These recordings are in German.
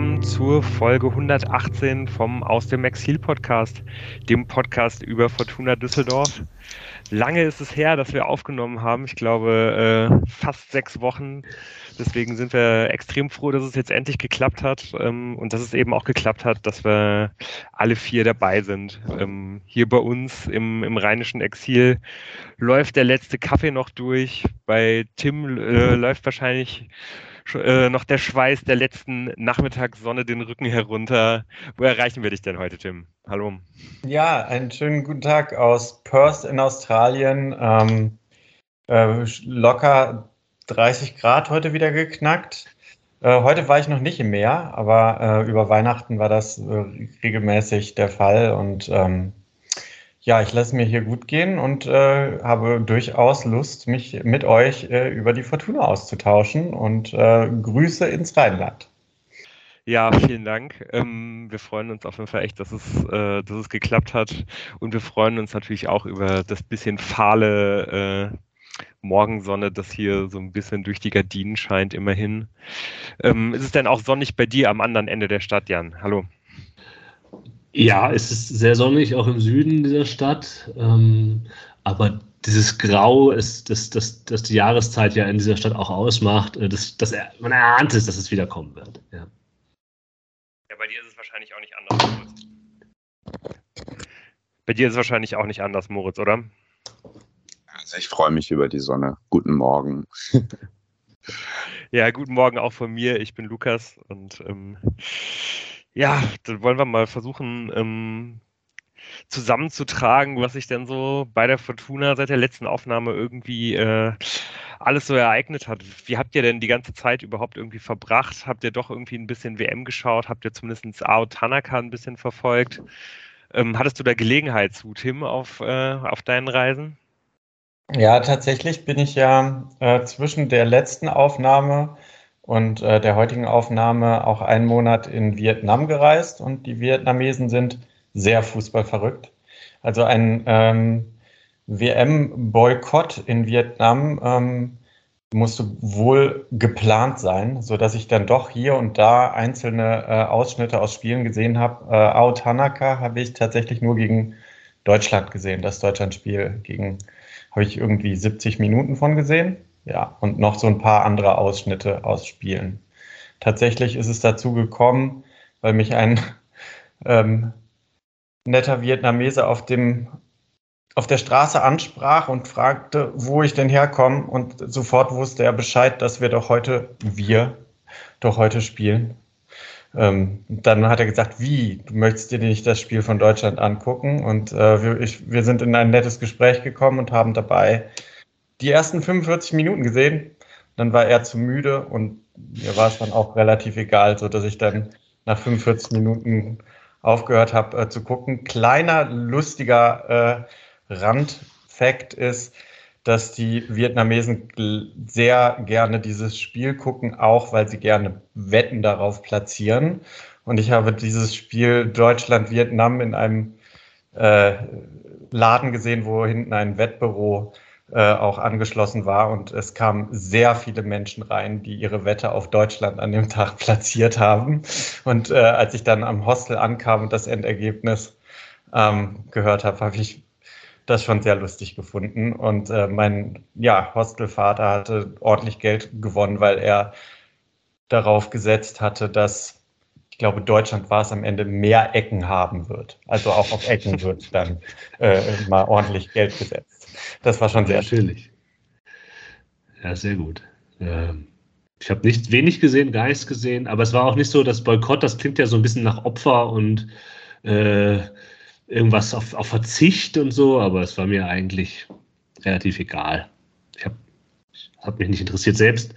willkommen zur Folge 118 vom Aus dem Exil Podcast, dem Podcast über Fortuna Düsseldorf. Lange ist es her, dass wir aufgenommen haben. Ich glaube, äh, fast sechs Wochen. Deswegen sind wir extrem froh, dass es jetzt endlich geklappt hat ähm, und dass es eben auch geklappt hat, dass wir alle vier dabei sind. Ähm, hier bei uns im, im rheinischen Exil läuft der letzte Kaffee noch durch. Bei Tim äh, läuft wahrscheinlich äh, noch der Schweiß der letzten Nachmittagssonne den Rücken herunter. Wo erreichen wir dich denn heute, Tim? Hallo. Ja, einen schönen guten Tag aus Perth in Australien. Ähm, äh, locker 30 Grad heute wieder geknackt. Äh, heute war ich noch nicht im Meer, aber äh, über Weihnachten war das äh, regelmäßig der Fall und ähm, ja, ich lasse mir hier gut gehen und äh, habe durchaus Lust, mich mit euch äh, über die Fortuna auszutauschen und äh, Grüße ins Rheinland. Ja, vielen Dank. Ähm, wir freuen uns auf jeden Fall echt, dass es, äh, dass es geklappt hat. Und wir freuen uns natürlich auch über das bisschen fahle äh, Morgensonne, das hier so ein bisschen durch die Gardinen scheint, immerhin. Ähm, ist es denn auch sonnig bei dir am anderen Ende der Stadt, Jan? Hallo. Ja, es ist sehr sonnig, auch im Süden dieser Stadt. Ähm, aber dieses Grau ist, das, das, das die Jahreszeit ja in dieser Stadt auch ausmacht, äh, das, das, man erahnt es, dass es wiederkommen wird. Ja. ja, bei dir ist es wahrscheinlich auch nicht anders, Moritz. Bei dir ist es wahrscheinlich auch nicht anders, Moritz, oder? Also ich freue mich über die Sonne. Guten Morgen. ja, guten Morgen auch von mir. Ich bin Lukas und ähm, ja, dann wollen wir mal versuchen, ähm, zusammenzutragen, was sich denn so bei der Fortuna seit der letzten Aufnahme irgendwie äh, alles so ereignet hat. Wie habt ihr denn die ganze Zeit überhaupt irgendwie verbracht? Habt ihr doch irgendwie ein bisschen WM geschaut? Habt ihr zumindest Ao Tanaka ein bisschen verfolgt? Ähm, hattest du da Gelegenheit zu, Tim, auf, äh, auf deinen Reisen? Ja, tatsächlich bin ich ja äh, zwischen der letzten Aufnahme und äh, der heutigen Aufnahme auch einen Monat in Vietnam gereist und die Vietnamesen sind sehr fußballverrückt. Also ein ähm, WM-Boykott in Vietnam ähm, musste wohl geplant sein, so dass ich dann doch hier und da einzelne äh, Ausschnitte aus Spielen gesehen habe. Äh, Ao Tanaka habe ich tatsächlich nur gegen Deutschland gesehen. Das Deutschlandspiel gegen habe ich irgendwie 70 Minuten von gesehen. Ja, und noch so ein paar andere Ausschnitte aus Spielen. Tatsächlich ist es dazu gekommen, weil mich ein ähm, netter Vietnamese auf dem auf der Straße ansprach und fragte, wo ich denn herkomme und sofort wusste er Bescheid, dass wir doch heute wir doch heute spielen. Ähm, dann hat er gesagt, wie, du möchtest dir nicht das Spiel von Deutschland angucken und äh, wir, ich, wir sind in ein nettes Gespräch gekommen und haben dabei die ersten 45 Minuten gesehen. Dann war er zu müde und mir war es dann auch relativ egal, so dass ich dann nach 45 Minuten aufgehört habe äh, zu gucken. Kleiner lustiger äh, Randfakt ist, dass die Vietnamesen sehr gerne dieses Spiel gucken, auch weil sie gerne Wetten darauf platzieren. Und ich habe dieses Spiel Deutschland-Vietnam in einem äh, Laden gesehen, wo hinten ein Wettbüro auch angeschlossen war. Und es kamen sehr viele Menschen rein, die ihre Wette auf Deutschland an dem Tag platziert haben. Und äh, als ich dann am Hostel ankam und das Endergebnis ähm, gehört habe, habe ich das schon sehr lustig gefunden. Und äh, mein ja, Hostelvater hatte ordentlich Geld gewonnen, weil er darauf gesetzt hatte, dass ich glaube, Deutschland war es am Ende mehr Ecken haben wird. Also auch auf Ecken wird dann äh, mal ordentlich Geld gesetzt. Das war schon sehr Natürlich. Ja, sehr gut. Ähm, ich habe nicht wenig gesehen, nichts gesehen, aber es war auch nicht so, dass Boykott, das klingt ja so ein bisschen nach Opfer und äh, irgendwas auf, auf Verzicht und so, aber es war mir eigentlich relativ egal. Ich habe hab mich nicht interessiert. Selbst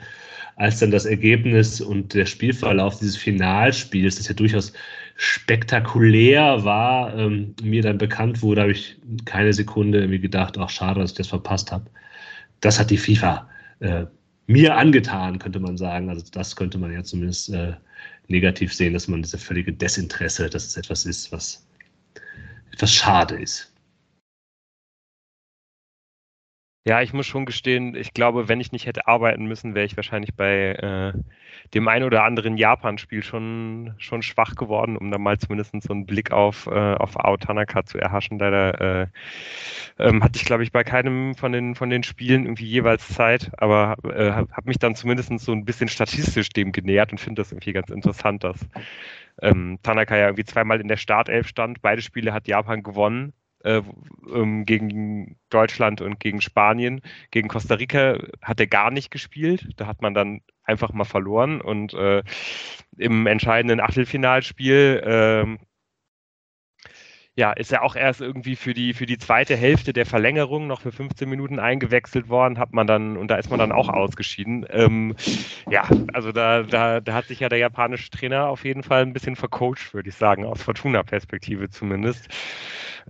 als dann das Ergebnis und der Spielverlauf dieses Finalspiels, das ja durchaus spektakulär war, ähm, mir dann bekannt wurde, habe ich keine Sekunde irgendwie gedacht, ach schade, dass ich das verpasst habe. Das hat die FIFA äh, mir angetan, könnte man sagen. Also das könnte man ja zumindest äh, negativ sehen, dass man diese völlige Desinteresse, dass es etwas ist, was etwas schade ist. Ja, ich muss schon gestehen, ich glaube, wenn ich nicht hätte arbeiten müssen, wäre ich wahrscheinlich bei äh, dem ein oder anderen Japan-Spiel schon, schon schwach geworden, um da mal zumindest so einen Blick auf, äh, auf Ao Tanaka zu erhaschen. Leider äh, ähm, hatte ich, glaube ich, bei keinem von den, von den Spielen irgendwie jeweils Zeit, aber äh, habe mich dann zumindest so ein bisschen statistisch dem genähert und finde das irgendwie ganz interessant, dass ähm, Tanaka ja irgendwie zweimal in der Startelf stand. Beide Spiele hat Japan gewonnen äh, ähm, gegen Deutschland und gegen Spanien. Gegen Costa Rica hat er gar nicht gespielt. Da hat man dann einfach mal verloren. Und äh, im entscheidenden Achtelfinalspiel äh, ja, ist er auch erst irgendwie für die, für die zweite Hälfte der Verlängerung noch für 15 Minuten eingewechselt worden, hat man dann, und da ist man dann auch ausgeschieden. Ähm, ja, also da, da, da hat sich ja der japanische Trainer auf jeden Fall ein bisschen vercoacht, würde ich sagen, aus Fortuna-Perspektive zumindest.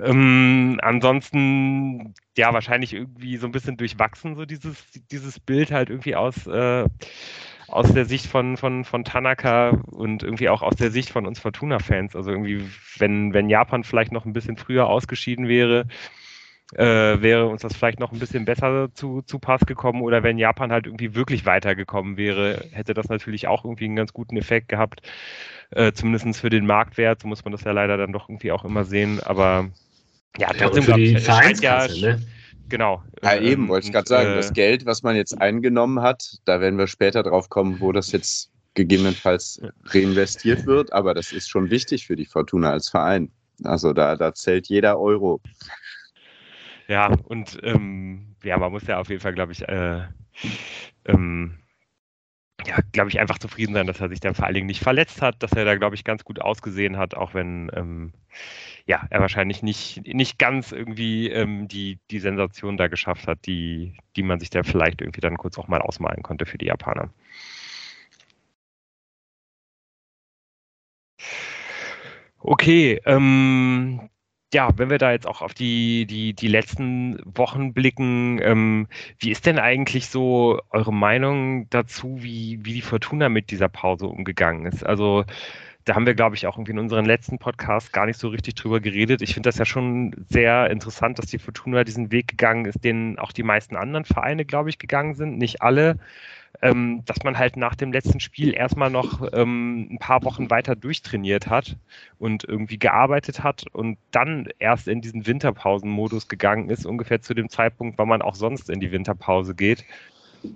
Ähm, ansonsten, ja, wahrscheinlich irgendwie so ein bisschen durchwachsen, so dieses, dieses Bild halt irgendwie aus, äh, aus der Sicht von, von, von Tanaka und irgendwie auch aus der Sicht von uns Fortuna-Fans. Also irgendwie, wenn, wenn Japan vielleicht noch ein bisschen früher ausgeschieden wäre, äh, wäre uns das vielleicht noch ein bisschen besser zu, zu Pass gekommen oder wenn Japan halt irgendwie wirklich weitergekommen wäre, hätte das natürlich auch irgendwie einen ganz guten Effekt gehabt. Äh, zumindest für den Marktwert, so muss man das ja leider dann doch irgendwie auch immer sehen. Aber ja, trotzdem ja, für die Vereinskasse, ja, ne? Genau. Ja, eben, wollte ich gerade sagen. Äh, das Geld, was man jetzt eingenommen hat, da werden wir später drauf kommen, wo das jetzt gegebenenfalls reinvestiert wird, aber das ist schon wichtig für die Fortuna als Verein. Also da, da zählt jeder Euro. Ja, und ähm, ja, man muss ja auf jeden Fall, glaube ich, äh, ähm, ja, glaube ich, einfach zufrieden sein, dass er sich dann vor allen Dingen nicht verletzt hat, dass er da, glaube ich, ganz gut ausgesehen hat, auch wenn ähm, ja, er wahrscheinlich nicht, nicht ganz irgendwie ähm, die, die Sensation da geschafft hat, die, die man sich da vielleicht irgendwie dann kurz auch mal ausmalen konnte für die Japaner. Okay, ähm, ja, wenn wir da jetzt auch auf die, die, die letzten Wochen blicken, ähm, wie ist denn eigentlich so eure Meinung dazu, wie, wie die Fortuna mit dieser Pause umgegangen ist? Also da haben wir, glaube ich, auch irgendwie in unseren letzten Podcast gar nicht so richtig drüber geredet. Ich finde das ja schon sehr interessant, dass die Fortuna diesen Weg gegangen ist, den auch die meisten anderen Vereine, glaube ich, gegangen sind. Nicht alle ähm, dass man halt nach dem letzten Spiel erstmal noch ähm, ein paar Wochen weiter durchtrainiert hat und irgendwie gearbeitet hat und dann erst in diesen Winterpausenmodus gegangen ist, ungefähr zu dem Zeitpunkt, wann man auch sonst in die Winterpause geht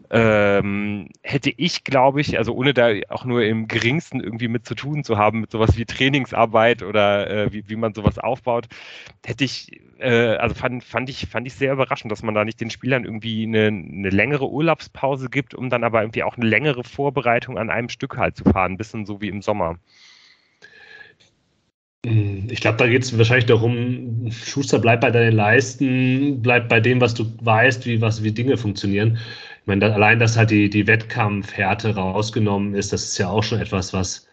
ähm, hätte ich, glaube ich, also ohne da auch nur im geringsten irgendwie mit zu tun zu haben, mit sowas wie Trainingsarbeit oder äh, wie, wie man sowas aufbaut, hätte ich, äh, also fand, fand, ich, fand ich sehr überraschend, dass man da nicht den Spielern irgendwie eine, eine längere Urlaubspause gibt, um dann aber irgendwie auch eine längere Vorbereitung an einem Stück halt zu fahren, ein bisschen so wie im Sommer. Ich glaube, da geht es wahrscheinlich darum, Schuster, bleib bei deinen Leisten, bleib bei dem, was du weißt, wie, was, wie Dinge funktionieren. Ich meine, allein, dass halt die, die Wettkampfhärte rausgenommen ist, das ist ja auch schon etwas, was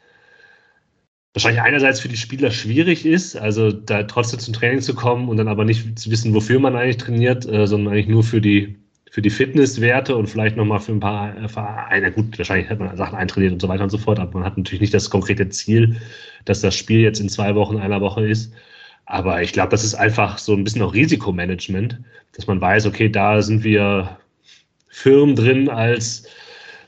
wahrscheinlich einerseits für die Spieler schwierig ist, also da trotzdem zum Training zu kommen und dann aber nicht zu wissen, wofür man eigentlich trainiert, äh, sondern eigentlich nur für die, für die Fitnesswerte und vielleicht nochmal für ein paar äh, Vereine. Gut, wahrscheinlich hat man Sachen eintrainiert und so weiter und so fort, aber man hat natürlich nicht das konkrete Ziel, dass das Spiel jetzt in zwei Wochen, einer Woche ist. Aber ich glaube, das ist einfach so ein bisschen auch Risikomanagement, dass man weiß, okay, da sind wir Firmen drin als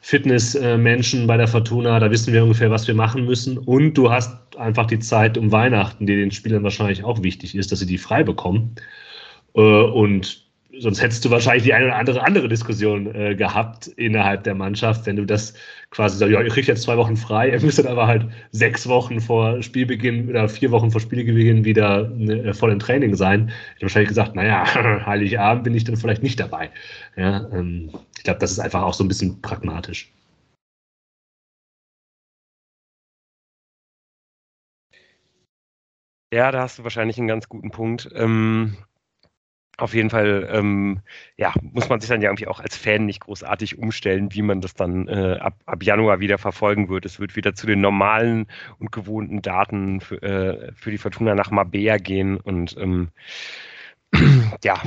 Fitnessmenschen bei der Fortuna. Da wissen wir ungefähr, was wir machen müssen. Und du hast einfach die Zeit um Weihnachten, die den Spielern wahrscheinlich auch wichtig ist, dass sie die frei bekommen. Äh, und sonst hättest du wahrscheinlich die eine oder andere andere Diskussion äh, gehabt innerhalb der Mannschaft, wenn du das quasi sagst, ja, ihr kriegt jetzt zwei Wochen frei, ihr müsstet aber halt sechs Wochen vor Spielbeginn oder vier Wochen vor Spielbeginn wieder äh, voll im Training sein. Ich hätte wahrscheinlich gesagt, naja, Heiligabend bin ich dann vielleicht nicht dabei. Ja, ähm, ich glaube, das ist einfach auch so ein bisschen pragmatisch. Ja, da hast du wahrscheinlich einen ganz guten Punkt. Ähm, auf jeden Fall, ähm, ja, muss man sich dann ja irgendwie auch als Fan nicht großartig umstellen, wie man das dann äh, ab, ab Januar wieder verfolgen wird. Es wird wieder zu den normalen und gewohnten Daten für, äh, für die Fortuna nach Mabea gehen und ähm, ja,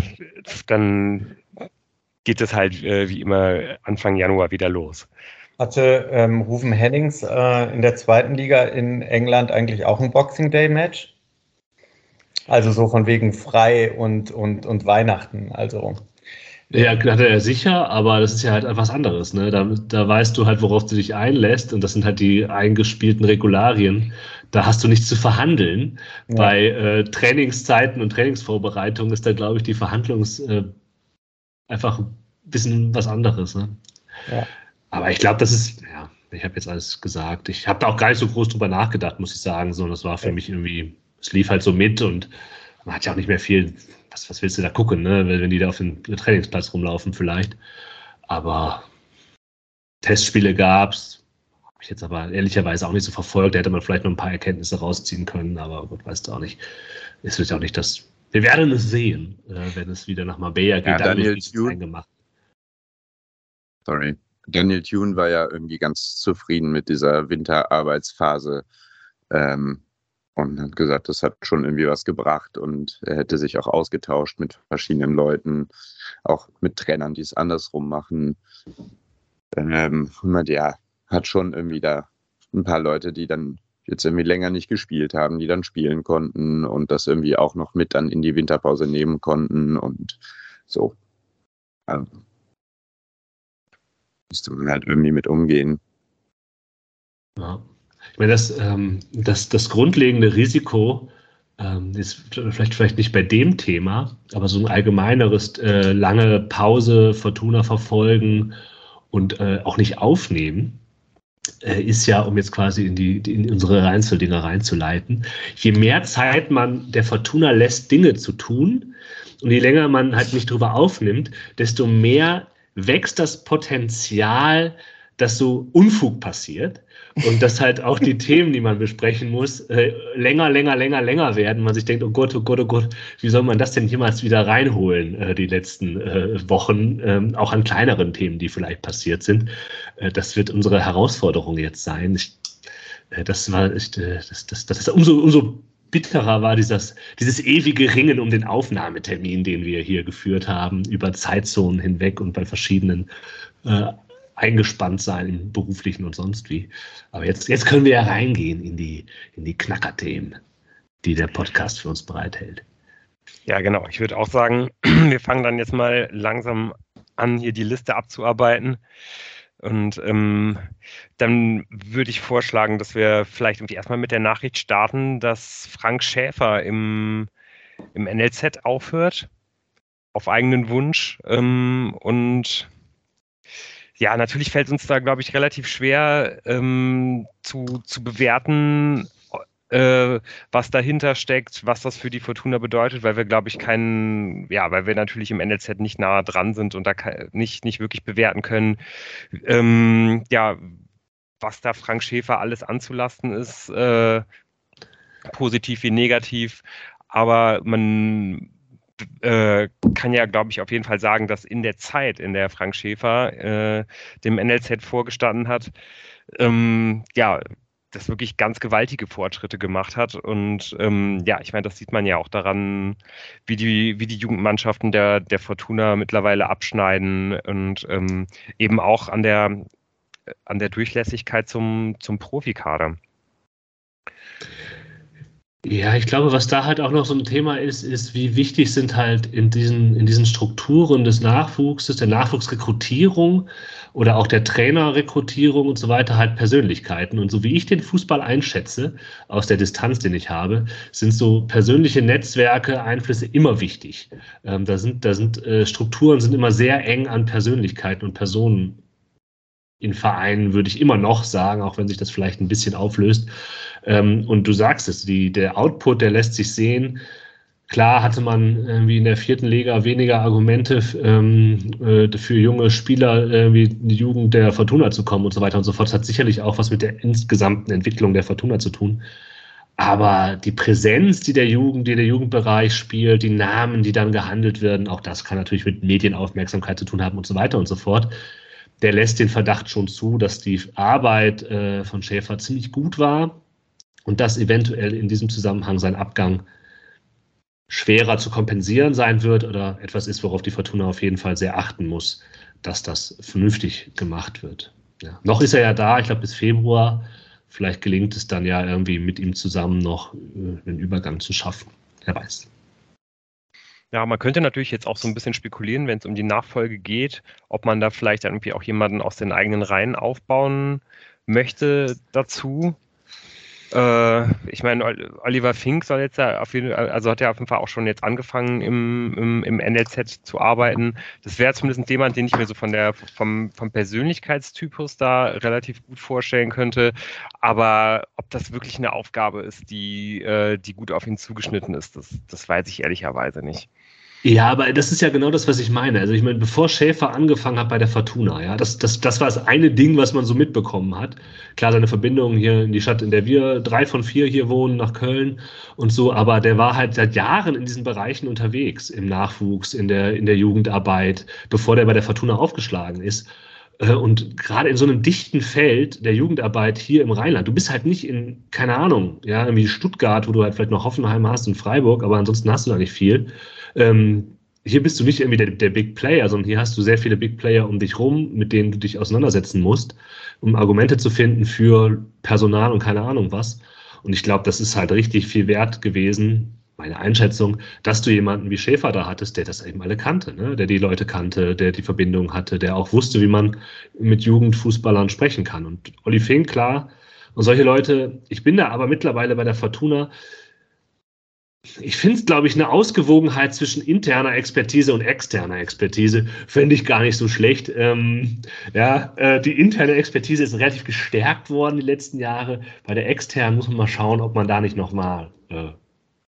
dann geht es halt äh, wie immer Anfang Januar wieder los. Hatte ähm, Rufen Hennings äh, in der zweiten Liga in England eigentlich auch ein Boxing Day Match? Also so von wegen frei und, und, und Weihnachten. Also Ja, hat er ja sicher, aber das ist ja halt etwas anderes. Ne? Da, da weißt du halt, worauf du dich einlässt und das sind halt die eingespielten Regularien. Da hast du nichts zu verhandeln. Ja. Bei äh, Trainingszeiten und Trainingsvorbereitungen ist da, glaube ich, die Verhandlungs äh, einfach ein bisschen was anderes. Ne? Ja. Aber ich glaube, das ist, ja, ich habe jetzt alles gesagt. Ich habe da auch gar nicht so groß drüber nachgedacht, muss ich sagen, sondern das war für mich irgendwie, es lief halt so mit und man hat ja auch nicht mehr viel, was, was willst du da gucken, ne? wenn die da auf dem Trainingsplatz rumlaufen vielleicht. Aber Testspiele gab es, habe ich jetzt aber ehrlicherweise auch nicht so verfolgt. Da hätte man vielleicht noch ein paar Erkenntnisse rausziehen können, aber gut, weißt du auch nicht. Es wird auch nicht das. Wir werden es sehen, äh, wenn es wieder nach Marbella geht. Ja, Daniel Tune. Sorry. Daniel Tune war ja irgendwie ganz zufrieden mit dieser Winterarbeitsphase ähm, und hat gesagt, das hat schon irgendwie was gebracht und er hätte sich auch ausgetauscht mit verschiedenen Leuten, auch mit Trainern, die es andersrum machen. Ähm, und ja, hat schon irgendwie da ein paar Leute, die dann jetzt irgendwie länger nicht gespielt haben, die dann spielen konnten und das irgendwie auch noch mit dann in die Winterpause nehmen konnten und so. Also, müsste man halt irgendwie mit umgehen. Ja. Ich meine, das, ähm, das, das grundlegende Risiko ähm, ist vielleicht, vielleicht nicht bei dem Thema, aber so ein allgemeineres äh, lange Pause, Fortuna verfolgen und äh, auch nicht aufnehmen, äh, ist ja, um jetzt quasi in, die, in unsere Einzeldinger reinzuleiten, je mehr Zeit man der Fortuna lässt, Dinge zu tun, und je länger man halt nicht drüber aufnimmt, desto mehr wächst das Potenzial, dass so Unfug passiert und dass halt auch die Themen, die man besprechen muss, äh, länger, länger, länger, länger werden. Man sich denkt, oh Gott, oh Gott, oh Gott, wie soll man das denn jemals wieder reinholen, äh, die letzten äh, Wochen, ähm, auch an kleineren Themen, die vielleicht passiert sind. Äh, das wird unsere Herausforderung jetzt sein. Ich, äh, das war, ich, äh, das, das, das ist umso, umso bitterer war dieses, dieses ewige Ringen um den Aufnahmetermin, den wir hier geführt haben, über Zeitzonen hinweg und bei verschiedenen eingespannt sein im beruflichen und sonst wie. Aber jetzt, jetzt können wir ja reingehen in die, in die Knackerthemen, die der Podcast für uns bereithält. Ja, genau. Ich würde auch sagen, wir fangen dann jetzt mal langsam an, hier die Liste abzuarbeiten. Und ähm, dann würde ich vorschlagen, dass wir vielleicht irgendwie erstmal mit der Nachricht starten, dass Frank Schäfer im, im NLZ aufhört, auf eigenen Wunsch. Ähm, und ja, natürlich fällt uns da, glaube ich, relativ schwer ähm, zu, zu bewerten, äh, was dahinter steckt, was das für die Fortuna bedeutet, weil wir, glaube ich, keinen, ja, weil wir natürlich im NLZ nicht nah dran sind und da nicht, nicht wirklich bewerten können, ähm, ja, was da Frank Schäfer alles anzulasten ist, äh, positiv wie negativ. Aber man kann ja, glaube ich, auf jeden Fall sagen, dass in der Zeit, in der Frank Schäfer äh, dem NLZ vorgestanden hat, ähm, ja, das wirklich ganz gewaltige Fortschritte gemacht hat. Und ähm, ja, ich meine, das sieht man ja auch daran, wie die, wie die Jugendmannschaften der, der Fortuna mittlerweile abschneiden und ähm, eben auch an der, an der Durchlässigkeit zum, zum Profikader. Ja, ich glaube, was da halt auch noch so ein Thema ist, ist, wie wichtig sind halt in diesen, in diesen Strukturen des Nachwuchses, der Nachwuchsrekrutierung oder auch der Trainerrekrutierung und so weiter halt Persönlichkeiten. Und so wie ich den Fußball einschätze, aus der Distanz, den ich habe, sind so persönliche Netzwerke, Einflüsse immer wichtig. Ähm, da sind, da sind äh, Strukturen sind immer sehr eng an Persönlichkeiten und Personen in Vereinen, würde ich immer noch sagen, auch wenn sich das vielleicht ein bisschen auflöst. Ähm, und du sagst es, die, der Output, der lässt sich sehen. Klar hatte man irgendwie in der vierten Liga weniger Argumente ähm, äh, für junge Spieler, irgendwie in die Jugend der Fortuna zu kommen und so weiter und so fort. Das hat sicherlich auch was mit der insgesamten Entwicklung der Fortuna zu tun. Aber die Präsenz, die der Jugend, die der Jugendbereich spielt, die Namen, die dann gehandelt werden, auch das kann natürlich mit Medienaufmerksamkeit zu tun haben und so weiter und so fort. Der lässt den Verdacht schon zu, dass die Arbeit äh, von Schäfer ziemlich gut war und dass eventuell in diesem Zusammenhang sein Abgang schwerer zu kompensieren sein wird oder etwas ist, worauf die Fortuna auf jeden Fall sehr achten muss, dass das vernünftig gemacht wird. Ja. Noch ist er ja da, ich glaube bis Februar. Vielleicht gelingt es dann ja irgendwie mit ihm zusammen noch äh, einen Übergang zu schaffen. Wer weiß. Ja, man könnte natürlich jetzt auch so ein bisschen spekulieren, wenn es um die Nachfolge geht, ob man da vielleicht irgendwie auch jemanden aus den eigenen Reihen aufbauen möchte dazu. Äh, ich meine, Oliver Fink soll jetzt ja auf jeden Fall, also hat ja auf jeden Fall auch schon jetzt angefangen im, im, im NLZ zu arbeiten. Das wäre zumindest jemand, den ich mir so von der, vom, vom Persönlichkeitstypus da relativ gut vorstellen könnte. Aber ob das wirklich eine Aufgabe ist, die, äh, die gut auf ihn zugeschnitten ist, das, das weiß ich ehrlicherweise nicht. Ja, aber das ist ja genau das, was ich meine. Also ich meine, bevor Schäfer angefangen hat bei der Fortuna, ja, das, das, das war das eine Ding, was man so mitbekommen hat. Klar, seine Verbindung hier in die Stadt, in der wir drei von vier hier wohnen, nach Köln und so, aber der war halt seit Jahren in diesen Bereichen unterwegs, im Nachwuchs, in der, in der Jugendarbeit, bevor der bei der Fortuna aufgeschlagen ist. Äh, und gerade in so einem dichten Feld der Jugendarbeit hier im Rheinland, du bist halt nicht in, keine Ahnung, ja, irgendwie Stuttgart, wo du halt vielleicht noch Hoffenheim hast und Freiburg, aber ansonsten hast du da nicht viel. Ähm, hier bist du nicht irgendwie der, der, Big Player, sondern hier hast du sehr viele Big Player um dich rum, mit denen du dich auseinandersetzen musst, um Argumente zu finden für Personal und keine Ahnung was. Und ich glaube, das ist halt richtig viel wert gewesen, meine Einschätzung, dass du jemanden wie Schäfer da hattest, der das eben alle kannte, ne? der die Leute kannte, der die Verbindung hatte, der auch wusste, wie man mit Jugendfußballern sprechen kann. Und Olli Fink, klar, und solche Leute, ich bin da aber mittlerweile bei der Fortuna, ich finde es, glaube ich, eine Ausgewogenheit zwischen interner Expertise und externer Expertise fände ich gar nicht so schlecht. Ähm, ja, äh, die interne Expertise ist relativ gestärkt worden die letzten Jahre. Bei der externen muss man mal schauen, ob man da nicht nochmal äh,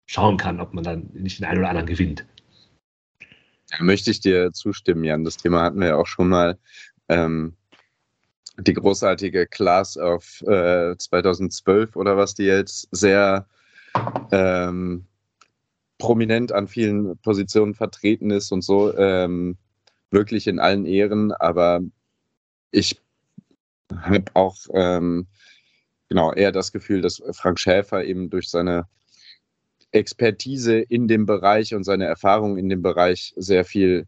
schauen kann, ob man dann nicht den einen oder anderen gewinnt. Da möchte ich dir zustimmen, Jan. Das Thema hatten wir ja auch schon mal. Ähm, die großartige Class of äh, 2012 oder was, die jetzt sehr ähm, prominent an vielen Positionen vertreten ist und so, ähm, wirklich in allen Ehren, aber ich habe auch ähm, genau eher das Gefühl, dass Frank Schäfer eben durch seine Expertise in dem Bereich und seine Erfahrung in dem Bereich sehr viel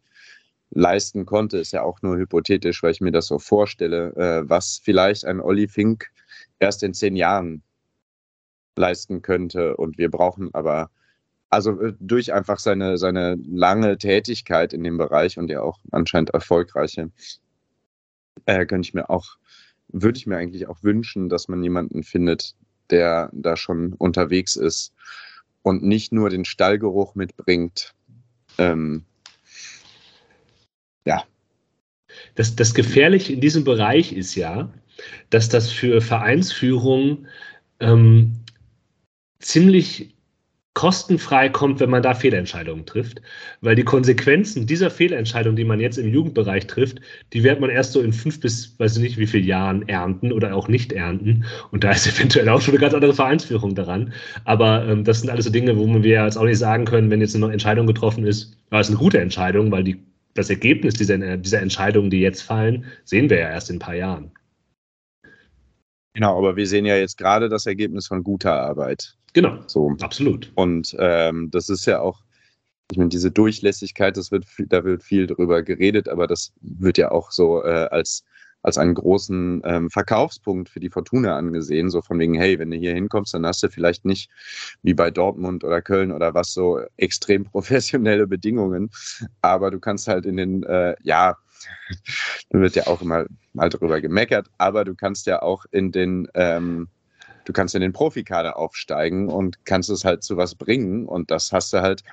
leisten konnte. Ist ja auch nur hypothetisch, weil ich mir das so vorstelle, äh, was vielleicht ein Olli Fink erst in zehn Jahren leisten könnte. Und wir brauchen aber also äh, durch einfach seine, seine lange Tätigkeit in dem Bereich und ja auch anscheinend erfolgreiche, äh, könnte ich mir auch, würde ich mir eigentlich auch wünschen, dass man jemanden findet, der da schon unterwegs ist und nicht nur den Stallgeruch mitbringt. Ähm, ja. Das, das Gefährliche in diesem Bereich ist ja, dass das für Vereinsführung ähm, ziemlich kostenfrei kommt, wenn man da Fehlentscheidungen trifft. Weil die Konsequenzen dieser Fehlentscheidung, die man jetzt im Jugendbereich trifft, die wird man erst so in fünf bis, weiß ich nicht, wie viele Jahren ernten oder auch nicht ernten. Und da ist eventuell auch schon eine ganz andere Vereinsführung daran. Aber ähm, das sind alles so Dinge, wo wir jetzt auch nicht sagen können, wenn jetzt eine Entscheidung getroffen ist, war es eine gute Entscheidung, weil die, das Ergebnis dieser, dieser Entscheidungen, die jetzt fallen, sehen wir ja erst in ein paar Jahren. Genau, aber wir sehen ja jetzt gerade das Ergebnis von guter Arbeit. Genau, so. absolut. Und ähm, das ist ja auch, ich meine, diese Durchlässigkeit, das wird, da wird viel drüber geredet, aber das wird ja auch so äh, als, als einen großen ähm, Verkaufspunkt für die Fortuna angesehen, so von wegen, hey, wenn du hier hinkommst, dann hast du vielleicht nicht wie bei Dortmund oder Köln oder was so extrem professionelle Bedingungen, aber du kannst halt in den, äh, ja, da wird ja auch immer mal drüber gemeckert, aber du kannst ja auch in den ähm, du kannst in den Profikader aufsteigen und kannst es halt zu was bringen. Und das hast du halt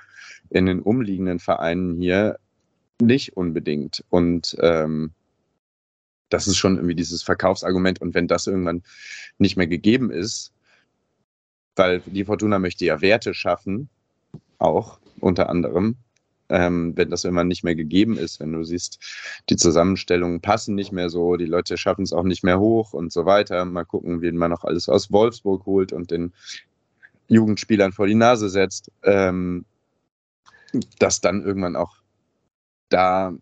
in den umliegenden Vereinen hier nicht unbedingt. Und ähm, das ist schon irgendwie dieses Verkaufsargument. Und wenn das irgendwann nicht mehr gegeben ist, weil die Fortuna möchte ja Werte schaffen, auch unter anderem, ähm, wenn das immer nicht mehr gegeben ist, wenn du siehst, die Zusammenstellungen passen nicht mehr so, die Leute schaffen es auch nicht mehr hoch und so weiter. Mal gucken, wie man noch alles aus Wolfsburg holt und den Jugendspielern vor die Nase setzt, ähm, dass dann irgendwann auch da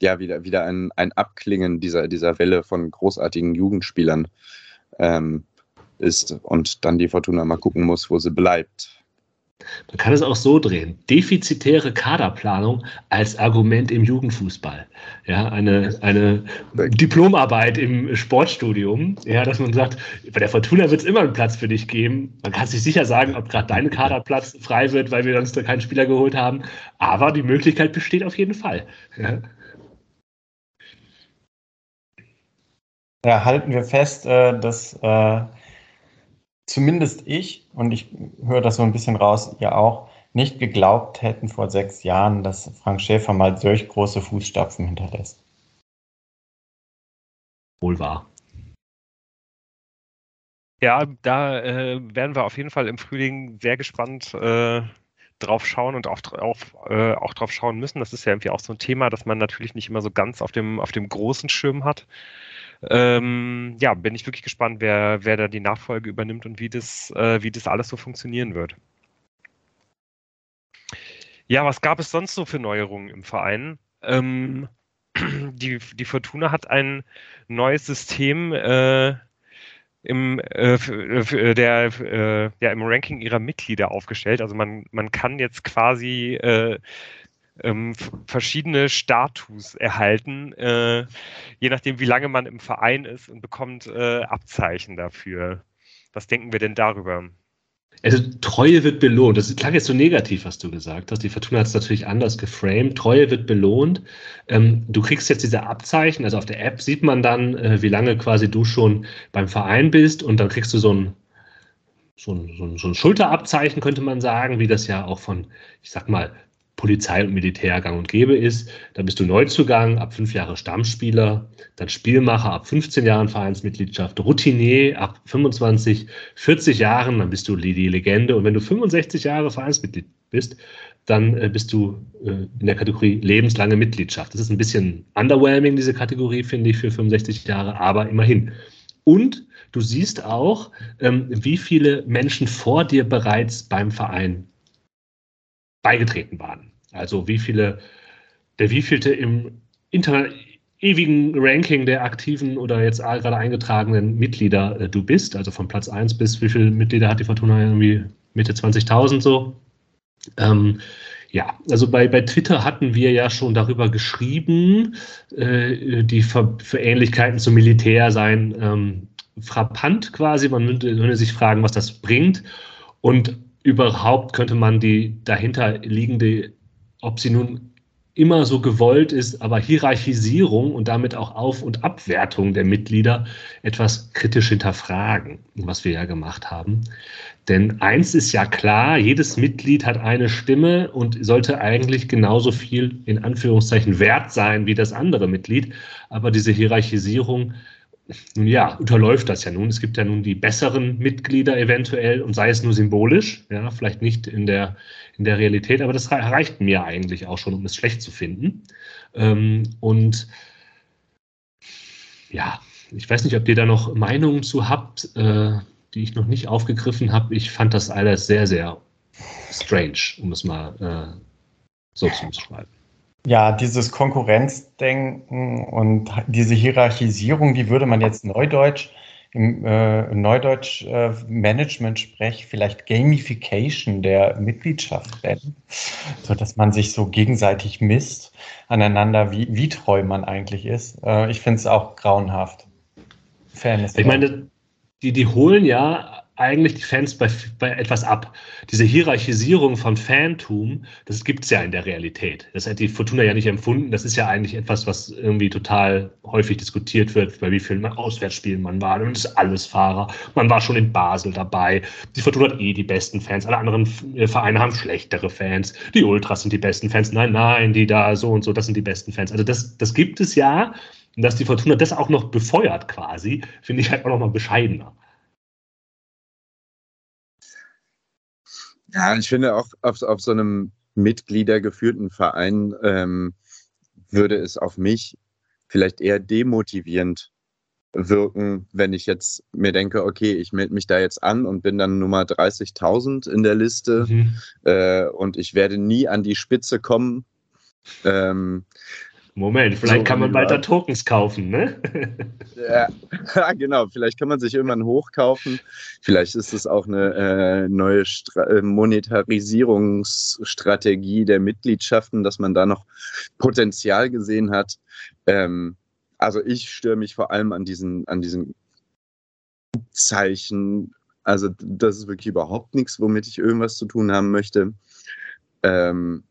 ja wieder, wieder ein, ein Abklingen dieser, dieser Welle von großartigen Jugendspielern ähm, ist und dann die Fortuna mal gucken muss, wo sie bleibt. Man kann es auch so drehen. Defizitäre Kaderplanung als Argument im Jugendfußball. Ja, eine, eine Diplomarbeit im Sportstudium, ja, dass man sagt, bei der Fortuna wird es immer einen Platz für dich geben. Man kann sich sicher sagen, ob gerade dein Kaderplatz frei wird, weil wir sonst keinen Spieler geholt haben. Aber die Möglichkeit besteht auf jeden Fall. Ja. Ja, halten wir fest, äh, dass äh, zumindest ich, und ich höre das so ein bisschen raus, ihr auch, nicht geglaubt hätten vor sechs Jahren, dass Frank Schäfer mal solch große Fußstapfen hinterlässt. Wohl wahr. Ja, da äh, werden wir auf jeden Fall im Frühling sehr gespannt äh, drauf schauen und auch, auf, äh, auch drauf schauen müssen. Das ist ja irgendwie auch so ein Thema, das man natürlich nicht immer so ganz auf dem, auf dem großen Schirm hat. Ähm, ja, bin ich wirklich gespannt, wer, wer da die Nachfolge übernimmt und wie das, äh, wie das alles so funktionieren wird. Ja, was gab es sonst so für Neuerungen im Verein? Ähm, die, die Fortuna hat ein neues System äh, im, äh, äh der, äh, ja, im Ranking ihrer Mitglieder aufgestellt. Also man, man kann jetzt quasi äh, ähm, verschiedene Status erhalten, äh, je nachdem, wie lange man im Verein ist und bekommt äh, Abzeichen dafür. Was denken wir denn darüber? Also Treue wird belohnt. Das klang jetzt so negativ, was du gesagt hast. Die Fortuna hat es natürlich anders geframed. Treue wird belohnt. Ähm, du kriegst jetzt diese Abzeichen. Also auf der App sieht man dann, äh, wie lange quasi du schon beim Verein bist und dann kriegst du so ein so ein, so, ein, so ein Schulterabzeichen, könnte man sagen, wie das ja auch von, ich sag mal, Polizei und Militär gang und gäbe ist. Dann bist du Neuzugang, ab fünf Jahre Stammspieler, dann Spielmacher ab 15 Jahren Vereinsmitgliedschaft, Routinier ab 25, 40 Jahren, dann bist du die Legende. Und wenn du 65 Jahre Vereinsmitglied bist, dann äh, bist du äh, in der Kategorie lebenslange Mitgliedschaft. Das ist ein bisschen underwhelming, diese Kategorie, finde ich, für 65 Jahre, aber immerhin. Und du siehst auch, ähm, wie viele Menschen vor dir bereits beim Verein beigetreten waren. Also wie viele, der wievielte im Internet ewigen Ranking der aktiven oder jetzt gerade eingetragenen Mitglieder äh, du bist, also von Platz 1 bis wie viele Mitglieder hat die Fortuna irgendwie Mitte 20.000 so. Ähm, ja, also bei, bei Twitter hatten wir ja schon darüber geschrieben, äh, die für, für, Ähnlichkeiten zum Militär seien ähm, frappant quasi. Man würde sich fragen, was das bringt. Und überhaupt könnte man die dahinter liegende, ob sie nun immer so gewollt ist, aber Hierarchisierung und damit auch Auf- und Abwertung der Mitglieder etwas kritisch hinterfragen, was wir ja gemacht haben. Denn eins ist ja klar, jedes Mitglied hat eine Stimme und sollte eigentlich genauso viel in Anführungszeichen wert sein wie das andere Mitglied. Aber diese Hierarchisierung nun ja, unterläuft das ja nun. Es gibt ja nun die besseren Mitglieder eventuell und sei es nur symbolisch, ja, vielleicht nicht in der, in der Realität, aber das reicht mir eigentlich auch schon, um es schlecht zu finden. Ähm, und ja, ich weiß nicht, ob ihr da noch Meinungen zu habt, äh, die ich noch nicht aufgegriffen habe. Ich fand das alles sehr, sehr strange, um es mal äh, so zu beschreiben. Ja, dieses Konkurrenzdenken und diese Hierarchisierung, die würde man jetzt neudeutsch im äh, Neudeutsch äh, Management sprech vielleicht Gamification der Mitgliedschaft nennen, so dass man sich so gegenseitig misst aneinander, wie, wie treu man eigentlich ist. Äh, ich finde es auch grauenhaft. Fairness. Ich meine, die, die holen ja eigentlich die Fans bei, bei etwas ab. Diese Hierarchisierung von Fantum, das gibt es ja in der Realität. Das hat die Fortuna ja nicht empfunden. Das ist ja eigentlich etwas, was irgendwie total häufig diskutiert wird, bei wie vielen Auswärtsspielen man war. Und das ist alles Fahrer. Man war schon in Basel dabei. Die Fortuna hat eh die besten Fans. Alle anderen äh, Vereine haben schlechtere Fans. Die Ultras sind die besten Fans. Nein, nein, die da so und so, das sind die besten Fans. Also das, das gibt es ja. Und dass die Fortuna das auch noch befeuert quasi, finde ich halt auch noch mal bescheidener. Ja, ich finde auch auf, auf so einem mitgliedergeführten Verein ähm, würde es auf mich vielleicht eher demotivierend wirken, wenn ich jetzt mir denke, okay, ich melde mich da jetzt an und bin dann Nummer 30.000 in der Liste mhm. äh, und ich werde nie an die Spitze kommen. Ähm, Moment, vielleicht so kann man bald da Tokens kaufen, ne? ja, genau. Vielleicht kann man sich irgendwann hochkaufen. Vielleicht ist es auch eine äh, neue Stra äh, Monetarisierungsstrategie der Mitgliedschaften, dass man da noch Potenzial gesehen hat. Ähm, also ich störe mich vor allem an diesen, an diesen Zeichen. Also das ist wirklich überhaupt nichts, womit ich irgendwas zu tun haben möchte. Ähm,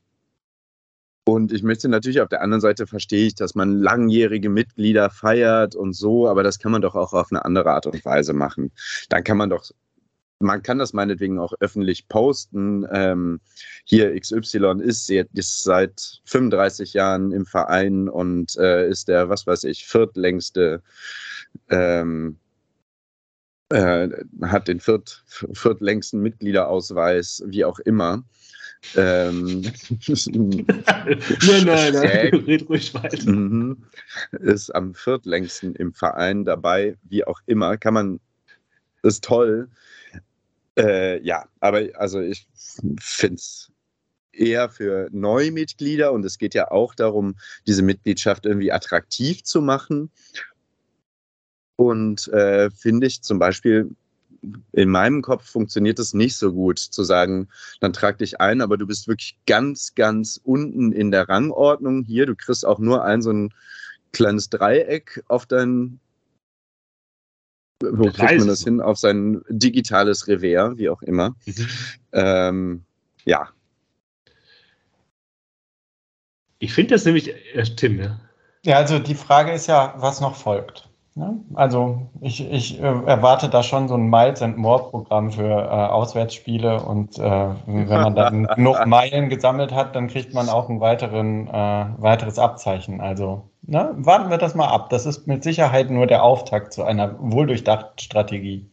und ich möchte natürlich auf der anderen Seite verstehe ich, dass man langjährige Mitglieder feiert und so, aber das kann man doch auch auf eine andere Art und Weise machen. Dann kann man doch, man kann das meinetwegen auch öffentlich posten. Ähm, hier XY ist, ist seit 35 Jahren im Verein und äh, ist der, was weiß ich, viertlängste ähm, äh, hat den viert, viertlängsten Mitgliederausweis, wie auch immer. Ähm, nein, nein, nein, red ruhig weiter. Mhm. Ist am viertlängsten im Verein dabei, wie auch immer. Kann man, ist toll. Äh, ja, aber also ich finde es eher für Neumitglieder und es geht ja auch darum, diese Mitgliedschaft irgendwie attraktiv zu machen. Und äh, finde ich zum Beispiel in meinem Kopf funktioniert es nicht so gut, zu sagen, dann trag dich ein, aber du bist wirklich ganz, ganz unten in der Rangordnung hier. Du kriegst auch nur ein so ein kleines Dreieck auf dein, wo kriegt man das hin? Auf sein digitales Revers, wie auch immer. Mhm. Ähm, ja. Ich finde das nämlich, äh, Tim, ja. Ja, also die Frage ist ja, was noch folgt. Ja, also ich, ich äh, erwarte da schon so ein Miles and More Programm für äh, Auswärtsspiele und äh, wenn man dann genug Meilen gesammelt hat, dann kriegt man auch ein weiteren, äh, weiteres Abzeichen. Also ne, warten wir das mal ab. Das ist mit Sicherheit nur der Auftakt zu einer wohldurchdachten Strategie.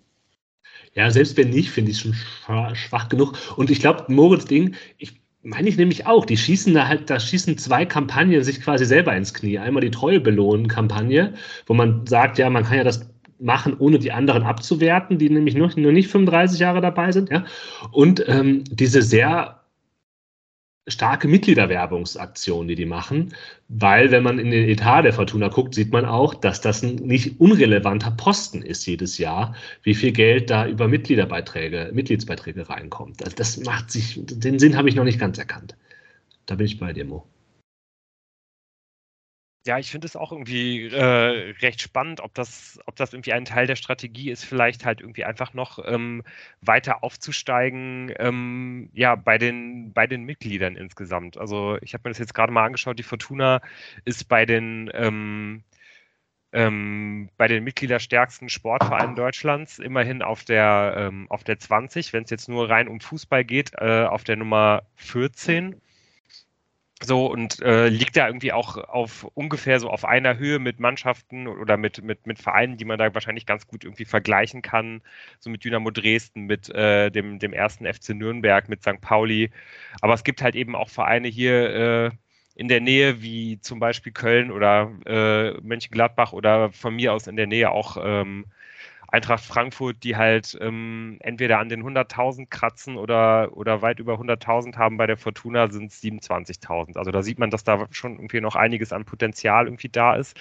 Ja, selbst wenn nicht, finde ich es schon schwach genug. Und ich glaube, Moritz Ding, ich meine ich nämlich auch. Die schießen da halt, da schießen zwei Kampagnen sich quasi selber ins Knie. Einmal die Treue belohnen Kampagne, wo man sagt, ja, man kann ja das machen, ohne die anderen abzuwerten, die nämlich noch, noch nicht 35 Jahre dabei sind. Ja? Und ähm, diese sehr starke Mitgliederwerbungsaktion, die die machen, weil wenn man in den Etat der Fortuna guckt, sieht man auch, dass das ein nicht unrelevanter Posten ist jedes Jahr, wie viel Geld da über Mitgliederbeiträge, Mitgliedsbeiträge reinkommt. Also das macht sich, den Sinn habe ich noch nicht ganz erkannt. Da bin ich bei dir, Mo. Ja, ich finde es auch irgendwie äh, recht spannend, ob das, ob das irgendwie ein Teil der Strategie ist, vielleicht halt irgendwie einfach noch ähm, weiter aufzusteigen, ähm, ja, bei den, bei den Mitgliedern insgesamt. Also ich habe mir das jetzt gerade mal angeschaut, die Fortuna ist bei den ähm, ähm, bei den mitgliederstärksten Sportvereinen Deutschlands immerhin auf der, ähm, auf der 20, wenn es jetzt nur rein um Fußball geht, äh, auf der Nummer 14. So und äh, liegt da irgendwie auch auf ungefähr so auf einer Höhe mit Mannschaften oder mit, mit, mit Vereinen, die man da wahrscheinlich ganz gut irgendwie vergleichen kann. So mit Dynamo Dresden, mit äh, dem, dem ersten FC Nürnberg, mit St. Pauli. Aber es gibt halt eben auch Vereine hier äh, in der Nähe, wie zum Beispiel Köln oder äh, Mönchengladbach oder von mir aus in der Nähe auch ähm, Eintracht Frankfurt, die halt ähm, entweder an den 100.000 kratzen oder, oder weit über 100.000 haben. Bei der Fortuna sind es 27.000. Also da sieht man, dass da schon irgendwie noch einiges an Potenzial irgendwie da ist.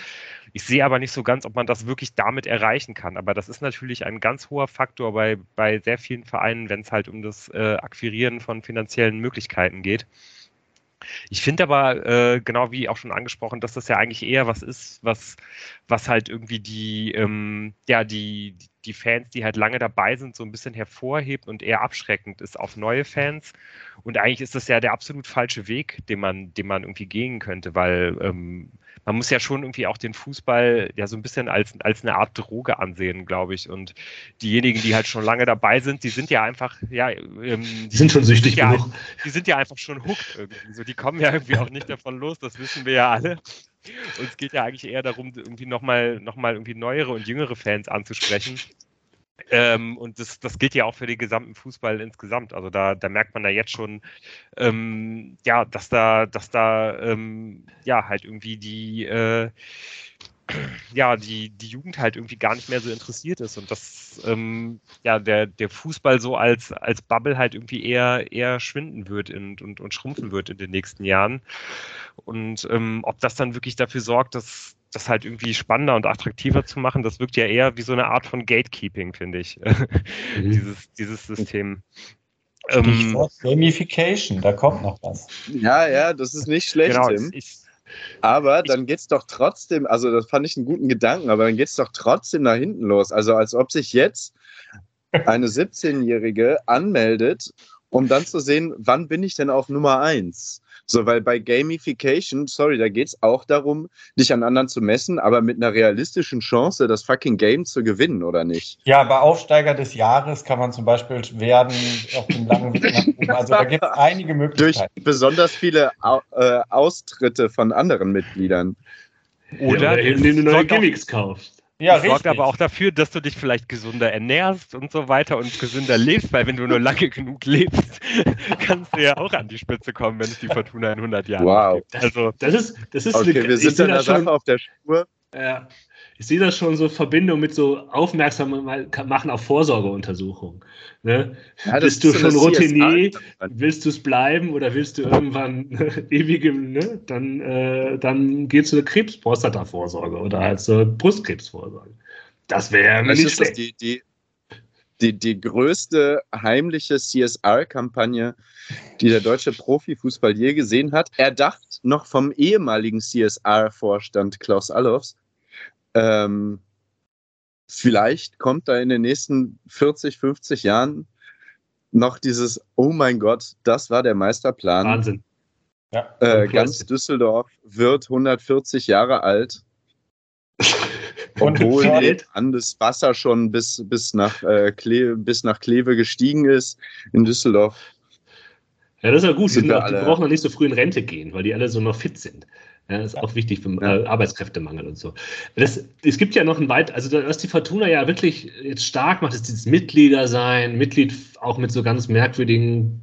Ich sehe aber nicht so ganz, ob man das wirklich damit erreichen kann. Aber das ist natürlich ein ganz hoher Faktor bei, bei sehr vielen Vereinen, wenn es halt um das äh, Akquirieren von finanziellen Möglichkeiten geht. Ich finde aber, äh, genau wie auch schon angesprochen, dass das ja eigentlich eher was ist, was, was halt irgendwie die, ähm, ja, die, die Fans, die halt lange dabei sind, so ein bisschen hervorhebt und eher abschreckend ist auf neue Fans. Und eigentlich ist das ja der absolut falsche Weg, den man, den man irgendwie gehen könnte, weil ähm, man muss ja schon irgendwie auch den Fußball ja so ein bisschen als, als eine Art Droge ansehen, glaube ich. Und diejenigen, die halt schon lange dabei sind, die sind ja einfach, ja, ähm, die sind schon süchtig sind genug. Ja, die sind ja einfach schon hooked irgendwie. So, die kommen ja irgendwie auch nicht davon los, das wissen wir ja alle. Und es geht ja eigentlich eher darum, irgendwie nochmal noch mal irgendwie neuere und jüngere Fans anzusprechen. Ähm, und das, das gilt ja auch für den gesamten Fußball insgesamt. Also da, da merkt man da jetzt schon, ähm, ja, dass da, dass da ähm, ja halt irgendwie die, äh, ja, die, die Jugend halt irgendwie gar nicht mehr so interessiert ist und dass ähm, ja, der, der Fußball so als, als Bubble halt irgendwie eher, eher schwinden wird und, und, und schrumpfen wird in den nächsten Jahren. Und ähm, ob das dann wirklich dafür sorgt, dass das halt irgendwie spannender und attraktiver zu machen, das wirkt ja eher wie so eine Art von Gatekeeping, finde ich, mhm. dieses, dieses System. Ähm, Gamification, da kommt noch was. Ja, ja, das ist nicht schlecht, genau, Tim. Ich, aber dann geht es doch trotzdem, also das fand ich einen guten Gedanken, aber dann geht es doch trotzdem nach hinten los. Also als ob sich jetzt eine 17-Jährige anmeldet, um dann zu sehen, wann bin ich denn auf Nummer 1? So, weil bei Gamification, sorry, da geht es auch darum, dich an anderen zu messen, aber mit einer realistischen Chance, das fucking Game zu gewinnen, oder nicht? Ja, bei Aufsteiger des Jahres kann man zum Beispiel werden auf dem langen Weg nach oben. Also da gibt es einige Möglichkeiten. Durch besonders viele äh, Austritte von anderen Mitgliedern. Oder, ja, indem du neue Gimmicks kaufst. Ja, das sorgt aber auch dafür, dass du dich vielleicht gesünder ernährst und so weiter und gesünder lebst, weil wenn du nur lange genug lebst, kannst du ja auch an die Spitze kommen, wenn es die Fortuna in 100 Jahren wow. gibt. Also, das ist, das ist okay, eine, wir sind in der Sache auf der Spur. Ja, ich sehe das schon so Verbindung mit so aufmerksam machen auf Vorsorgeuntersuchungen. Ne? Ja, Bist du schon Routinier? Willst du es bleiben oder willst du irgendwann ewigem, ne? dann, äh, dann gehst du zur Krebsprostata-Vorsorge oder halt zur Brustkrebsvorsorge. Das wäre nicht schlecht. Die, die, die, die größte heimliche CSR-Kampagne, die der deutsche Profifußball je gesehen hat, erdacht noch vom ehemaligen CSR-Vorstand Klaus Allofs ähm, vielleicht kommt da in den nächsten 40, 50 Jahren noch dieses, oh mein Gott, das war der Meisterplan. Wahnsinn. Ja, äh, ganz Düsseldorf wird 140 Jahre alt. obwohl an das Wasser schon bis, bis, nach, äh, Kleve, bis nach Kleve gestiegen ist in Düsseldorf. Ja, das ist ja gut. Die, die brauchen noch nicht so früh in Rente gehen, weil die alle so noch fit sind. Ja, das ist auch wichtig für äh, Arbeitskräftemangel und so. Das, es gibt ja noch ein weit, also was die Fortuna ja wirklich jetzt stark macht, ist dieses Mitglieder sein, Mitglied auch mit so ganz merkwürdigen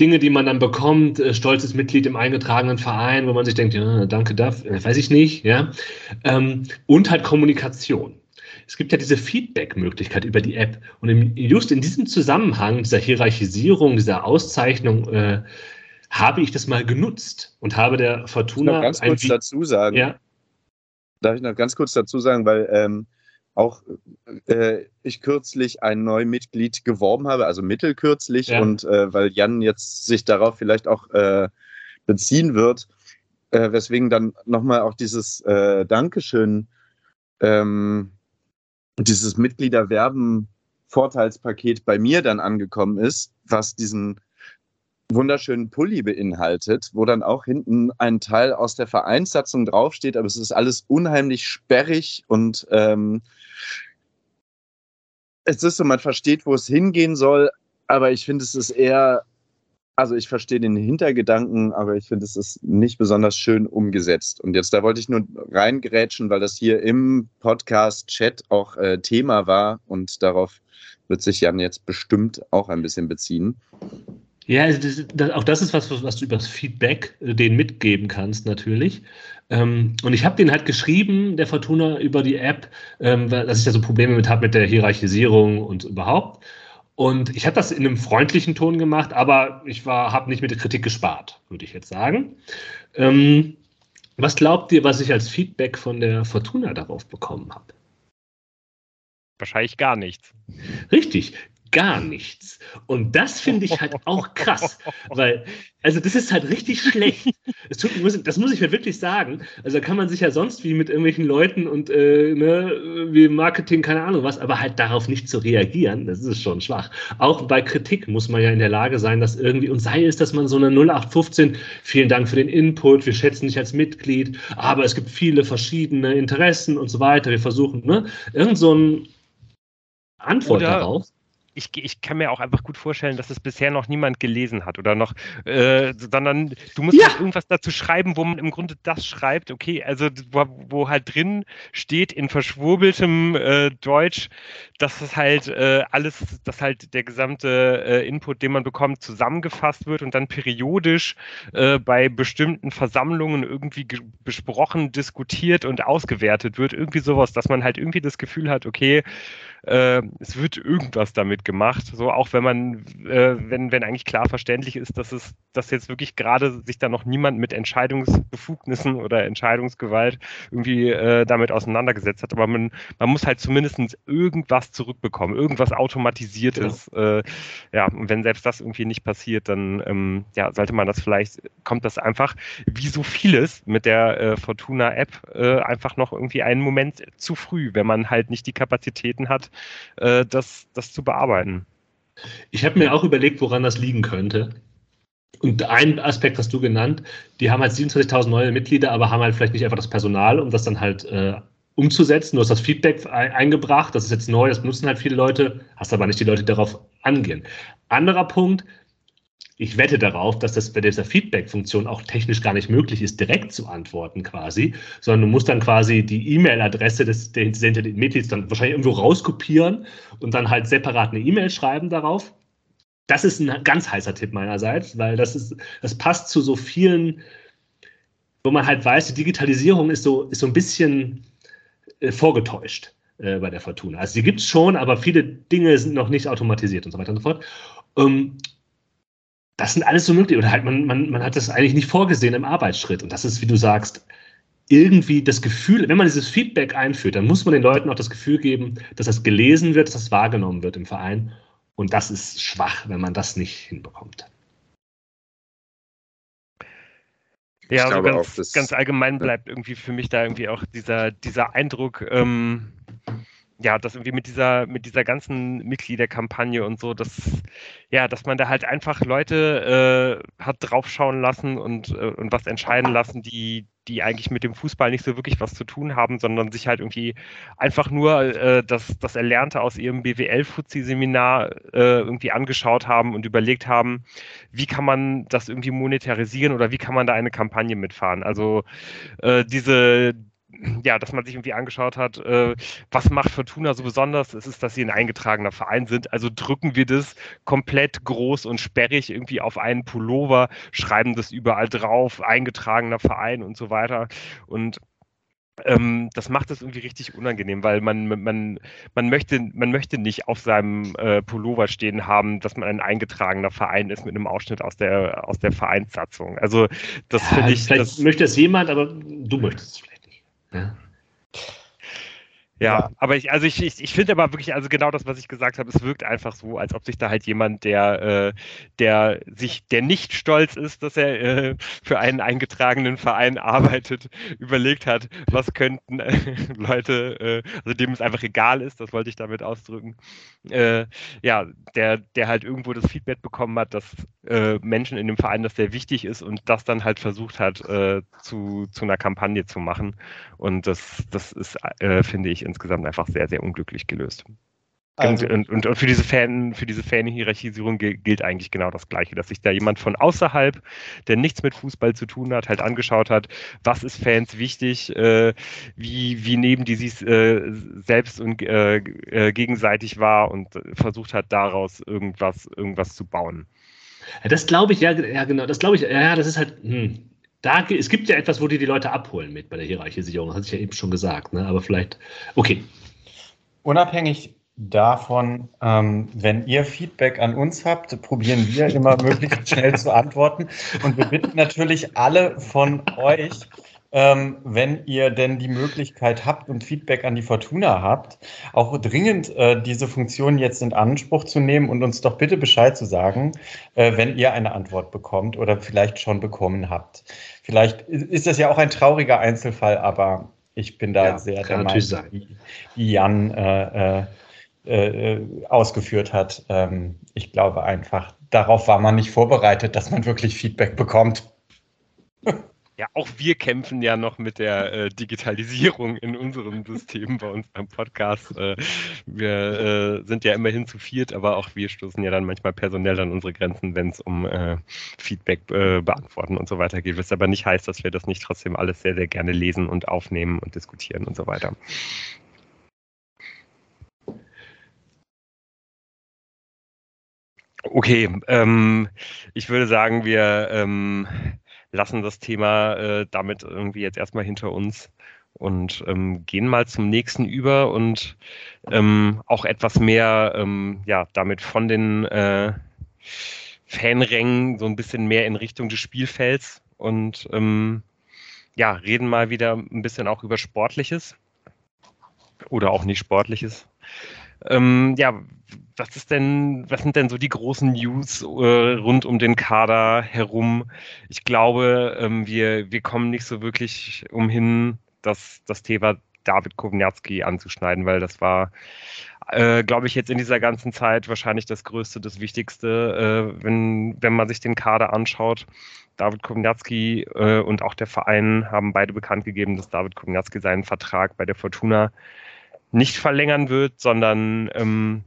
Dinge, die man dann bekommt, äh, stolzes Mitglied im eingetragenen Verein, wo man sich denkt, ja, danke dafür, äh, weiß ich nicht, ja. Ähm, und halt Kommunikation. Es gibt ja diese Feedback-Möglichkeit über die App. Und im, just in diesem Zusammenhang, dieser Hierarchisierung, dieser Auszeichnung, äh, habe ich das mal genutzt und habe der Fortuna. Ich noch ganz kurz dazu sagen. Ja. Darf ich noch ganz kurz dazu sagen, weil ähm, auch äh, ich kürzlich ein neues Mitglied geworben habe, also mittelkürzlich, ja. und äh, weil Jan jetzt sich darauf vielleicht auch äh, beziehen wird, äh, weswegen dann nochmal auch dieses äh, Dankeschön, ähm, dieses Mitgliederwerben Vorteilspaket bei mir dann angekommen ist, was diesen wunderschönen Pulli beinhaltet, wo dann auch hinten ein Teil aus der Vereinssatzung draufsteht, aber es ist alles unheimlich sperrig und ähm, es ist so, man versteht, wo es hingehen soll, aber ich finde, es ist eher, also ich verstehe den Hintergedanken, aber ich finde, es ist nicht besonders schön umgesetzt. Und jetzt, da wollte ich nur reingrätschen, weil das hier im Podcast-Chat auch äh, Thema war und darauf wird sich Jan jetzt bestimmt auch ein bisschen beziehen. Ja, also das, das, auch das ist was, was du über das Feedback äh, denen mitgeben kannst, natürlich. Ähm, und ich habe den halt geschrieben, der Fortuna, über die App, ähm, dass ich da so Probleme mit habe mit der Hierarchisierung und überhaupt. Und ich habe das in einem freundlichen Ton gemacht, aber ich habe nicht mit der Kritik gespart, würde ich jetzt sagen. Ähm, was glaubt ihr, was ich als Feedback von der Fortuna darauf bekommen habe? Wahrscheinlich gar nichts. Richtig, gar nichts. Und das finde ich halt auch krass, weil, also das ist halt richtig schlecht. Das, tut, das muss ich mir wirklich sagen. Also da kann man sich ja sonst wie mit irgendwelchen Leuten und äh, ne, wie Marketing, keine Ahnung was, aber halt darauf nicht zu reagieren, das ist schon schwach. Auch bei Kritik muss man ja in der Lage sein, dass irgendwie, und sei es, dass man so eine 0815, vielen Dank für den Input, wir schätzen dich als Mitglied, aber es gibt viele verschiedene Interessen und so weiter. Wir versuchen, ne, irgend so ein Antwort Oder darauf ich, ich kann mir auch einfach gut vorstellen, dass es bisher noch niemand gelesen hat oder noch, äh, sondern du musst ja. halt irgendwas dazu schreiben, wo man im Grunde das schreibt, okay, also wo, wo halt drin steht in verschwurbeltem äh, Deutsch, dass es halt äh, alles, dass halt der gesamte äh, Input, den man bekommt, zusammengefasst wird und dann periodisch äh, bei bestimmten Versammlungen irgendwie besprochen, diskutiert und ausgewertet wird. Irgendwie sowas, dass man halt irgendwie das Gefühl hat, okay, äh, es wird irgendwas damit gemacht. So auch wenn man, äh, wenn, wenn eigentlich klar verständlich ist, dass es, dass jetzt wirklich gerade sich da noch niemand mit Entscheidungsbefugnissen oder Entscheidungsgewalt irgendwie äh, damit auseinandergesetzt hat. Aber man, man muss halt zumindest irgendwas zurückbekommen, irgendwas automatisiertes. Ja. Äh, ja, und wenn selbst das irgendwie nicht passiert, dann ähm, ja, sollte man das vielleicht, kommt das einfach, wie so vieles mit der äh, Fortuna-App, äh, einfach noch irgendwie einen Moment zu früh, wenn man halt nicht die Kapazitäten hat, äh, das, das zu bearbeiten. Ich habe mir auch überlegt, woran das liegen könnte. Und ein Aspekt hast du genannt, die haben halt 27.000 neue Mitglieder, aber haben halt vielleicht nicht einfach das Personal, um das dann halt äh, umzusetzen. Du hast das Feedback eingebracht, das ist jetzt neu, das benutzen halt viele Leute, hast aber nicht die Leute, die darauf angehen. Anderer Punkt, ich wette darauf, dass das bei dieser Feedback-Funktion auch technisch gar nicht möglich ist, direkt zu antworten quasi, sondern du musst dann quasi die E-Mail-Adresse des, des Mitglieds dann wahrscheinlich irgendwo rauskopieren und dann halt separat eine E-Mail schreiben darauf. Das ist ein ganz heißer Tipp meinerseits, weil das ist, das passt zu so vielen, wo man halt weiß, die Digitalisierung ist so, ist so ein bisschen äh, vorgetäuscht äh, bei der Fortuna. Also die gibt es schon, aber viele Dinge sind noch nicht automatisiert und so weiter und so fort. Ähm, das sind alles so möglich. Oder halt, man, man, man hat das eigentlich nicht vorgesehen im Arbeitsschritt. Und das ist, wie du sagst, irgendwie das Gefühl, wenn man dieses Feedback einführt, dann muss man den Leuten auch das Gefühl geben, dass das gelesen wird, dass das wahrgenommen wird im Verein. Und das ist schwach, wenn man das nicht hinbekommt. Ja, also ganz, ganz, allgemein bleibt irgendwie für mich da irgendwie auch dieser, dieser Eindruck, ähm, ja, das irgendwie mit dieser, mit dieser ganzen Mitgliederkampagne und so, dass, ja, dass man da halt einfach Leute äh, hat draufschauen lassen und, äh, und was entscheiden lassen, die, die eigentlich mit dem Fußball nicht so wirklich was zu tun haben, sondern sich halt irgendwie einfach nur äh, das, das Erlernte aus ihrem BWL-Fuzzi-Seminar äh, irgendwie angeschaut haben und überlegt haben, wie kann man das irgendwie monetarisieren oder wie kann man da eine Kampagne mitfahren. Also äh, diese, ja, dass man sich irgendwie angeschaut hat, äh, was macht Fortuna so besonders? Es ist, dass sie ein eingetragener Verein sind. Also drücken wir das komplett groß und sperrig irgendwie auf einen Pullover, schreiben das überall drauf, eingetragener Verein und so weiter. Und ähm, das macht es irgendwie richtig unangenehm, weil man, man, man, möchte, man möchte nicht auf seinem äh, Pullover stehen haben, dass man ein eingetragener Verein ist mit einem Ausschnitt aus der, aus der Vereinssatzung. Also das ja, finde ich. Vielleicht das, möchte es jemand, aber du möchtest es vielleicht. Yeah. Ja. Ja, aber ich, also ich, ich, ich finde aber wirklich, also genau das, was ich gesagt habe, es wirkt einfach so, als ob sich da halt jemand, der, äh, der sich, der nicht stolz ist, dass er äh, für einen eingetragenen Verein arbeitet, überlegt hat, was könnten äh, Leute, äh, also dem es einfach egal ist, das wollte ich damit ausdrücken, äh, ja, der, der halt irgendwo das Feedback bekommen hat, dass äh, Menschen in dem Verein das sehr wichtig ist und das dann halt versucht hat, zu, zu einer Kampagne zu machen. Und das, das ist, finde ich, insgesamt einfach sehr, sehr unglücklich gelöst. Also, und, und, und, für diese Fan, für diese Fan-Hierarchisierung gilt eigentlich genau das Gleiche, dass sich da jemand von außerhalb, der nichts mit Fußball zu tun hat, halt angeschaut hat, was ist Fans wichtig, äh, wie, wie nehmen die sich äh, selbst und äh, äh gegenseitig wahr und versucht hat, daraus irgendwas, irgendwas zu bauen. Das glaube ich, ja, ja, genau, das glaube ich, ja, das ist halt, hm, da, es gibt ja etwas, wo die die Leute abholen mit bei der Hierarchiesicherung, das hatte ich ja eben schon gesagt, ne? aber vielleicht, okay. Unabhängig davon, ähm, wenn ihr Feedback an uns habt, probieren wir immer möglichst schnell zu antworten. Und wir bitten natürlich alle von euch, ähm, wenn ihr denn die Möglichkeit habt und Feedback an die Fortuna habt, auch dringend äh, diese Funktion jetzt in Anspruch zu nehmen und uns doch bitte Bescheid zu sagen, äh, wenn ihr eine Antwort bekommt oder vielleicht schon bekommen habt. Vielleicht ist das ja auch ein trauriger Einzelfall, aber ich bin da ja, sehr der Meinung, wie, wie Jan äh, äh, äh, ausgeführt hat. Ähm, ich glaube einfach, darauf war man nicht vorbereitet, dass man wirklich Feedback bekommt. Ja, auch wir kämpfen ja noch mit der äh, Digitalisierung in unserem System bei uns beim Podcast. Äh, wir äh, sind ja immerhin zu viert, aber auch wir stoßen ja dann manchmal personell an unsere Grenzen, wenn es um äh, Feedback äh, beantworten und so weiter geht. Was aber nicht heißt, dass wir das nicht trotzdem alles sehr, sehr gerne lesen und aufnehmen und diskutieren und so weiter. Okay, ähm, ich würde sagen, wir ähm, lassen das Thema äh, damit irgendwie jetzt erstmal hinter uns und ähm, gehen mal zum nächsten über und ähm, auch etwas mehr ähm, ja damit von den äh, Fanrängen so ein bisschen mehr in Richtung des Spielfelds und ähm, ja reden mal wieder ein bisschen auch über Sportliches oder auch nicht Sportliches. Ähm, ja, was ist denn, was sind denn so die großen News äh, rund um den Kader herum? Ich glaube, ähm, wir, wir kommen nicht so wirklich umhin, das, das Thema David Kowniatski anzuschneiden, weil das war, äh, glaube ich, jetzt in dieser ganzen Zeit wahrscheinlich das Größte, das Wichtigste, äh, wenn, wenn man sich den Kader anschaut. David Kowniatski äh, und auch der Verein haben beide bekannt gegeben, dass David Kowniatski seinen Vertrag bei der Fortuna nicht verlängern wird, sondern ähm,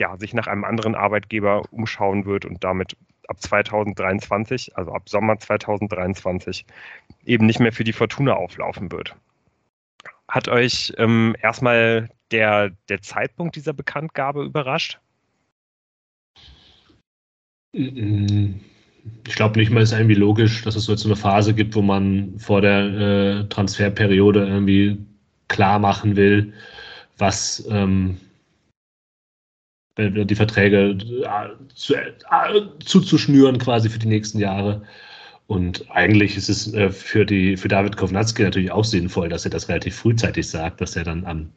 ja, sich nach einem anderen Arbeitgeber umschauen wird und damit ab 2023, also ab Sommer 2023, eben nicht mehr für die Fortuna auflaufen wird. Hat euch ähm, erstmal der, der Zeitpunkt dieser Bekanntgabe überrascht? Ich glaube nicht mal, es ist irgendwie logisch, dass es so jetzt eine Phase gibt, wo man vor der äh, Transferperiode irgendwie klar machen will, was ähm, die Verträge äh, zu, äh, zuzuschnüren quasi für die nächsten Jahre. Und eigentlich ist es äh, für, die, für David Kovnatski natürlich auch sinnvoll, dass er das relativ frühzeitig sagt, dass er dann am,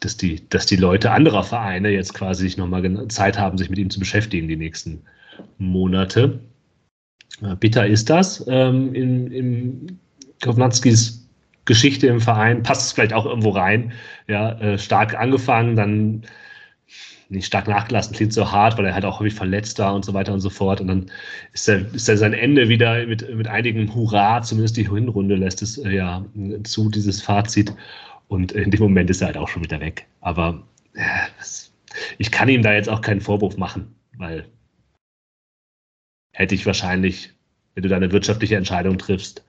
dass die, dass die Leute anderer Vereine jetzt quasi sich nochmal Zeit haben, sich mit ihm zu beschäftigen die nächsten Monate. Bitter ist das. Ähm, in, in Kovnatskis Geschichte im Verein passt es vielleicht auch irgendwo rein. Ja, äh, stark angefangen, dann nicht stark nachgelassen, klingt so hart, weil er halt auch häufig verletzt war und so weiter und so fort. Und dann ist er, ist er sein Ende wieder mit, mit einigem Hurra, zumindest die Hinrunde lässt es äh, ja zu, dieses Fazit. Und in dem Moment ist er halt auch schon wieder weg. Aber äh, ich kann ihm da jetzt auch keinen Vorwurf machen, weil hätte ich wahrscheinlich, wenn du da eine wirtschaftliche Entscheidung triffst,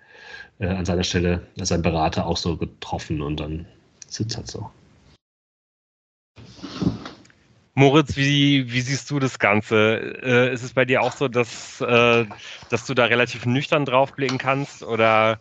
äh, an seiner Stelle sein Berater auch so getroffen und dann sitzt halt so. Moritz, wie, wie siehst du das Ganze? Äh, ist es bei dir auch so, dass, äh, dass du da relativ nüchtern draufblicken kannst oder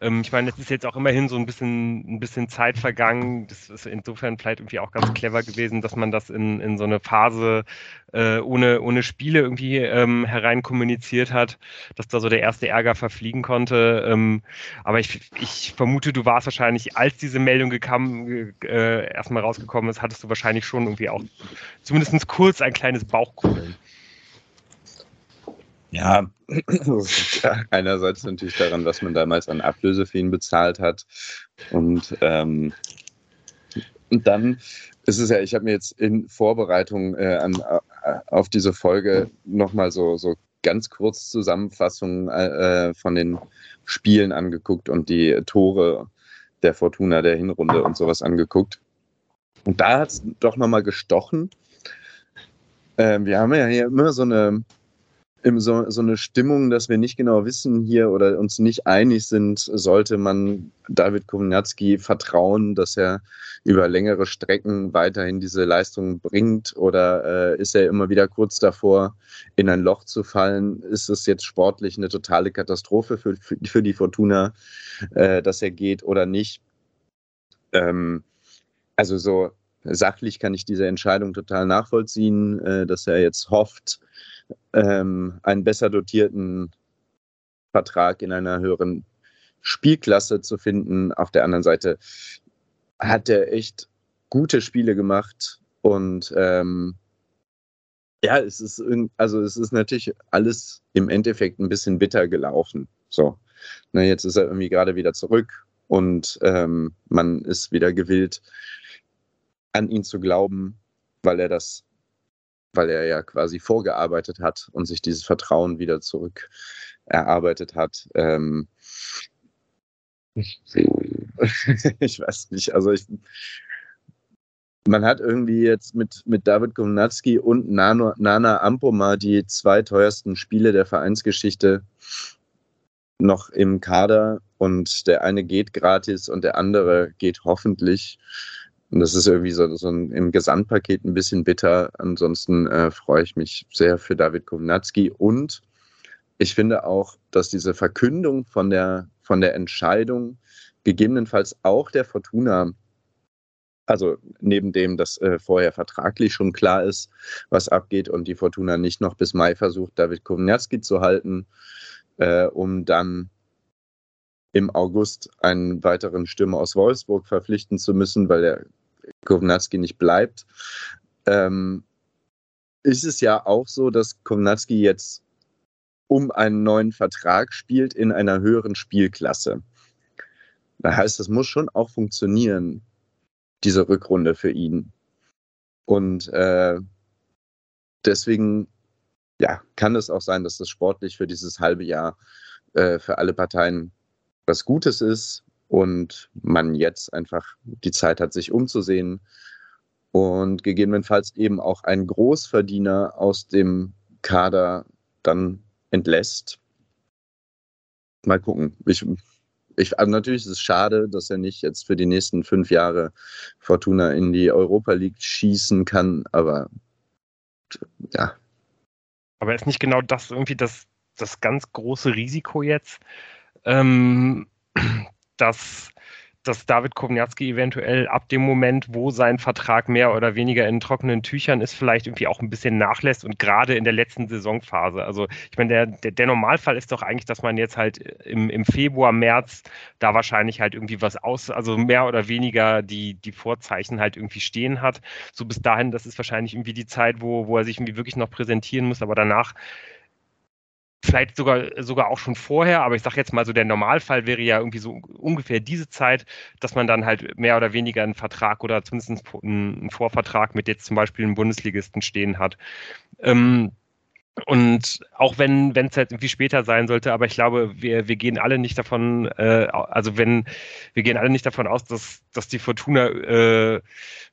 ähm, ich meine, es ist jetzt auch immerhin so ein bisschen, ein bisschen Zeit vergangen. Das ist insofern vielleicht irgendwie auch ganz clever gewesen, dass man das in, in so eine Phase äh, ohne, ohne Spiele irgendwie ähm, hereinkommuniziert hat, dass da so der erste Ärger verfliegen konnte. Ähm, aber ich, ich vermute, du warst wahrscheinlich, als diese Meldung gekam, äh, erstmal rausgekommen ist, hattest du wahrscheinlich schon irgendwie auch zumindest kurz ein kleines Bauchkrummeln. Ja, einerseits natürlich daran, was man damals an Ablöse für ihn bezahlt hat. Und, ähm, und dann ist es ja, ich habe mir jetzt in Vorbereitung äh, an, äh, auf diese Folge nochmal so, so ganz kurz Zusammenfassungen äh, von den Spielen angeguckt und die Tore der Fortuna der Hinrunde und sowas angeguckt. Und da hat es doch nochmal gestochen. Ähm, wir haben ja hier immer so eine so, so eine Stimmung, dass wir nicht genau wissen hier oder uns nicht einig sind, sollte man David Kovnatski vertrauen, dass er über längere Strecken weiterhin diese Leistungen bringt oder äh, ist er immer wieder kurz davor, in ein Loch zu fallen? Ist es jetzt sportlich eine totale Katastrophe für, für, für die Fortuna, äh, dass er geht oder nicht? Ähm, also so sachlich kann ich diese Entscheidung total nachvollziehen, äh, dass er jetzt hofft, ähm, einen besser dotierten Vertrag in einer höheren Spielklasse zu finden. Auf der anderen Seite hat er echt gute Spiele gemacht und ähm, ja, es ist also es ist natürlich alles im Endeffekt ein bisschen bitter gelaufen. So, Na, jetzt ist er irgendwie gerade wieder zurück und ähm, man ist wieder gewillt, an ihn zu glauben, weil er das weil er ja quasi vorgearbeitet hat und sich dieses Vertrauen wieder zurück erarbeitet hat. Ähm, ich weiß nicht, also ich, man hat irgendwie jetzt mit, mit David Komnatski und Nano, Nana Ampoma die zwei teuersten Spiele der Vereinsgeschichte noch im Kader und der eine geht gratis und der andere geht hoffentlich. Und das ist irgendwie so, so ein, im Gesamtpaket ein bisschen bitter. Ansonsten äh, freue ich mich sehr für David Kovnatski und ich finde auch, dass diese Verkündung von der, von der Entscheidung gegebenenfalls auch der Fortuna also neben dem, dass äh, vorher vertraglich schon klar ist, was abgeht und die Fortuna nicht noch bis Mai versucht, David Kovnatski zu halten, äh, um dann im August einen weiteren Stürmer aus Wolfsburg verpflichten zu müssen, weil der Kovnatski nicht bleibt. Ähm, ist es ja auch so, dass Kovnatski jetzt um einen neuen Vertrag spielt in einer höheren Spielklasse. Das heißt, das muss schon auch funktionieren, diese Rückrunde für ihn. Und äh, deswegen ja, kann es auch sein, dass das sportlich für dieses halbe Jahr äh, für alle Parteien was Gutes ist und man jetzt einfach die Zeit hat, sich umzusehen und gegebenenfalls eben auch einen Großverdiener aus dem Kader dann entlässt. Mal gucken. Ich, ich, also natürlich ist es schade, dass er nicht jetzt für die nächsten fünf Jahre Fortuna in die Europa League schießen kann, aber ja. Aber ist nicht genau das irgendwie das, das ganz große Risiko jetzt, ähm, dass dass David Kovnatski eventuell ab dem Moment, wo sein Vertrag mehr oder weniger in trockenen Tüchern ist, vielleicht irgendwie auch ein bisschen nachlässt und gerade in der letzten Saisonphase. Also ich meine, der, der, der Normalfall ist doch eigentlich, dass man jetzt halt im, im Februar, März da wahrscheinlich halt irgendwie was aus, also mehr oder weniger die, die Vorzeichen halt irgendwie stehen hat. So bis dahin, das ist wahrscheinlich irgendwie die Zeit, wo, wo er sich irgendwie wirklich noch präsentieren muss, aber danach vielleicht sogar, sogar auch schon vorher, aber ich sage jetzt mal so, der Normalfall wäre ja irgendwie so ungefähr diese Zeit, dass man dann halt mehr oder weniger einen Vertrag oder zumindest einen Vorvertrag mit jetzt zum Beispiel einem Bundesligisten stehen hat. Ähm, und auch wenn wenn es halt irgendwie später sein sollte, aber ich glaube, wir, wir gehen alle nicht davon, äh, also wenn wir gehen alle nicht davon aus, dass, dass die Fortuna äh,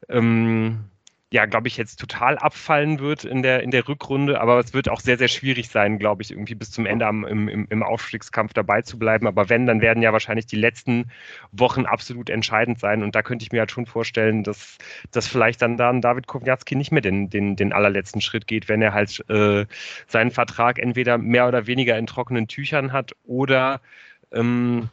ähm, ja, glaube ich, jetzt total abfallen wird in der, in der Rückrunde. Aber es wird auch sehr, sehr schwierig sein, glaube ich, irgendwie bis zum Ende am, im, im Aufstiegskampf dabei zu bleiben. Aber wenn, dann werden ja wahrscheinlich die letzten Wochen absolut entscheidend sein. Und da könnte ich mir halt schon vorstellen, dass, dass vielleicht dann, dann David Kowniatski nicht mehr den, den, den allerletzten Schritt geht, wenn er halt äh, seinen Vertrag entweder mehr oder weniger in trockenen Tüchern hat oder ähm,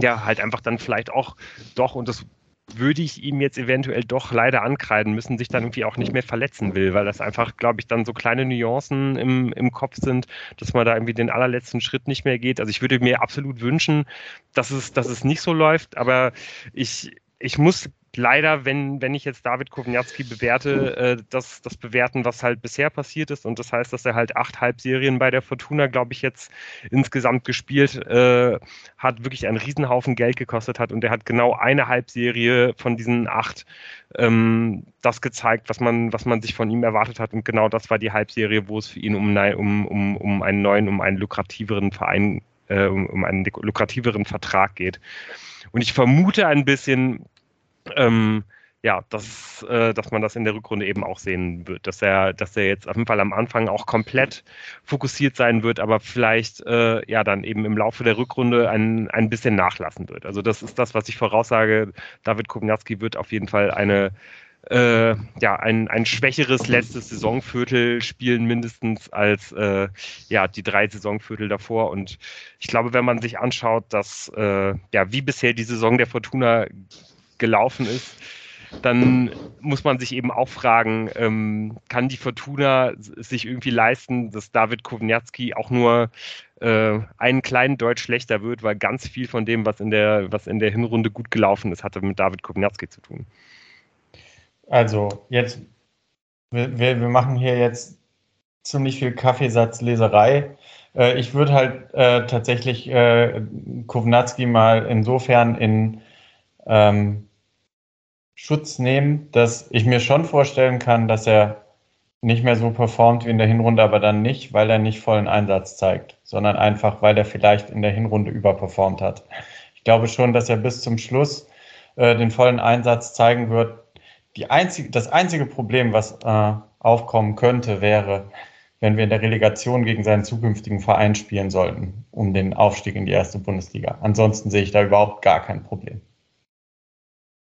ja, halt einfach dann vielleicht auch doch, und das würde ich ihm jetzt eventuell doch leider ankreiden müssen, sich dann irgendwie auch nicht mehr verletzen will, weil das einfach, glaube ich, dann so kleine Nuancen im, im Kopf sind, dass man da irgendwie den allerletzten Schritt nicht mehr geht. Also ich würde mir absolut wünschen, dass es, dass es nicht so läuft, aber ich, ich muss leider, wenn, wenn ich jetzt David Kovnatski bewerte, äh, das, das bewerten, was halt bisher passiert ist. Und das heißt, dass er halt acht Halbserien bei der Fortuna, glaube ich, jetzt insgesamt gespielt äh, hat, wirklich einen Riesenhaufen Geld gekostet hat. Und er hat genau eine Halbserie von diesen acht ähm, das gezeigt, was man, was man sich von ihm erwartet hat. Und genau das war die Halbserie, wo es für ihn um, um, um, um einen neuen, um einen lukrativeren Verein, äh, um, um einen lukrativeren Vertrag geht. Und ich vermute ein bisschen, ähm, ja, dass, äh, dass man das in der Rückrunde eben auch sehen wird, dass er, dass er jetzt auf jeden Fall am Anfang auch komplett fokussiert sein wird, aber vielleicht äh, ja dann eben im Laufe der Rückrunde ein, ein bisschen nachlassen wird. Also das ist das, was ich voraussage. David Kubnatski wird auf jeden Fall eine äh, ja, ein, ein schwächeres letztes Saisonviertel spielen, mindestens als äh, ja, die drei Saisonviertel davor. Und ich glaube, wenn man sich anschaut, dass äh, ja, wie bisher die Saison der Fortuna gelaufen ist, dann muss man sich eben auch fragen, ähm, kann die Fortuna sich irgendwie leisten, dass David Kovnatski auch nur äh, einen kleinen Deutsch schlechter wird, weil ganz viel von dem, was in der, was in der Hinrunde gut gelaufen ist, hatte mit David Kovnatski zu tun. Also jetzt, wir, wir machen hier jetzt ziemlich viel Kaffeesatzleserei. Äh, ich würde halt äh, tatsächlich äh, Kovnatski mal insofern in ähm, Schutz nehmen, dass ich mir schon vorstellen kann, dass er nicht mehr so performt wie in der Hinrunde, aber dann nicht, weil er nicht vollen Einsatz zeigt, sondern einfach, weil er vielleicht in der Hinrunde überperformt hat. Ich glaube schon, dass er bis zum Schluss äh, den vollen Einsatz zeigen wird. Die einzige, das einzige Problem, was äh, aufkommen könnte, wäre, wenn wir in der Relegation gegen seinen zukünftigen Verein spielen sollten, um den Aufstieg in die erste Bundesliga. Ansonsten sehe ich da überhaupt gar kein Problem.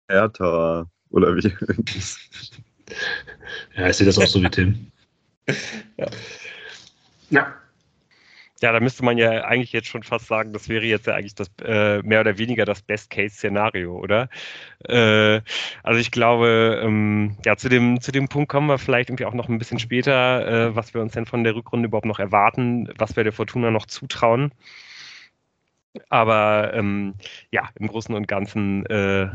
Hertha oder wie? Ja, ich sehe das auch so wie Tim. ja. ja. Ja, da müsste man ja eigentlich jetzt schon fast sagen, das wäre jetzt ja eigentlich das äh, mehr oder weniger das Best-Case-Szenario, oder? Äh, also ich glaube, ähm, ja, zu dem, zu dem Punkt kommen wir vielleicht irgendwie auch noch ein bisschen später, äh, was wir uns denn von der Rückrunde überhaupt noch erwarten, was wir der Fortuna noch zutrauen. Aber ähm, ja, im Großen und Ganzen äh,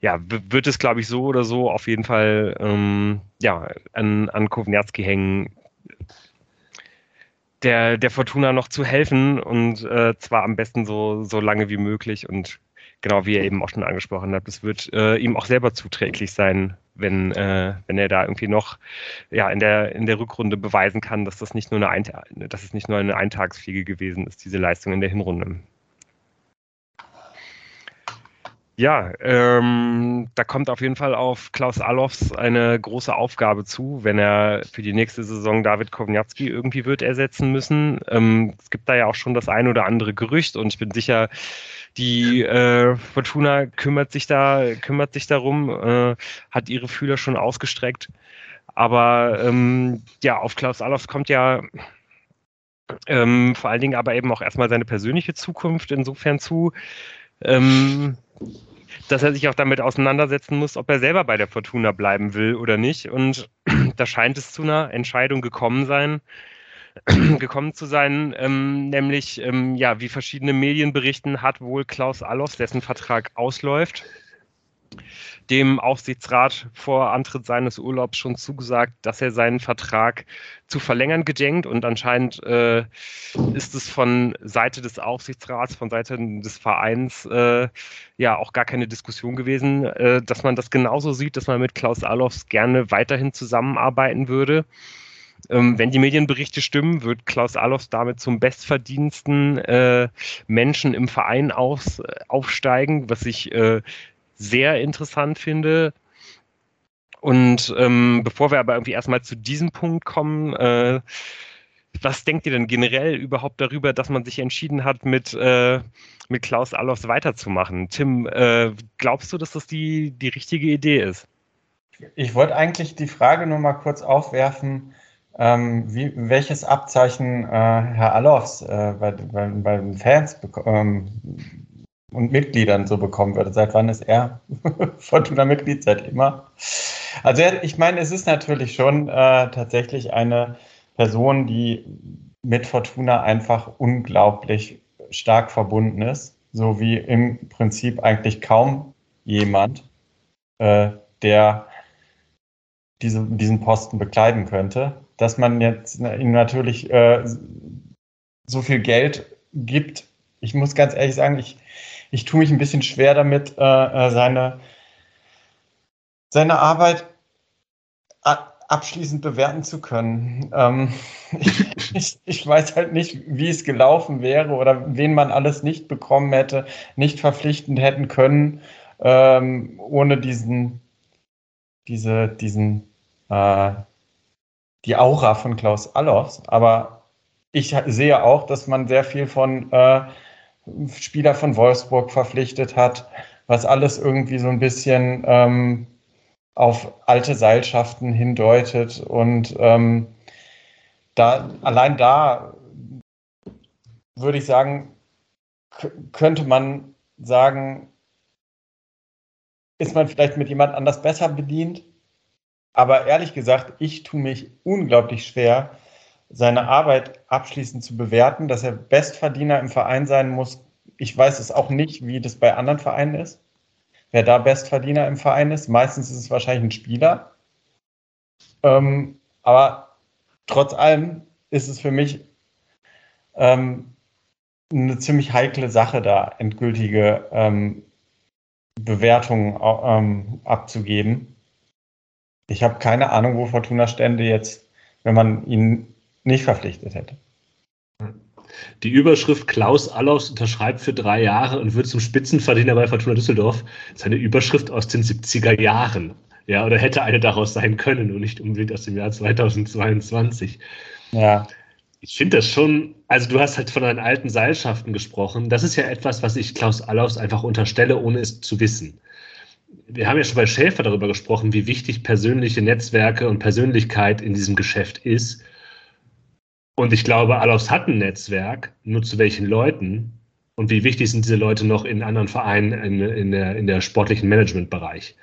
ja, wird es, glaube ich, so oder so auf jeden Fall ähm, ja, an, an Kovnatski hängen, der, der Fortuna noch zu helfen und äh, zwar am besten so, so lange wie möglich und genau wie er eben auch schon angesprochen hat, es wird äh, ihm auch selber zuträglich sein, wenn, äh, wenn er da irgendwie noch ja, in, der, in der Rückrunde beweisen kann, dass das nicht nur eine, Ein dass es nicht nur eine Eintagsfliege gewesen ist, diese Leistung in der Hinrunde. Ja, ähm, da kommt auf jeden Fall auf Klaus Allofs eine große Aufgabe zu, wenn er für die nächste Saison David Kowniatski irgendwie wird ersetzen müssen. Ähm, es gibt da ja auch schon das ein oder andere Gerücht und ich bin sicher, die äh, Fortuna kümmert sich da, kümmert sich darum, äh, hat ihre Fühler schon ausgestreckt. Aber ähm, ja, auf Klaus Allofs kommt ja ähm, vor allen Dingen aber eben auch erstmal seine persönliche Zukunft insofern zu. Ähm, dass er sich auch damit auseinandersetzen muss, ob er selber bei der Fortuna bleiben will oder nicht. Und da scheint es zu einer Entscheidung gekommen sein, gekommen zu sein, ähm, nämlich ähm, ja, wie verschiedene Medien berichten, hat wohl Klaus Allofs, dessen Vertrag ausläuft, dem Aufsichtsrat vor Antritt seines Urlaubs schon zugesagt, dass er seinen Vertrag zu verlängern gedenkt. Und anscheinend äh, ist es von Seite des Aufsichtsrats, von Seite des Vereins äh, ja auch gar keine Diskussion gewesen, äh, dass man das genauso sieht, dass man mit Klaus Alofs gerne weiterhin zusammenarbeiten würde. Ähm, wenn die Medienberichte stimmen, wird Klaus Alofs damit zum bestverdiensten äh, Menschen im Verein aus, aufsteigen, was ich äh, sehr interessant finde. Und ähm, bevor wir aber irgendwie erstmal zu diesem Punkt kommen, äh, was denkt ihr denn generell überhaupt darüber, dass man sich entschieden hat, mit, äh, mit Klaus Allofs weiterzumachen? Tim, äh, glaubst du, dass das die, die richtige Idee ist? Ich wollte eigentlich die Frage nur mal kurz aufwerfen, ähm, wie, welches Abzeichen äh, Herr Allofs äh, bei, bei, bei, den Fans ähm, und Mitgliedern so bekommen würde. Seit wann ist er Fortuna-Mitglied? Seit immer. Also ich meine, es ist natürlich schon äh, tatsächlich eine Person, die mit Fortuna einfach unglaublich stark verbunden ist, so wie im Prinzip eigentlich kaum jemand, äh, der diese, diesen Posten bekleiden könnte. Dass man jetzt ihm natürlich äh, so viel Geld gibt, ich muss ganz ehrlich sagen, ich ich tue mich ein bisschen schwer damit, äh, äh seine, seine Arbeit abschließend bewerten zu können. Ähm, ich, ich, weiß halt nicht, wie es gelaufen wäre oder wen man alles nicht bekommen hätte, nicht verpflichtend hätten können, ähm, ohne diesen, diese, diesen, äh, die Aura von Klaus Allofs. Aber ich sehe auch, dass man sehr viel von äh, Spieler von Wolfsburg verpflichtet hat, was alles irgendwie so ein bisschen ähm, auf alte Seilschaften hindeutet. Und ähm, da, allein da würde ich sagen, könnte man sagen, ist man vielleicht mit jemand anders besser bedient. Aber ehrlich gesagt, ich tue mich unglaublich schwer, seine Arbeit abschließend zu bewerten, dass er Bestverdiener im Verein sein muss. Ich weiß es auch nicht, wie das bei anderen Vereinen ist. Wer da Bestverdiener im Verein ist, meistens ist es wahrscheinlich ein Spieler. Ähm, aber trotz allem ist es für mich ähm, eine ziemlich heikle Sache, da endgültige ähm, Bewertungen ähm, abzugeben. Ich habe keine Ahnung, wo Fortuna stände jetzt, wenn man ihn nicht verpflichtet hätte. Die Überschrift Klaus Allofs unterschreibt für drei Jahre und wird zum Spitzenverdiener bei Fortuna Düsseldorf. Das ist eine Überschrift aus den 70er Jahren. Ja, oder hätte eine daraus sein können und nicht unbedingt aus dem Jahr 2022. Ja. Ich finde das schon, also du hast halt von deinen alten Seilschaften gesprochen. Das ist ja etwas, was ich Klaus Allofs einfach unterstelle, ohne es zu wissen. Wir haben ja schon bei Schäfer darüber gesprochen, wie wichtig persönliche Netzwerke und Persönlichkeit in diesem Geschäft ist. Und ich glaube, Allofs hat ein Netzwerk, nur zu welchen Leuten und wie wichtig sind diese Leute noch in anderen Vereinen in, in der, in der sportlichen Managementbereich.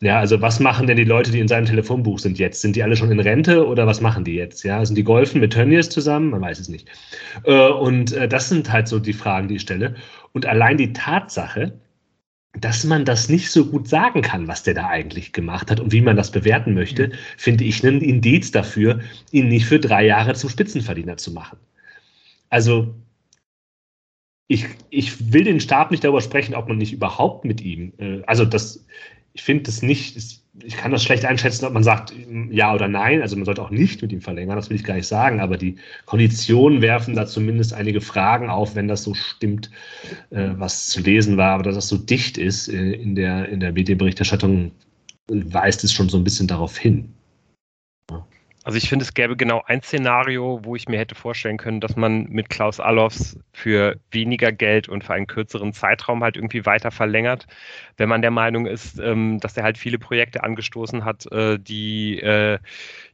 Ja, also was machen denn die Leute, die in seinem Telefonbuch sind jetzt? Sind die alle schon in Rente oder was machen die jetzt? Ja, sind die golfen mit Tönnies zusammen? Man weiß es nicht. Äh, und äh, das sind halt so die Fragen, die ich stelle. Und allein die Tatsache, dass man das nicht so gut sagen kann, was der da eigentlich gemacht hat und wie man das bewerten möchte, mhm. finde ich einen Indiz dafür, ihn nicht für drei Jahre zum Spitzenverdiener zu machen. Also ich, ich will den Stab nicht darüber sprechen, ob man nicht überhaupt mit ihm, äh, also das, ich finde das nicht, ich kann das schlecht einschätzen, ob man sagt ja oder nein. Also man sollte auch nicht mit ihm verlängern, das will ich gar nicht sagen, aber die Konditionen werfen da zumindest einige Fragen auf, wenn das so stimmt, äh, was zu lesen war, aber dass das so dicht ist äh, in der, in der Medienberichterstattung, weist es schon so ein bisschen darauf hin. Also ich finde, es gäbe genau ein Szenario, wo ich mir hätte vorstellen können, dass man mit Klaus Allofs für weniger Geld und für einen kürzeren Zeitraum halt irgendwie weiter verlängert, wenn man der Meinung ist, ähm, dass er halt viele Projekte angestoßen hat, äh, die, äh,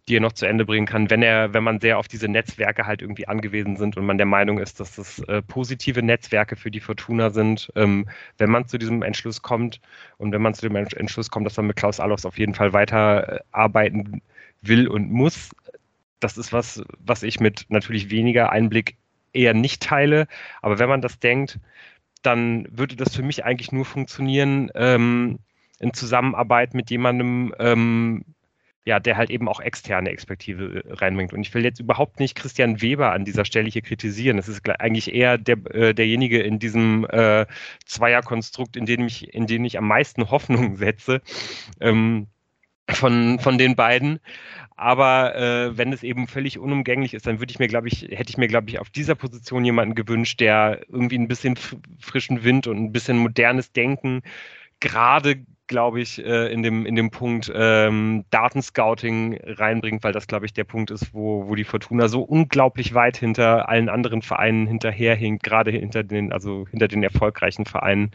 die er noch zu Ende bringen kann, wenn er, wenn man sehr auf diese Netzwerke halt irgendwie angewiesen sind und man der Meinung ist, dass das äh, positive Netzwerke für die Fortuna sind, ähm, wenn man zu diesem Entschluss kommt und wenn man zu dem Entschluss kommt, dass man mit Klaus Allofs auf jeden Fall weiter arbeiten will und muss. Das ist was, was ich mit natürlich weniger Einblick eher nicht teile. Aber wenn man das denkt, dann würde das für mich eigentlich nur funktionieren ähm, in Zusammenarbeit mit jemandem, ähm, ja, der halt eben auch externe Expertise äh, reinbringt. Und ich will jetzt überhaupt nicht Christian Weber an dieser Stelle hier kritisieren. Das ist eigentlich eher der, äh, derjenige in diesem äh, Zweierkonstrukt, in dem ich, in dem ich am meisten Hoffnung setze. Ähm, von, von den beiden. Aber äh, wenn es eben völlig unumgänglich ist, dann würde ich mir, glaube ich, hätte ich mir, glaube ich, auf dieser Position jemanden gewünscht, der irgendwie ein bisschen frischen Wind und ein bisschen modernes Denken gerade glaube ich, äh, in, dem, in dem Punkt ähm, Datenscouting reinbringt, weil das, glaube ich, der Punkt ist, wo, wo die Fortuna so unglaublich weit hinter allen anderen Vereinen hinterherhinkt, gerade hinter den, also hinter den erfolgreichen Vereinen.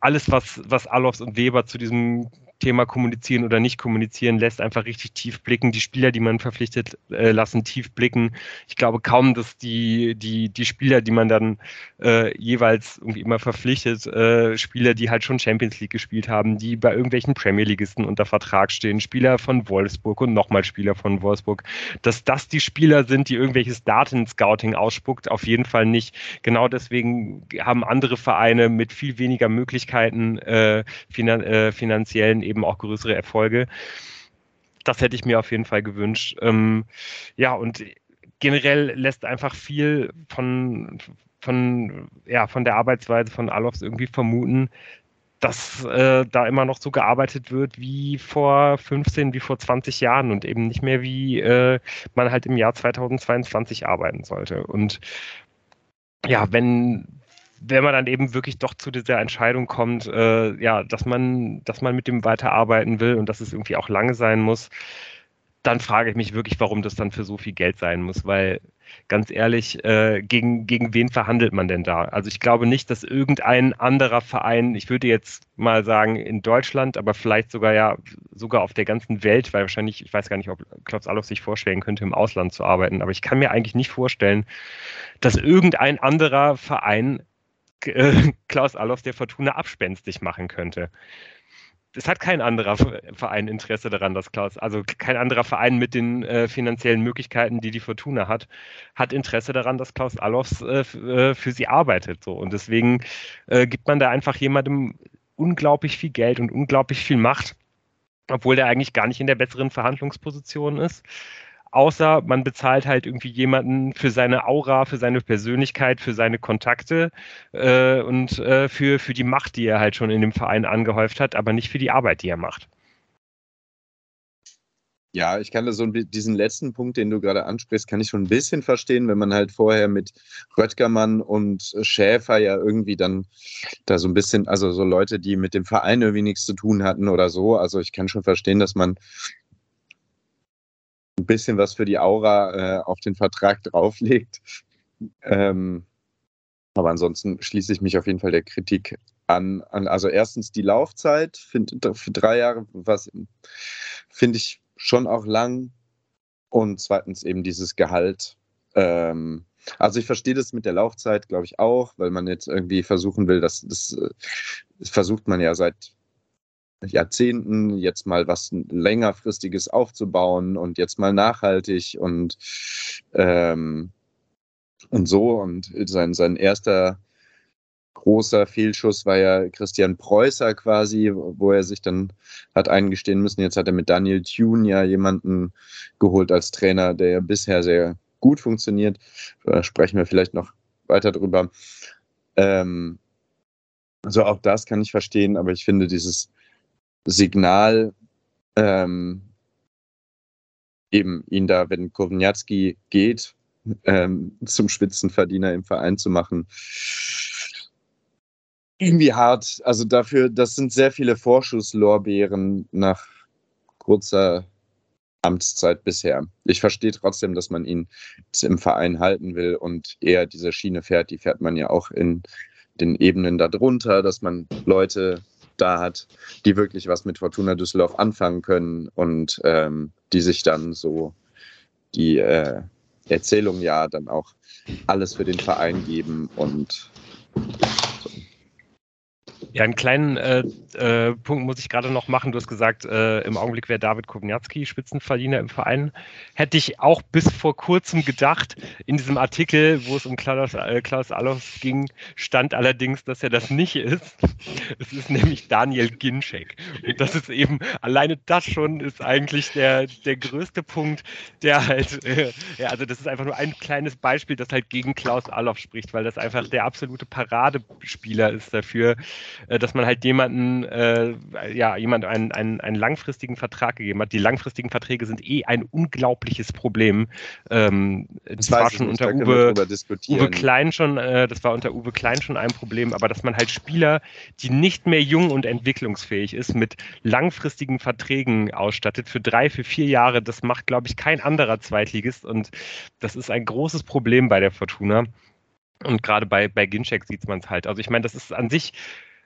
Alles, was, was Alofs und Weber zu diesem Thema kommunizieren oder nicht kommunizieren lässt, einfach richtig tief blicken. Die Spieler, die man verpflichtet, äh, lassen tief blicken. Ich glaube kaum, dass die, die, die Spieler, die man dann äh, jeweils irgendwie immer verpflichtet, äh, Spieler, die halt schon Champions League gespielt haben, die bei irgendwelchen Premier Leagueisten unter Vertrag stehen, Spieler von Wolfsburg und nochmal Spieler von Wolfsburg, dass das die Spieler sind, die irgendwelches Daten-Scouting ausspuckt, auf jeden Fall nicht. Genau deswegen haben andere Vereine mit viel weniger Möglichkeiten äh, finan äh, finanziellen eben auch größere Erfolge. Das hätte ich mir auf jeden Fall gewünscht. Ähm, ja, und generell lässt einfach viel von, von, ja, von der Arbeitsweise von Alofs irgendwie vermuten, dass äh, da immer noch so gearbeitet wird wie vor 15, wie vor 20 Jahren und eben nicht mehr wie äh, man halt im Jahr 2022 arbeiten sollte. Und ja, wenn wenn man dann eben wirklich doch zu dieser Entscheidung kommt, äh, ja, dass man, dass man mit dem weiterarbeiten will und dass es irgendwie auch lange sein muss, dann frage ich mich wirklich, warum das dann für so viel Geld sein muss, weil ganz ehrlich, äh, gegen, gegen wen verhandelt man denn da? Also ich glaube nicht, dass irgendein anderer Verein, ich würde jetzt mal sagen in Deutschland, aber vielleicht sogar ja sogar auf der ganzen Welt, weil wahrscheinlich, ich weiß gar nicht, ob Klaus Allof sich vorstellen könnte, im Ausland zu arbeiten, aber ich kann mir eigentlich nicht vorstellen, dass irgendein anderer Verein äh, Klaus Allofs der Fortuna abspenstig machen könnte. Es hat kein anderer Verein Interesse daran, dass Klaus, also kein anderer Verein mit den äh, finanziellen Möglichkeiten, die die Fortuna hat, hat Interesse daran, dass Klaus Allofs äh, äh, für sie arbeitet. So. Und deswegen äh, gibt man da einfach jemandem unglaublich viel Geld und unglaublich viel Macht, obwohl der eigentlich gar nicht in der besseren Verhandlungsposition ist außer man bezahlt halt irgendwie jemanden für seine Aura, für seine Persönlichkeit, für seine Kontakte äh, und äh, für, für die Macht, die er halt schon in dem Verein angehäuft hat, aber nicht für die Arbeit, die er macht. Ja, ich kann das so diesen letzten Punkt, den du gerade ansprichst, kann ich schon ein bisschen verstehen, wenn man halt vorher mit Röttgermann und Schäfer ja irgendwie dann da so ein bisschen, also so Leute, die mit dem Verein irgendwie nichts zu tun hatten oder so. Also ich kann schon verstehen, dass man ein bisschen was für die Aura äh, auf den Vertrag drauflegt. Ähm, aber ansonsten schließe ich mich auf jeden Fall der Kritik an. an also erstens die Laufzeit, find, für drei Jahre, was finde ich schon auch lang. Und zweitens eben dieses Gehalt. Ähm, also ich verstehe das mit der Laufzeit, glaube ich, auch, weil man jetzt irgendwie versuchen will, dass das, das versucht man ja seit Jahrzehnten jetzt mal was längerfristiges aufzubauen und jetzt mal nachhaltig und ähm, und so. Und sein, sein erster großer Fehlschuss war ja Christian Preußer quasi, wo er sich dann hat eingestehen müssen. Jetzt hat er mit Daniel Thune ja jemanden geholt als Trainer, der ja bisher sehr gut funktioniert. Da sprechen wir vielleicht noch weiter drüber. Ähm, also auch das kann ich verstehen, aber ich finde dieses Signal, ähm, eben ihn da, wenn Kowniatski geht, ähm, zum Spitzenverdiener im Verein zu machen, irgendwie hart. Also dafür, das sind sehr viele Vorschusslorbeeren nach kurzer Amtszeit bisher. Ich verstehe trotzdem, dass man ihn im Verein halten will und eher diese Schiene fährt. Die fährt man ja auch in den Ebenen darunter, dass man Leute da hat, die wirklich was mit Fortuna Düsseldorf anfangen können und ähm, die sich dann so die äh, Erzählung ja dann auch alles für den Verein geben und ja, einen kleinen äh, äh, Punkt muss ich gerade noch machen. Du hast gesagt, äh, im Augenblick wäre David Kowniatski Spitzenverdiener im Verein. Hätte ich auch bis vor kurzem gedacht. In diesem Artikel, wo es um Klaus, äh, Klaus Allofs ging, stand allerdings, dass er das nicht ist. Es ist nämlich Daniel Ginczek. Und das ist eben, alleine das schon ist eigentlich der, der größte Punkt, der halt, äh, ja, also das ist einfach nur ein kleines Beispiel, das halt gegen Klaus Allof spricht, weil das einfach der absolute Paradespieler ist dafür, dass man halt jemanden, äh, ja, jemand einen, einen, einen langfristigen Vertrag gegeben hat. Die langfristigen Verträge sind eh ein unglaubliches Problem. Ähm, das war schon unter Uwe, Uwe Klein schon, äh, das war unter Uwe Klein schon ein Problem, aber dass man halt Spieler, die nicht mehr jung und entwicklungsfähig ist, mit langfristigen Verträgen ausstattet für drei, für vier Jahre, das macht, glaube ich, kein anderer Zweitligist und das ist ein großes Problem bei der Fortuna. Und gerade bei, bei Ginczek sieht man es halt. Also ich meine, das ist an sich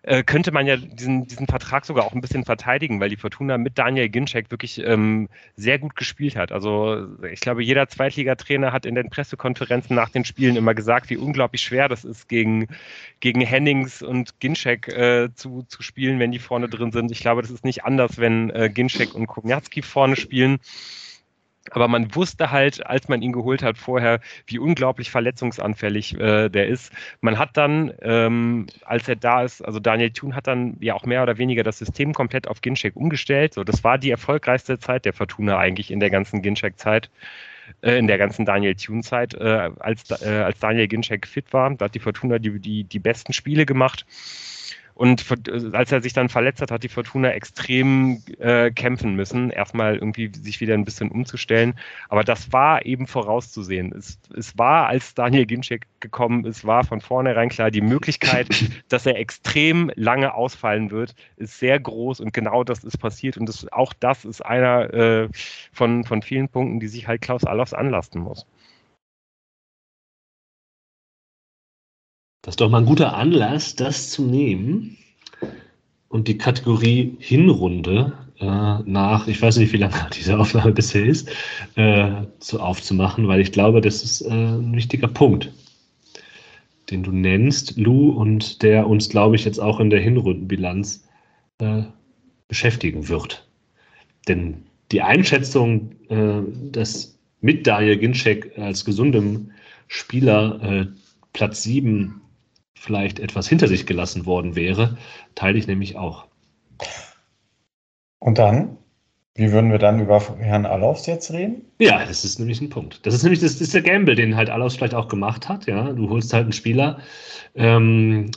äh, könnte man ja diesen, diesen Vertrag sogar auch ein bisschen verteidigen, weil die Fortuna mit Daniel Ginczek wirklich ähm, sehr gut gespielt hat. Also ich glaube, jeder Zweitligatrainer hat in den Pressekonferenzen nach den Spielen immer gesagt, wie unglaublich schwer das ist, gegen, gegen Hennings und Ginczek äh, zu, zu spielen, wenn die vorne drin sind. Ich glaube, das ist nicht anders, wenn äh, Ginczek und Komiatski vorne spielen. Aber man wusste halt, als man ihn geholt hat vorher, wie unglaublich verletzungsanfällig äh, der ist. Man hat dann, ähm, als er da ist, also Daniel Thun hat dann ja auch mehr oder weniger das System komplett auf Ginchek umgestellt. So, das war die erfolgreichste Zeit der Fortuna eigentlich in der ganzen Ginchek-Zeit äh, in der ganzen Daniel Thune-Zeit, äh, als, äh, als Daniel Ginczek fit war. Da hat die Fortuna die, die, die besten Spiele gemacht. Und als er sich dann verletzt hat, hat die Fortuna extrem äh, kämpfen müssen, erstmal irgendwie sich wieder ein bisschen umzustellen. Aber das war eben vorauszusehen. Es, es war, als Daniel Ginczek gekommen ist, war von vornherein klar, die Möglichkeit, dass er extrem lange ausfallen wird, ist sehr groß und genau das ist passiert. Und das, auch das ist einer äh, von, von vielen Punkten, die sich halt Klaus Allofs anlasten muss. Das ist doch mal ein guter Anlass, das zu nehmen und die Kategorie Hinrunde äh, nach, ich weiß nicht, wie lange diese Aufnahme bisher ist, äh, zu aufzumachen, weil ich glaube, das ist äh, ein wichtiger Punkt, den du nennst, Lou, und der uns, glaube ich, jetzt auch in der Hinrundenbilanz äh, beschäftigen wird. Denn die Einschätzung, äh, dass mit Daniel Ginczek als gesundem Spieler äh, Platz 7 vielleicht etwas hinter sich gelassen worden wäre, teile ich nämlich auch. Und dann? Wie würden wir dann über Herrn Alofs jetzt reden? Ja, das ist nämlich ein Punkt. Das ist nämlich das, das ist der Gamble, den halt Alofs vielleicht auch gemacht hat. Ja, du holst halt einen Spieler, ähm,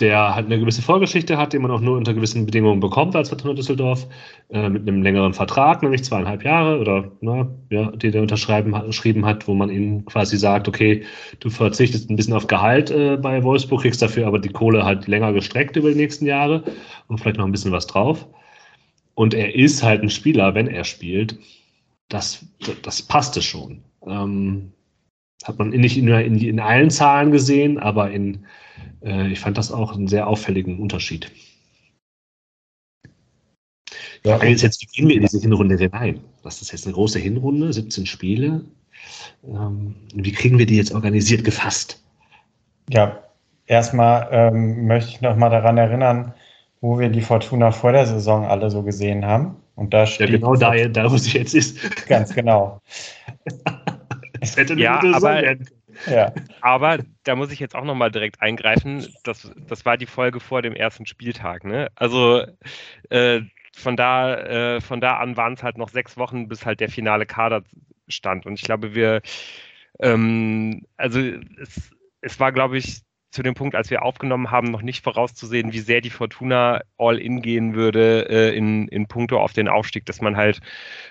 der halt eine gewisse Vorgeschichte hat, den man auch nur unter gewissen Bedingungen bekommt als Fortuna Düsseldorf, äh, mit einem längeren Vertrag, nämlich zweieinhalb Jahre oder na, ja, den er unterschrieben hat, wo man ihm quasi sagt, okay, du verzichtest ein bisschen auf Gehalt äh, bei Wolfsburg, kriegst dafür aber die Kohle halt länger gestreckt über die nächsten Jahre und vielleicht noch ein bisschen was drauf. Und er ist halt ein Spieler, wenn er spielt, das, das passte schon. Ähm, hat man nicht in, in, in allen Zahlen gesehen, aber in äh, ich fand das auch einen sehr auffälligen Unterschied. Ja, jetzt, jetzt wie gehen wir in diese Hinrunde hinein? Das ist jetzt eine große Hinrunde, 17 Spiele. Ähm, wie kriegen wir die jetzt organisiert gefasst? Ja, erstmal ähm, möchte ich noch mal daran erinnern, wo wir die Fortuna vor der Saison alle so gesehen haben. Und da steht ja, genau da, da, wo sie jetzt ist. Ganz genau. es hätte eine ja, gute Saison werden können. Ja. Aber da muss ich jetzt auch nochmal direkt eingreifen. Das, das war die Folge vor dem ersten Spieltag. Ne? Also äh, von, da, äh, von da an waren es halt noch sechs Wochen, bis halt der finale Kader stand. Und ich glaube, wir, ähm, also es, es war, glaube ich, zu dem Punkt, als wir aufgenommen haben, noch nicht vorauszusehen, wie sehr die Fortuna all in gehen würde äh, in, in puncto auf den Aufstieg, dass man halt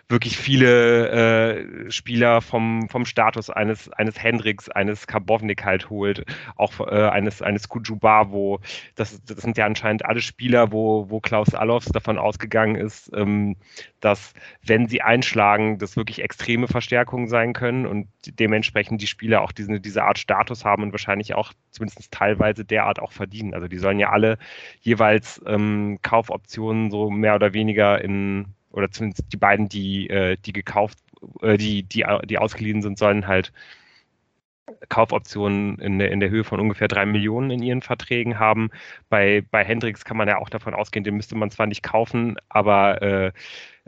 wirklich viele äh, Spieler vom, vom Status eines, eines Hendricks, eines Karbovnik halt holt, auch äh, eines, eines Kujuba, wo das, das sind ja anscheinend alle Spieler, wo, wo Klaus Allofs davon ausgegangen ist, ähm, dass wenn sie einschlagen, das wirklich extreme Verstärkungen sein können und dementsprechend die Spieler auch diese, diese Art Status haben und wahrscheinlich auch zumindest teilweise derart auch verdienen. Also die sollen ja alle jeweils ähm, Kaufoptionen so mehr oder weniger in, oder zumindest die beiden, die, äh, die gekauft, äh, die, die, die ausgeliehen sind, sollen halt Kaufoptionen in der, in der Höhe von ungefähr drei Millionen in ihren Verträgen haben. Bei, bei Hendrix kann man ja auch davon ausgehen, den müsste man zwar nicht kaufen, aber äh,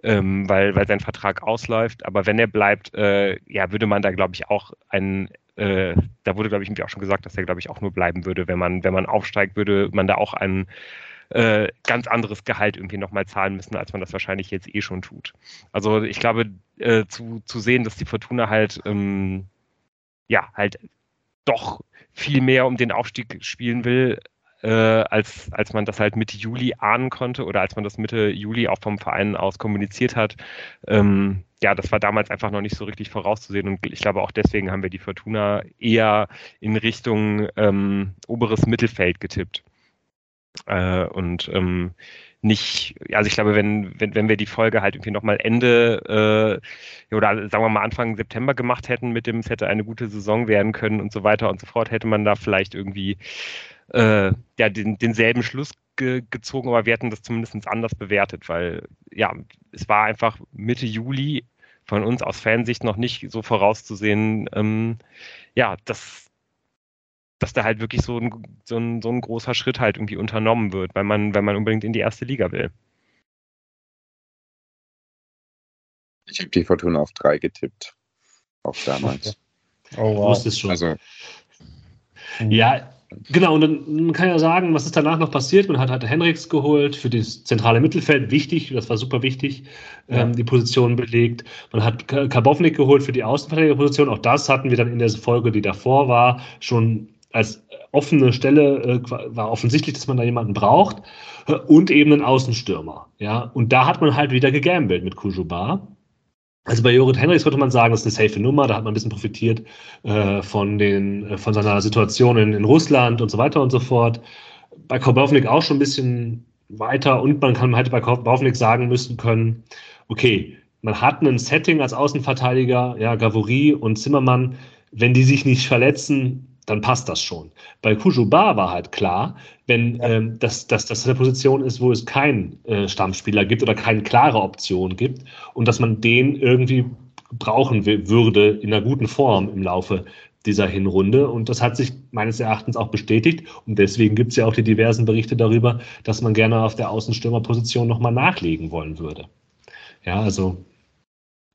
ähm, weil, weil sein Vertrag ausläuft, aber wenn er bleibt, äh, ja, würde man da, glaube ich, auch einen äh, da wurde, glaube ich, irgendwie auch schon gesagt, dass er, glaube ich, auch nur bleiben würde, wenn man, wenn man aufsteigt, würde man da auch ein äh, ganz anderes Gehalt irgendwie nochmal zahlen müssen, als man das wahrscheinlich jetzt eh schon tut. Also ich glaube, äh, zu, zu sehen, dass die Fortuna halt, ähm, ja, halt doch viel mehr um den Aufstieg spielen will, äh, als, als man das halt Mitte Juli ahnen konnte oder als man das Mitte Juli auch vom Verein aus kommuniziert hat. Ähm, ja, das war damals einfach noch nicht so richtig vorauszusehen und ich glaube auch deswegen haben wir die Fortuna eher in Richtung ähm, oberes Mittelfeld getippt. Äh, und ähm, nicht, also ich glaube, wenn, wenn, wenn wir die Folge halt irgendwie nochmal Ende äh, oder sagen wir mal Anfang September gemacht hätten mit dem, es hätte eine gute Saison werden können und so weiter und so fort, hätte man da vielleicht irgendwie äh, ja, den, denselben Schluss ge gezogen, aber wir hätten das zumindest anders bewertet, weil ja, es war einfach Mitte Juli von uns aus Fansicht noch nicht so vorauszusehen, ähm, ja, dass, dass da halt wirklich so ein, so, ein, so ein großer Schritt halt irgendwie unternommen wird, weil man, wenn man unbedingt in die erste Liga will. Ich habe die Fortuna auf drei getippt. Auch damals. Oh, wow. Wusste es schon. Also, ja, Genau, und dann man kann ja sagen, was ist danach noch passiert? Man hat halt Henriks geholt für das zentrale Mittelfeld, wichtig, das war super wichtig, ja. ähm, die Position belegt. Man hat Karbovnik geholt für die Außenverteidigerposition, auch das hatten wir dann in der Folge, die davor war, schon als offene Stelle, äh, war offensichtlich, dass man da jemanden braucht äh, und eben einen Außenstürmer. Ja, und da hat man halt wieder gegambelt mit Kujuba. Also bei Jorrit Henrichs könnte man sagen, das ist eine safe Nummer, da hat man ein bisschen profitiert äh, von, den, äh, von seiner Situation in, in, Russland und so weiter und so fort. Bei Karbovnik auch schon ein bisschen weiter. Und man kann halt bei Karbovnik sagen müssen können, okay, man hat ein Setting als Außenverteidiger, ja, Gavory und Zimmermann, wenn die sich nicht verletzen, dann passt das schon. Bei Kujuba war halt klar, wenn ja. ähm, das, das, das eine Position ist, wo es keinen äh, Stammspieler gibt oder keine klare Option gibt und dass man den irgendwie brauchen würde in einer guten Form im Laufe dieser Hinrunde. Und das hat sich meines Erachtens auch bestätigt. Und deswegen gibt es ja auch die diversen Berichte darüber, dass man gerne auf der Außenstürmerposition nochmal nachlegen wollen würde. Ja, also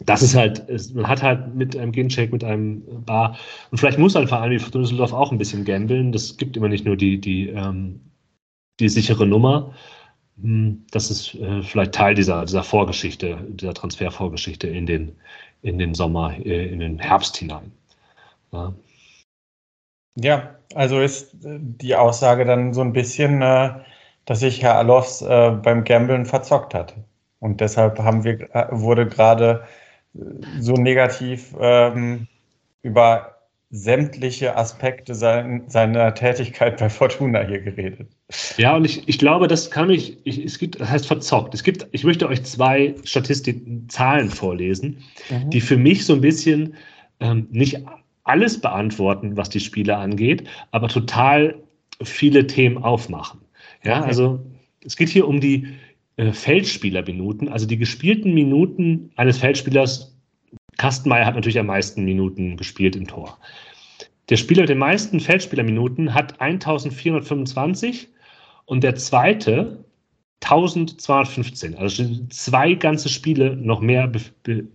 das ist halt, man hat halt mit einem Gincheck, mit einem Bar, und vielleicht muss ein Verein wie Düsseldorf auch ein bisschen gambeln. Das gibt immer nicht nur die, die, ähm, die sichere Nummer. Hm, das ist äh, vielleicht Teil dieser, dieser Vorgeschichte, dieser Transfervorgeschichte in den, in den Sommer, äh, in den Herbst hinein. Ja. Ja, also ist die Aussage dann so ein bisschen, äh, dass sich Herr Alofs äh, beim Gambeln verzockt hat. Und deshalb haben wir, äh, wurde gerade so negativ ähm, über sämtliche Aspekte sein, seiner Tätigkeit bei Fortuna hier geredet. Ja, und ich, ich glaube, das kann ich, ich, es gibt, das heißt verzockt. Es gibt, ich möchte euch zwei Statistiken, Zahlen vorlesen, mhm. die für mich so ein bisschen ähm, nicht alles beantworten, was die Spiele angeht, aber total viele Themen aufmachen. Ja, okay. also es geht hier um die äh, Feldspielerminuten, also die gespielten Minuten eines Feldspielers. Kastenmeier hat natürlich am meisten Minuten gespielt im Tor. Der Spieler mit den meisten Feldspielerminuten hat 1425 und der zweite 1215. Also zwei ganze Spiele noch mehr Be Be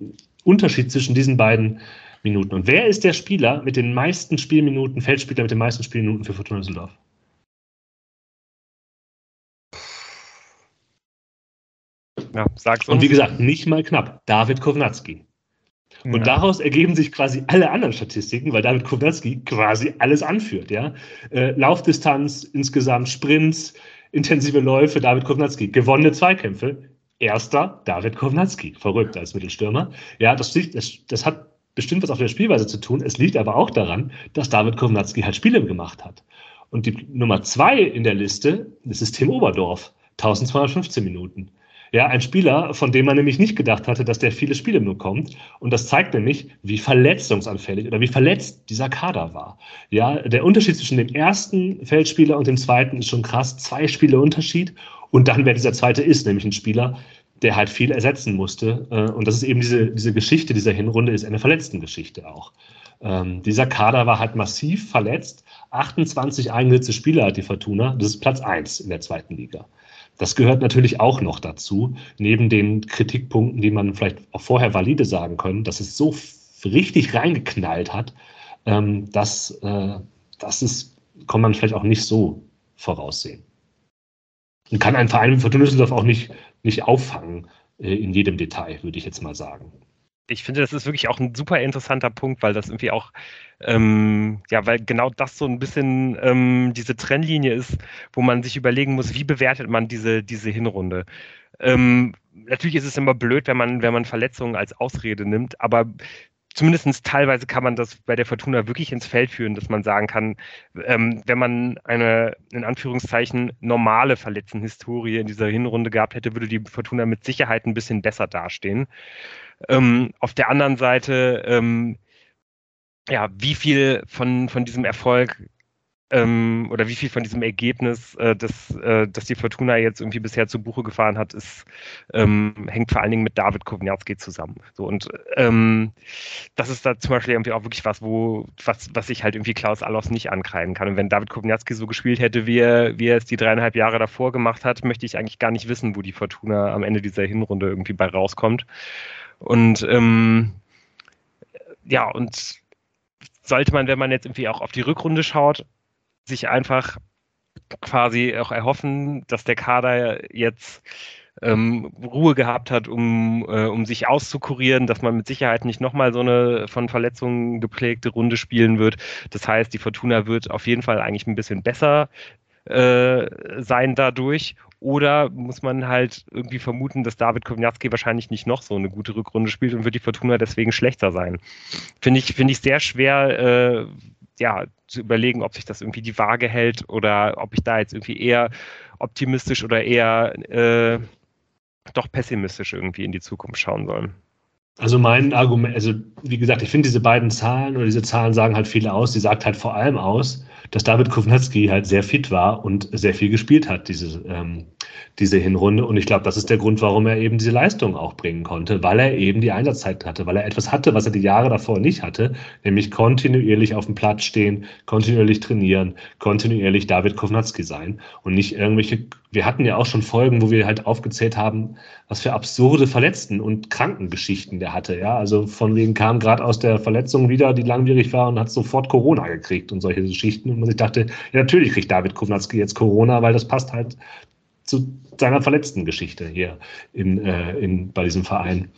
Unterschied zwischen diesen beiden Minuten. Und wer ist der Spieler mit den meisten Spielminuten, Feldspieler mit den meisten Spielminuten für Fortuna Düsseldorf? Ja, sag's. Und wie gesagt, nicht mal knapp. David Kovnatski. Und ja. daraus ergeben sich quasi alle anderen Statistiken, weil David Kovnatski quasi alles anführt. Ja? Äh, Laufdistanz insgesamt, Sprints, intensive Läufe, David Kovnatski. Gewonnene Zweikämpfe, erster David Kovnatski. Verrückt als Mittelstürmer. Ja, das, das, das hat bestimmt was auf der Spielweise zu tun. Es liegt aber auch daran, dass David Kovnatski halt Spiele gemacht hat. Und die Nummer zwei in der Liste, das ist Tim Oberdorf, 1215 Minuten. Ja, ein Spieler, von dem man nämlich nicht gedacht hatte, dass der viele Spiele bekommt. Und das zeigt nämlich, wie verletzungsanfällig oder wie verletzt dieser Kader war. Ja, der Unterschied zwischen dem ersten Feldspieler und dem zweiten ist schon krass. Zwei Spiele Unterschied. Und dann, wer dieser zweite ist, nämlich ein Spieler, der halt viel ersetzen musste. Äh, und das ist eben diese, diese Geschichte dieser Hinrunde, ist eine Verletztengeschichte auch. Ähm, dieser Kader war halt massiv verletzt. 28 eingesetzte Spieler hat die Fortuna. Das ist Platz 1 in der zweiten Liga. Das gehört natürlich auch noch dazu, neben den Kritikpunkten, die man vielleicht auch vorher valide sagen können, dass es so richtig reingeknallt hat, ähm, dass äh, das ist, kann man vielleicht auch nicht so voraussehen. Und kann ein Verein wie Fortuna Düsseldorf auch nicht, nicht auffangen äh, in jedem Detail, würde ich jetzt mal sagen ich finde, das ist wirklich auch ein super interessanter Punkt, weil das irgendwie auch, ähm, ja, weil genau das so ein bisschen ähm, diese Trennlinie ist, wo man sich überlegen muss, wie bewertet man diese, diese Hinrunde. Ähm, natürlich ist es immer blöd, wenn man, wenn man Verletzungen als Ausrede nimmt, aber zumindest teilweise kann man das bei der Fortuna wirklich ins Feld führen, dass man sagen kann, ähm, wenn man eine in Anführungszeichen normale Verletztenhistorie in dieser Hinrunde gehabt hätte, würde die Fortuna mit Sicherheit ein bisschen besser dastehen. Ähm, auf der anderen Seite, ähm, ja, wie viel von, von diesem Erfolg ähm, oder wie viel von diesem Ergebnis, äh, das, äh, das die Fortuna jetzt irgendwie bisher zu Buche gefahren hat, ist, ähm, hängt vor allen Dingen mit David Kovnatski zusammen. So und ähm, das ist da zum Beispiel irgendwie auch wirklich was, wo was, was ich halt irgendwie Klaus Allofs nicht ankreiden kann. Und wenn David Kovnatski so gespielt hätte, wie er, wie er es die dreieinhalb Jahre davor gemacht hat, möchte ich eigentlich gar nicht wissen, wo die Fortuna am Ende dieser Hinrunde irgendwie bei rauskommt. Und ähm, ja, und sollte man, wenn man jetzt irgendwie auch auf die Rückrunde schaut, sich einfach quasi auch erhoffen, dass der Kader jetzt ähm, Ruhe gehabt hat, um, äh, um sich auszukurieren, dass man mit Sicherheit nicht nochmal so eine von Verletzungen geprägte Runde spielen wird. Das heißt, die Fortuna wird auf jeden Fall eigentlich ein bisschen besser äh, sein dadurch. Oder muss man halt irgendwie vermuten, dass David Kovnatski wahrscheinlich nicht noch so eine gute Rückrunde spielt und wird die Fortuna deswegen schlechter sein. Finde ich, finde ich sehr schwer, äh, ja, zu überlegen, ob sich das irgendwie die Waage hält oder ob ich da jetzt irgendwie eher optimistisch oder eher äh, doch pessimistisch irgendwie in die Zukunft schauen soll. Also mein Argument, also wie gesagt, ich finde diese beiden Zahlen oder diese Zahlen sagen halt viel aus. Die sagt halt vor allem aus, dass David Kovnatski halt sehr fit war und sehr viel gespielt hat, diese, ähm, diese Hinrunde. Und ich glaube, das ist der Grund, warum er eben diese Leistung auch bringen konnte, weil er eben die Einsatzzeit hatte, weil er etwas hatte, was er die Jahre davor nicht hatte, nämlich kontinuierlich auf dem Platz stehen, kontinuierlich trainieren, kontinuierlich David Kovnatski sein und nicht irgendwelche, wir hatten ja auch schon Folgen, wo wir halt aufgezählt haben, was für absurde Verletzten und Krankengeschichten der hatte. Ja, also von wegen kam gerade aus der Verletzung wieder, die langwierig war und hat sofort Corona gekriegt und solche Geschichten. Und man sich dachte, ja, natürlich kriegt David Kovnatski jetzt Corona, weil das passt halt zu seiner verletzten Geschichte hier in, äh, in, bei diesem Verein.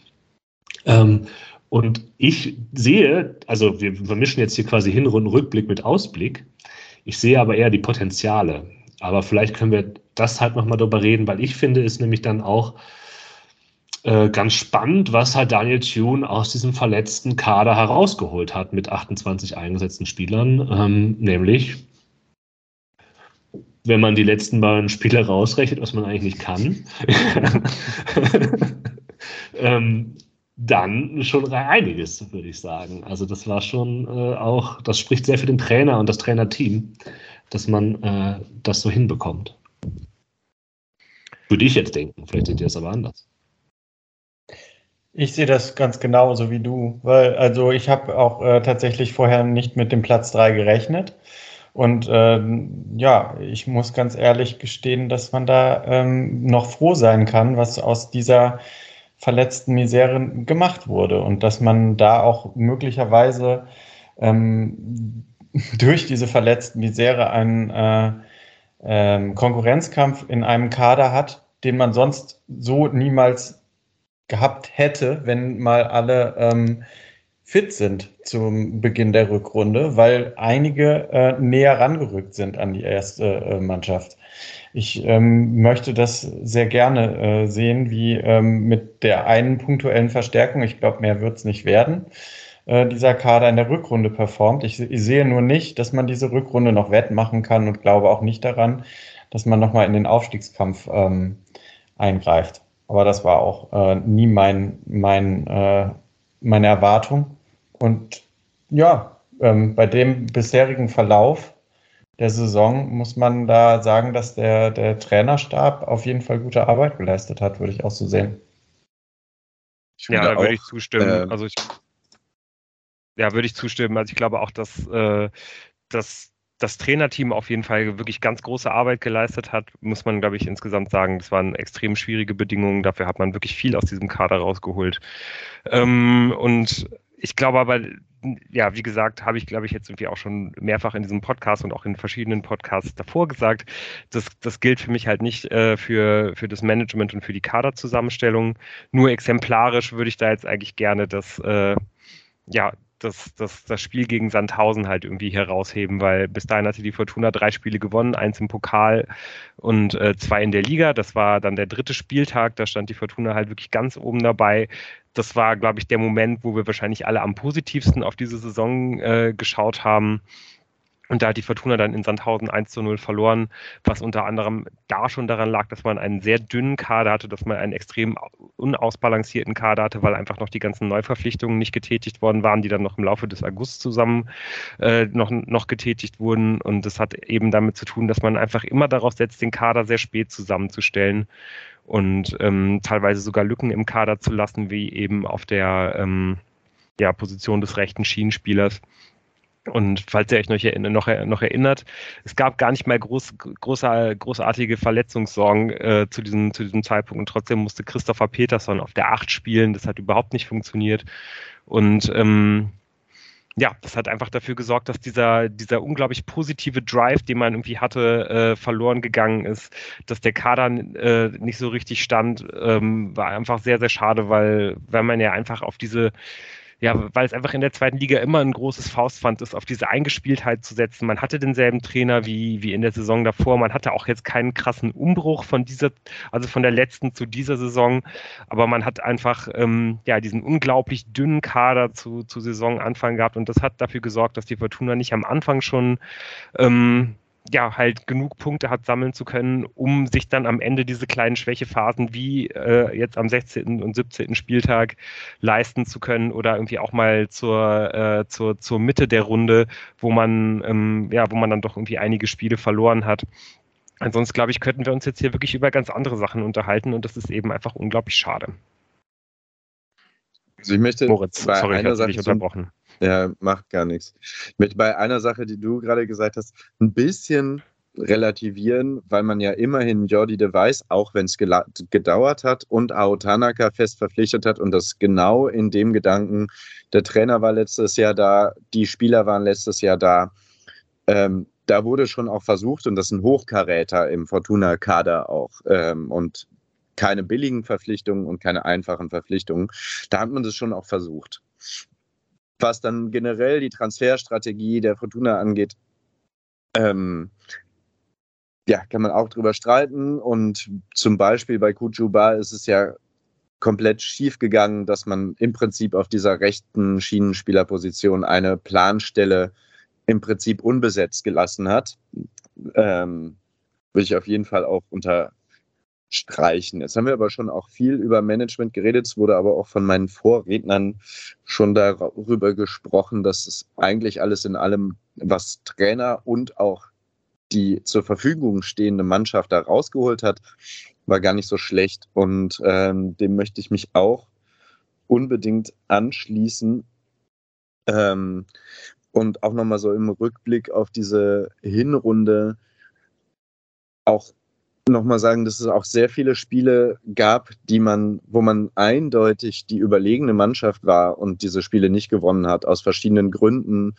Ähm, Und ich sehe, also wir vermischen jetzt hier quasi Hinrunden-Rückblick mit Ausblick. Ich sehe aber eher die Potenziale. Aber vielleicht können wir das halt nochmal drüber reden, weil ich finde es nämlich dann auch äh, ganz spannend, was halt Daniel Thune aus diesem verletzten Kader herausgeholt hat mit 28 eingesetzten Spielern, ähm, nämlich wenn man die letzten beiden Spiele rausrechnet, was man eigentlich nicht kann, ähm, dann schon einiges, würde ich sagen. Also das war schon äh, auch, das spricht sehr für den Trainer und das Trainerteam, dass man äh, das so hinbekommt. Würde ich jetzt denken, vielleicht seht ihr es aber anders. Ich sehe das ganz genauso wie du, weil also ich habe auch äh, tatsächlich vorher nicht mit dem Platz 3 gerechnet. Und äh, ja, ich muss ganz ehrlich gestehen, dass man da ähm, noch froh sein kann, was aus dieser verletzten Misere gemacht wurde und dass man da auch möglicherweise ähm, durch diese verletzten Misere einen äh, äh, Konkurrenzkampf in einem Kader hat, den man sonst so niemals gehabt hätte, wenn mal alle ähm, fit sind zum Beginn der Rückrunde, weil einige äh, näher rangerückt sind an die erste äh, Mannschaft. Ich ähm, möchte das sehr gerne äh, sehen, wie ähm, mit der einen punktuellen Verstärkung, ich glaube, mehr wird es nicht werden, äh, dieser Kader in der Rückrunde performt. Ich, ich, sehe nur nicht, dass man diese Rückrunde noch wettmachen kann und glaube auch nicht daran, dass man nochmal in den Aufstiegskampf ähm, eingreift. Aber das war auch äh, nie mein, mein, äh, meine Erwartung. Und ja, ähm, bei dem bisherigen Verlauf der Saison muss man da sagen, dass der, der Trainerstab auf jeden Fall gute Arbeit geleistet hat, würde ich auch so sehen. Ja, da würde ich zustimmen. Äh, also ich, ja, würde ich zustimmen. Also ich glaube auch, dass, äh, dass das Trainerteam auf jeden Fall wirklich ganz große Arbeit geleistet hat, muss man, glaube ich, insgesamt sagen. Das waren extrem schwierige Bedingungen. Dafür hat man wirklich viel aus diesem Kader rausgeholt. Ähm, und ich glaube aber, ja, wie gesagt, habe ich, glaube ich, jetzt irgendwie auch schon mehrfach in diesem Podcast und auch in verschiedenen Podcasts davor gesagt, das, das gilt für mich halt nicht äh, für, für das Management und für die Kaderzusammenstellung. Nur exemplarisch würde ich da jetzt eigentlich gerne das, äh, ja, das, das, das Spiel gegen Sandhausen halt irgendwie herausheben, weil bis dahin hatte die Fortuna drei Spiele gewonnen, eins im Pokal und äh, zwei in der Liga. Das war dann der dritte Spieltag, da stand die Fortuna halt wirklich ganz oben dabei. Das war, glaube ich, der Moment, wo wir wahrscheinlich alle am positivsten auf diese Saison äh, geschaut haben. Und da hat die Fortuna dann in Sandhausen 1 zu 0 verloren, was unter anderem da schon daran lag, dass man einen sehr dünnen Kader hatte, dass man einen extrem unausbalancierten Kader hatte, weil einfach noch die ganzen Neuverpflichtungen nicht getätigt worden waren, die dann noch im Laufe des August zusammen äh, noch, noch getätigt wurden. Und das hat eben damit zu tun, dass man einfach immer darauf setzt, den Kader sehr spät zusammenzustellen und ähm, teilweise sogar Lücken im Kader zu lassen, wie eben auf der ähm, ja, Position des rechten Schienenspielers und falls ihr euch noch, noch, noch, erinnert, es gab gar nicht mal groß, große, großartige Verletzungssorgen äh, zu, diesem, zu diesem Zeitpunkt. Und trotzdem musste Christopher Peterson auf der Acht spielen. Das hat überhaupt nicht funktioniert. Und ähm, ja, das hat einfach dafür gesorgt, dass dieser, dieser unglaublich positive Drive, den man irgendwie hatte, äh, verloren gegangen ist, dass der Kader äh, nicht so richtig stand, ähm, war einfach sehr, sehr schade, weil, weil man ja einfach auf diese ja, weil es einfach in der zweiten Liga immer ein großes Faustpfand ist, auf diese Eingespieltheit zu setzen. Man hatte denselben Trainer wie, wie in der Saison davor. Man hatte auch jetzt keinen krassen Umbruch von dieser, also von der letzten zu dieser Saison. Aber man hat einfach, ähm, ja, diesen unglaublich dünnen Kader zu, zu Saisonanfang gehabt. Und das hat dafür gesorgt, dass die Fortuna nicht am Anfang schon, ähm, ja, halt genug Punkte hat sammeln zu können, um sich dann am Ende diese kleinen Schwächephasen wie äh, jetzt am 16. und 17. Spieltag leisten zu können oder irgendwie auch mal zur, äh, zur, zur Mitte der Runde, wo man, ähm, ja, wo man dann doch irgendwie einige Spiele verloren hat. Ansonsten glaube ich, könnten wir uns jetzt hier wirklich über ganz andere Sachen unterhalten und das ist eben einfach unglaublich schade. Also ich möchte Moritz, bei sorry, einer Sache unterbrochen. Ja, macht gar nichts. Ich möchte bei einer Sache, die du gerade gesagt hast, ein bisschen relativieren, weil man ja immerhin Jordi de Weiß, auch wenn es gedauert hat, und Ao Tanaka fest verpflichtet hat und das genau in dem Gedanken, der Trainer war letztes Jahr da, die Spieler waren letztes Jahr da. Ähm, da wurde schon auch versucht, und das ist ein Hochkaräter im Fortuna-Kader auch, ähm, und keine billigen Verpflichtungen und keine einfachen Verpflichtungen. Da hat man das schon auch versucht. Was dann generell die Transferstrategie der Fortuna angeht, ähm, ja, kann man auch drüber streiten. Und zum Beispiel bei Kujuba ist es ja komplett schief gegangen, dass man im Prinzip auf dieser rechten Schienenspielerposition eine Planstelle im Prinzip unbesetzt gelassen hat. Ähm, würde ich auf jeden Fall auch unterstreichen. Jetzt haben wir aber schon auch viel über Management geredet. Es wurde aber auch von meinen Vorrednern schon darüber gesprochen, dass es eigentlich alles in allem, was Trainer und auch die zur Verfügung stehende Mannschaft da rausgeholt hat, war gar nicht so schlecht. Und ähm, dem möchte ich mich auch unbedingt anschließen. Ähm, und auch nochmal so im Rückblick auf diese Hinrunde auch nochmal sagen, dass es auch sehr viele Spiele gab, die man, wo man eindeutig die überlegene Mannschaft war und diese Spiele nicht gewonnen hat, aus verschiedenen Gründen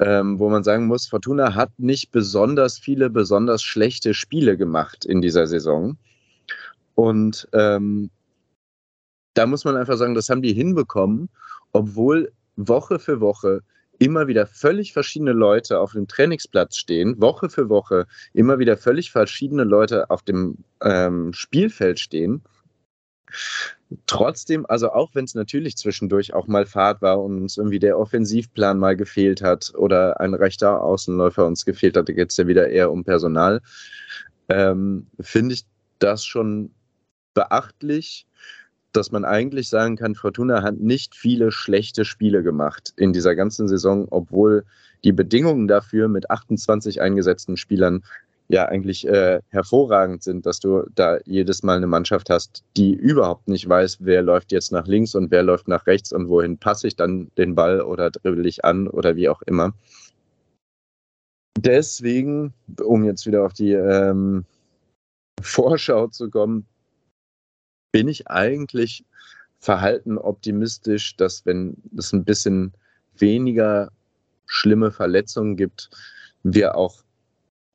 ähm, wo man sagen muss, Fortuna hat nicht besonders viele besonders schlechte Spiele gemacht in dieser Saison. Und ähm, da muss man einfach sagen, das haben die hinbekommen, obwohl Woche für Woche immer wieder völlig verschiedene Leute auf dem Trainingsplatz stehen, Woche für Woche immer wieder völlig verschiedene Leute auf dem ähm, Spielfeld stehen. Trotzdem, also auch wenn es natürlich zwischendurch auch mal Fahrt war und uns irgendwie der Offensivplan mal gefehlt hat oder ein rechter Außenläufer uns gefehlt hat, da geht es ja wieder eher um Personal, ähm, finde ich das schon beachtlich, dass man eigentlich sagen kann, Fortuna hat nicht viele schlechte Spiele gemacht in dieser ganzen Saison, obwohl die Bedingungen dafür mit 28 eingesetzten Spielern ja eigentlich äh, hervorragend sind, dass du da jedes Mal eine Mannschaft hast, die überhaupt nicht weiß, wer läuft jetzt nach links und wer läuft nach rechts und wohin passe ich dann den Ball oder dribbel ich an oder wie auch immer. Deswegen, um jetzt wieder auf die ähm, Vorschau zu kommen, bin ich eigentlich verhalten optimistisch, dass wenn es ein bisschen weniger schlimme Verletzungen gibt, wir auch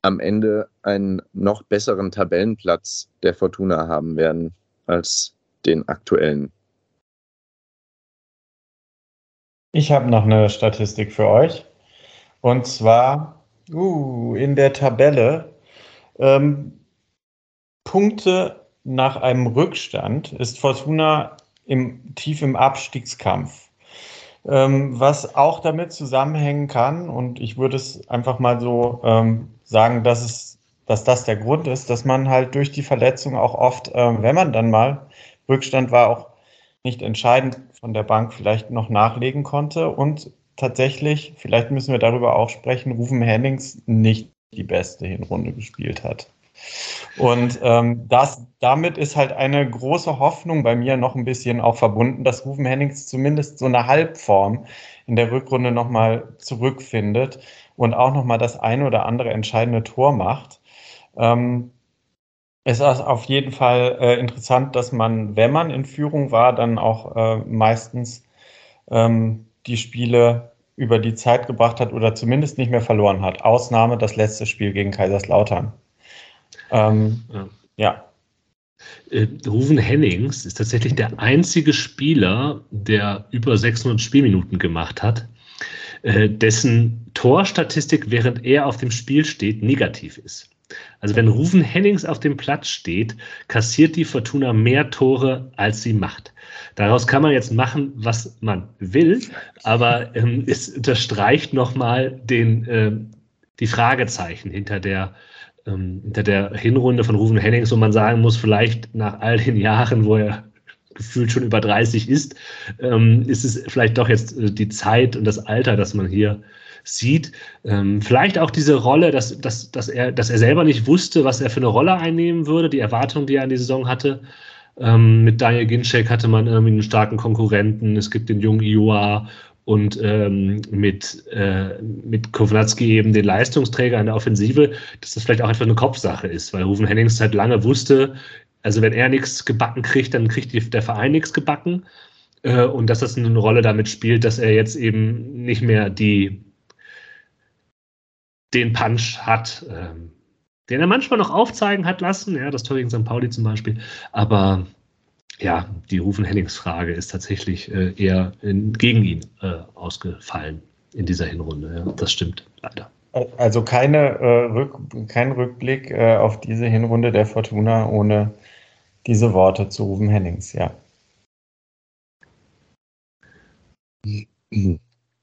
am Ende einen noch besseren Tabellenplatz der Fortuna haben werden als den aktuellen. Ich habe noch eine Statistik für euch. Und zwar uh, in der Tabelle ähm, Punkte nach einem Rückstand ist Fortuna im, tief im Abstiegskampf. Ähm, was auch damit zusammenhängen kann, und ich würde es einfach mal so ähm, sagen, dass es, dass das der Grund ist, dass man halt durch die Verletzung auch oft, äh, wenn man dann mal Rückstand war, auch nicht entscheidend von der Bank vielleicht noch nachlegen konnte und tatsächlich, vielleicht müssen wir darüber auch sprechen, Rufen Hennings nicht die beste Hinrunde gespielt hat. Und ähm, das, damit ist halt eine große Hoffnung bei mir noch ein bisschen auch verbunden, dass Rufen Hennings zumindest so eine Halbform in der Rückrunde nochmal zurückfindet und auch nochmal das eine oder andere entscheidende Tor macht. Ähm, es ist auf jeden Fall äh, interessant, dass man, wenn man in Führung war, dann auch äh, meistens ähm, die Spiele über die Zeit gebracht hat oder zumindest nicht mehr verloren hat. Ausnahme das letzte Spiel gegen Kaiserslautern. Ähm, ja. ja. Äh, Ruven Hennings ist tatsächlich der einzige Spieler, der über 600 Spielminuten gemacht hat. Äh, dessen Torstatistik, während er auf dem Spiel steht, negativ ist. Also wenn Rufen Hennings auf dem Platz steht, kassiert die Fortuna mehr Tore, als sie macht. Daraus kann man jetzt machen, was man will, aber ähm, es unterstreicht nochmal den, äh, die Fragezeichen hinter der, ähm, hinter der Hinrunde von Rufen Hennings, wo man sagen muss, vielleicht nach all den Jahren, wo er gefühlt schon über 30 ist, ähm, ist es vielleicht doch jetzt äh, die Zeit und das Alter, das man hier sieht. Ähm, vielleicht auch diese Rolle, dass, dass, dass, er, dass er selber nicht wusste, was er für eine Rolle einnehmen würde, die Erwartung, die er an die Saison hatte. Ähm, mit Daniel Ginczek hatte man irgendwie einen starken Konkurrenten. Es gibt den jungen Ioa und ähm, mit, äh, mit Kovnatski eben den Leistungsträger in der Offensive, dass das vielleicht auch einfach eine Kopfsache ist, weil Rufen Hennings halt lange wusste, also wenn er nichts gebacken kriegt, dann kriegt der Verein nichts gebacken. Äh, und dass das eine Rolle damit spielt, dass er jetzt eben nicht mehr die, den Punch hat, ähm, den er manchmal noch aufzeigen hat lassen, ja, das Tor gegen St. Pauli zum Beispiel. Aber ja, die Rufen-Hennings-Frage ist tatsächlich äh, eher in, gegen ihn äh, ausgefallen in dieser Hinrunde. Ja, das stimmt leider. Also keine, äh, Rück, kein Rückblick äh, auf diese Hinrunde der Fortuna ohne diese Worte zu Rufen Hennings, ja.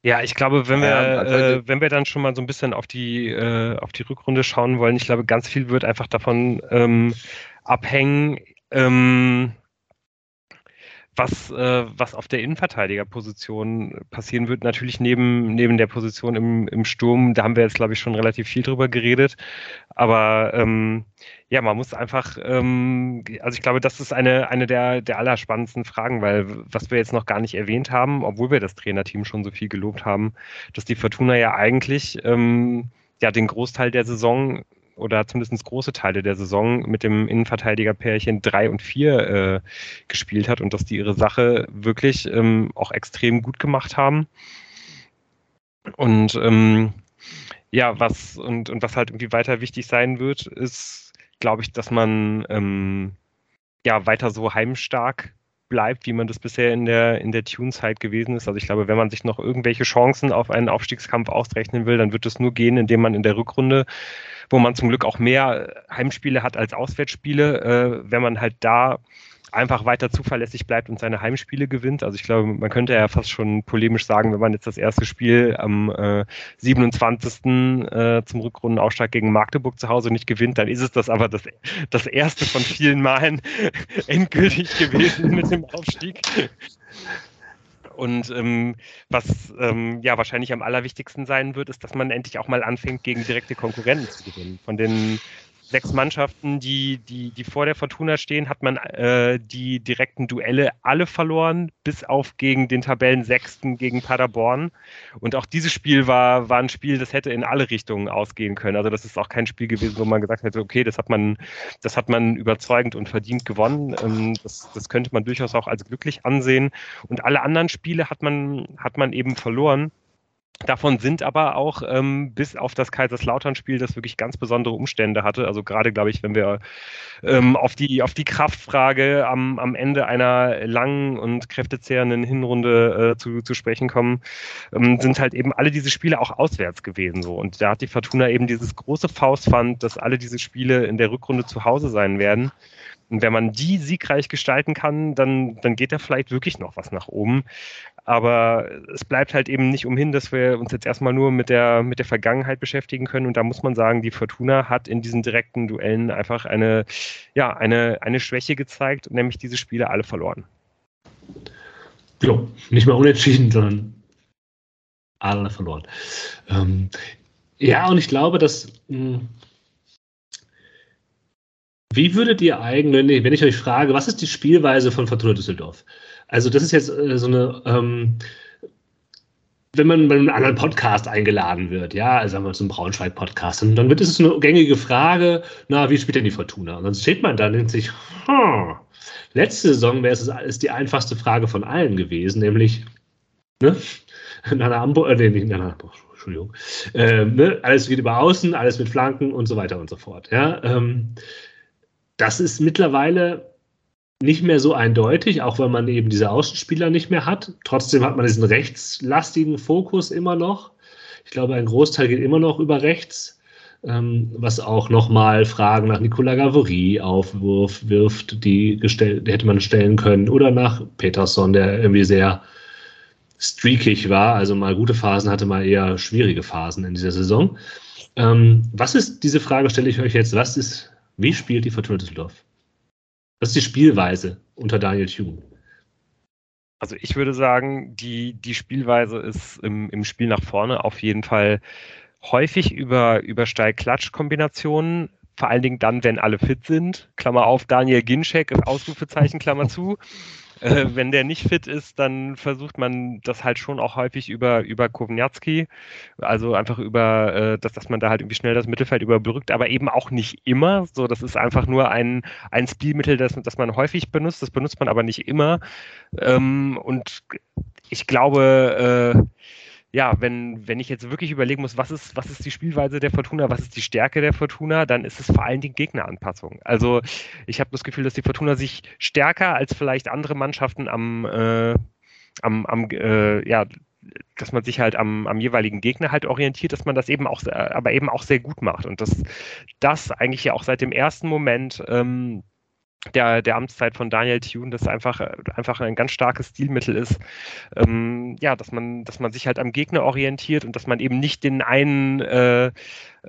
Ja, ich glaube, wenn wir, also, äh, wenn wir dann schon mal so ein bisschen auf die, äh, auf die Rückrunde schauen wollen, ich glaube, ganz viel wird einfach davon ähm, abhängen, ähm, was, äh, was auf der Innenverteidigerposition passieren wird. Natürlich neben, neben der Position im, im Sturm, da haben wir jetzt, glaube ich, schon relativ viel drüber geredet. Aber ähm, ja, man muss einfach, ähm, also ich glaube, das ist eine, eine der, der allerspannendsten Fragen, weil was wir jetzt noch gar nicht erwähnt haben, obwohl wir das Trainerteam schon so viel gelobt haben, dass die Fortuna ja eigentlich ähm, ja den Großteil der Saison oder zumindest große Teile der Saison mit dem Innenverteidiger-Pärchen 3 und 4 äh, gespielt hat und dass die ihre Sache wirklich ähm, auch extrem gut gemacht haben. Und ähm, ja, was und, und was halt irgendwie weiter wichtig sein wird, ist, glaube ich, dass man ähm, ja weiter so heimstark bleibt, wie man das bisher in der, in der Tune-Zeit gewesen ist. Also ich glaube, wenn man sich noch irgendwelche Chancen auf einen Aufstiegskampf ausrechnen will, dann wird es nur gehen, indem man in der Rückrunde, wo man zum Glück auch mehr Heimspiele hat als Auswärtsspiele, äh, wenn man halt da einfach weiter zuverlässig bleibt und seine Heimspiele gewinnt. Also ich glaube, man könnte ja fast schon polemisch sagen, wenn man jetzt das erste Spiel am äh, 27. Äh, zum Rückrundenaufstieg gegen Magdeburg zu Hause nicht gewinnt, dann ist es das aber das, das erste von vielen Malen endgültig gewesen mit dem Aufstieg. Und ähm, was ähm, ja wahrscheinlich am allerwichtigsten sein wird, ist, dass man endlich auch mal anfängt, gegen direkte Konkurrenten zu gewinnen. Von den sechs Mannschaften, die, die, die vor der Fortuna stehen, hat man äh, die direkten Duelle alle verloren, bis auf gegen den Tabellensechsten gegen Paderborn. Und auch dieses Spiel war, war ein Spiel, das hätte in alle Richtungen ausgehen können. Also das ist auch kein Spiel gewesen, wo man gesagt hätte, okay, das hat man, das hat man überzeugend und verdient gewonnen. Ähm, das, das könnte man durchaus auch als glücklich ansehen. Und alle anderen Spiele hat man, hat man eben verloren. Davon sind aber auch ähm, bis auf das Kaiserslautern-Spiel, das wirklich ganz besondere Umstände hatte. Also gerade, glaube ich, wenn wir ähm, auf, die, auf die Kraftfrage am, am Ende einer langen und kräftezehrenden Hinrunde äh, zu, zu sprechen kommen, ähm, sind halt eben alle diese Spiele auch auswärts gewesen. So. Und da hat die Fortuna eben dieses große Faustpfand, dass alle diese Spiele in der Rückrunde zu Hause sein werden. Und wenn man die siegreich gestalten kann, dann, dann geht da vielleicht wirklich noch was nach oben. Aber es bleibt halt eben nicht umhin, dass wir uns jetzt erstmal nur mit der, mit der Vergangenheit beschäftigen können. Und da muss man sagen, die Fortuna hat in diesen direkten Duellen einfach eine, ja, eine, eine Schwäche gezeigt, nämlich diese Spiele alle verloren. Ja, nicht mal unentschieden, sondern alle verloren. Ähm, ja, und ich glaube, dass mh, hm, wie würdet ihr eigentlich, wenn ich euch frage, was ist die Spielweise von Fortuna Düsseldorf? Also das ist jetzt äh, so eine, ähm, wenn man bei einem anderen Podcast eingeladen wird, ja, also sagen wir zum Braunschweig-Podcast, dann wird es eine gängige Frage, na, wie spielt denn die Fortuna? Und dann steht man da und denkt sich, hm, letzte Saison wäre es ist die einfachste Frage von allen gewesen, nämlich, ne, Nana Ambo, äh, nee, nicht Nana Ambo, Entschuldigung, äh, ne, alles geht über Außen, alles mit Flanken und so weiter und so fort, ja, ähm, das ist mittlerweile nicht mehr so eindeutig, auch wenn man eben diese Außenspieler nicht mehr hat. Trotzdem hat man diesen rechtslastigen Fokus immer noch. Ich glaube, ein Großteil geht immer noch über rechts, ähm, was auch nochmal Fragen nach Nicola Gavory aufwirft, die, gestellt, die hätte man stellen können, oder nach Peterson, der irgendwie sehr streakig war, also mal gute Phasen hatte, mal eher schwierige Phasen in dieser Saison. Ähm, was ist, diese Frage stelle ich euch jetzt, was ist wie spielt die Fortuna Düsseldorf? Das ist die Spielweise unter Daniel Thune. Also ich würde sagen, die, die Spielweise ist im, im Spiel nach vorne auf jeden Fall häufig über, über Steil-Klatsch-Kombinationen, vor allen Dingen dann, wenn alle fit sind. Klammer auf, Daniel Ginczek, Ausrufezeichen, Klammer zu. Äh, wenn der nicht fit ist, dann versucht man das halt schon auch häufig über, über Kovnatski, also einfach über, äh, dass, dass man da halt irgendwie schnell das Mittelfeld überbrückt, aber eben auch nicht immer. So, das ist einfach nur ein, ein Spielmittel, das, das man häufig benutzt, das benutzt man aber nicht immer. Ähm, und ich glaube, äh, ja, wenn, wenn ich jetzt wirklich überlegen muss, was ist, was ist die Spielweise der Fortuna, was ist die Stärke der Fortuna, dann ist es vor allen Dingen Gegneranpassung. Also ich habe das Gefühl, dass die Fortuna sich stärker als vielleicht andere Mannschaften am, äh, am, am äh, ja, dass man sich halt am, am jeweiligen Gegner halt orientiert, dass man das eben auch, aber eben auch sehr gut macht. Und dass das eigentlich ja auch seit dem ersten Moment ähm, der, der Amtszeit von Daniel Thune, das einfach, einfach ein ganz starkes Stilmittel ist, ähm, ja, dass man, dass man sich halt am Gegner orientiert und dass man eben nicht den einen äh,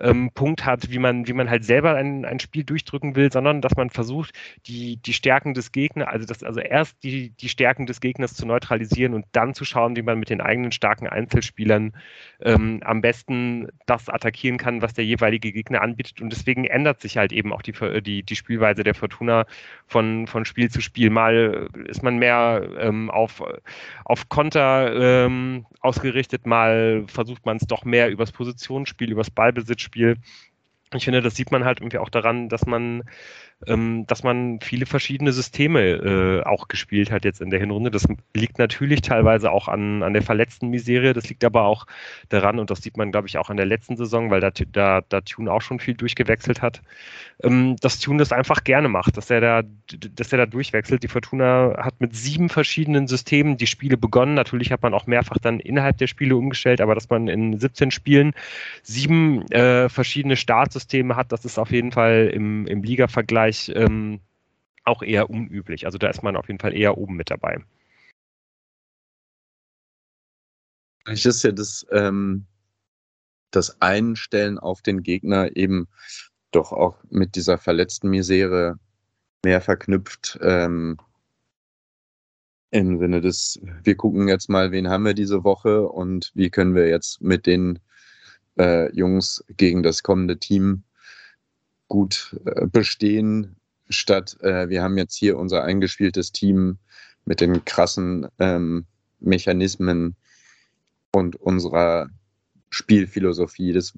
ähm, Punkt hat, wie man, wie man halt selber ein, ein Spiel durchdrücken will, sondern dass man versucht, die, die Stärken des Gegners, also das, also erst die, die Stärken des Gegners zu neutralisieren und dann zu schauen, wie man mit den eigenen starken Einzelspielern ähm, am besten das attackieren kann, was der jeweilige Gegner anbietet. Und deswegen ändert sich halt eben auch die, die, die Spielweise der Fortuna von, von Spiel zu Spiel. Mal ist man mehr ähm, auf, auf Konter ähm, ausgerichtet, mal versucht man es doch mehr übers Positionsspiel, übers Ballbesitzspiel. Ich finde, das sieht man halt irgendwie auch daran, dass man ähm, dass man viele verschiedene Systeme äh, auch gespielt hat jetzt in der Hinrunde. Das liegt natürlich teilweise auch an, an der verletzten Miserie, das liegt aber auch daran, und das sieht man, glaube ich, auch an der letzten Saison, weil da, da, da Tune auch schon viel durchgewechselt hat, ähm, dass Tune das einfach gerne macht, dass er da, dass er da durchwechselt. Die Fortuna hat mit sieben verschiedenen Systemen die Spiele begonnen. Natürlich hat man auch mehrfach dann innerhalb der Spiele umgestellt, aber dass man in 17 Spielen sieben äh, verschiedene Startsysteme hat, das ist auf jeden Fall im, im Liga-Vergleich Bereich ähm, auch eher unüblich. Also da ist man auf jeden Fall eher oben mit dabei. Vielleicht ist ja das, ähm, das Einstellen auf den Gegner eben doch auch mit dieser verletzten Misere mehr verknüpft. Ähm, Im Sinne des, wir gucken jetzt mal, wen haben wir diese Woche und wie können wir jetzt mit den äh, Jungs gegen das kommende Team gut äh, bestehen, statt äh, wir haben jetzt hier unser eingespieltes Team mit den krassen ähm, Mechanismen und unserer Spielphilosophie. Das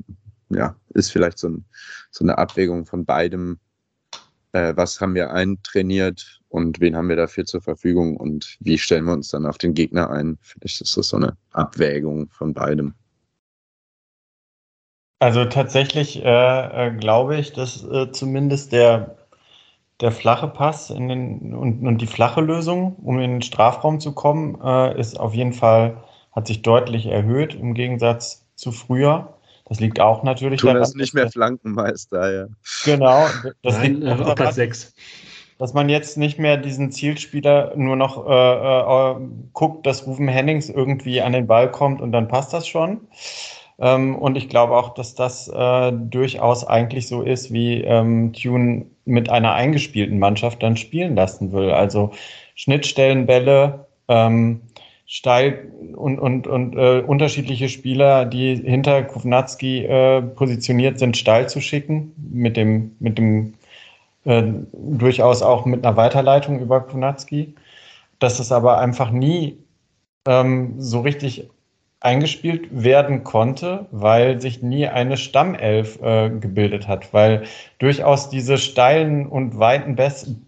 ja, ist vielleicht so, ein, so eine Abwägung von beidem. Äh, was haben wir eintrainiert und wen haben wir dafür zur Verfügung und wie stellen wir uns dann auf den Gegner ein? Vielleicht ist das so eine Abwägung von beidem. Also tatsächlich äh, äh, glaube ich, dass äh, zumindest der, der flache Pass in den, und, und die flache Lösung, um in den Strafraum zu kommen, äh, ist auf jeden Fall, hat sich deutlich erhöht im Gegensatz zu früher. Das liegt auch natürlich du daran. Du nicht mehr Flankenmeister, ja. Genau. Das Nein, liegt äh, auch Platz 6 dass man jetzt nicht mehr diesen Zielspieler nur noch äh, äh, guckt, dass Rufen Hennings irgendwie an den Ball kommt und dann passt das schon, und ich glaube auch, dass das äh, durchaus eigentlich so ist, wie ähm, Tune mit einer eingespielten Mannschaft dann spielen lassen will. Also Schnittstellenbälle, ähm, steil und, und, und äh, unterschiedliche Spieler, die hinter Kovnatski äh, positioniert sind, steil zu schicken, mit dem, mit dem äh, durchaus auch mit einer Weiterleitung über Kovnatski. Dass es aber einfach nie ähm, so richtig eingespielt werden konnte, weil sich nie eine Stammelf äh, gebildet hat, weil durchaus diese steilen und weiten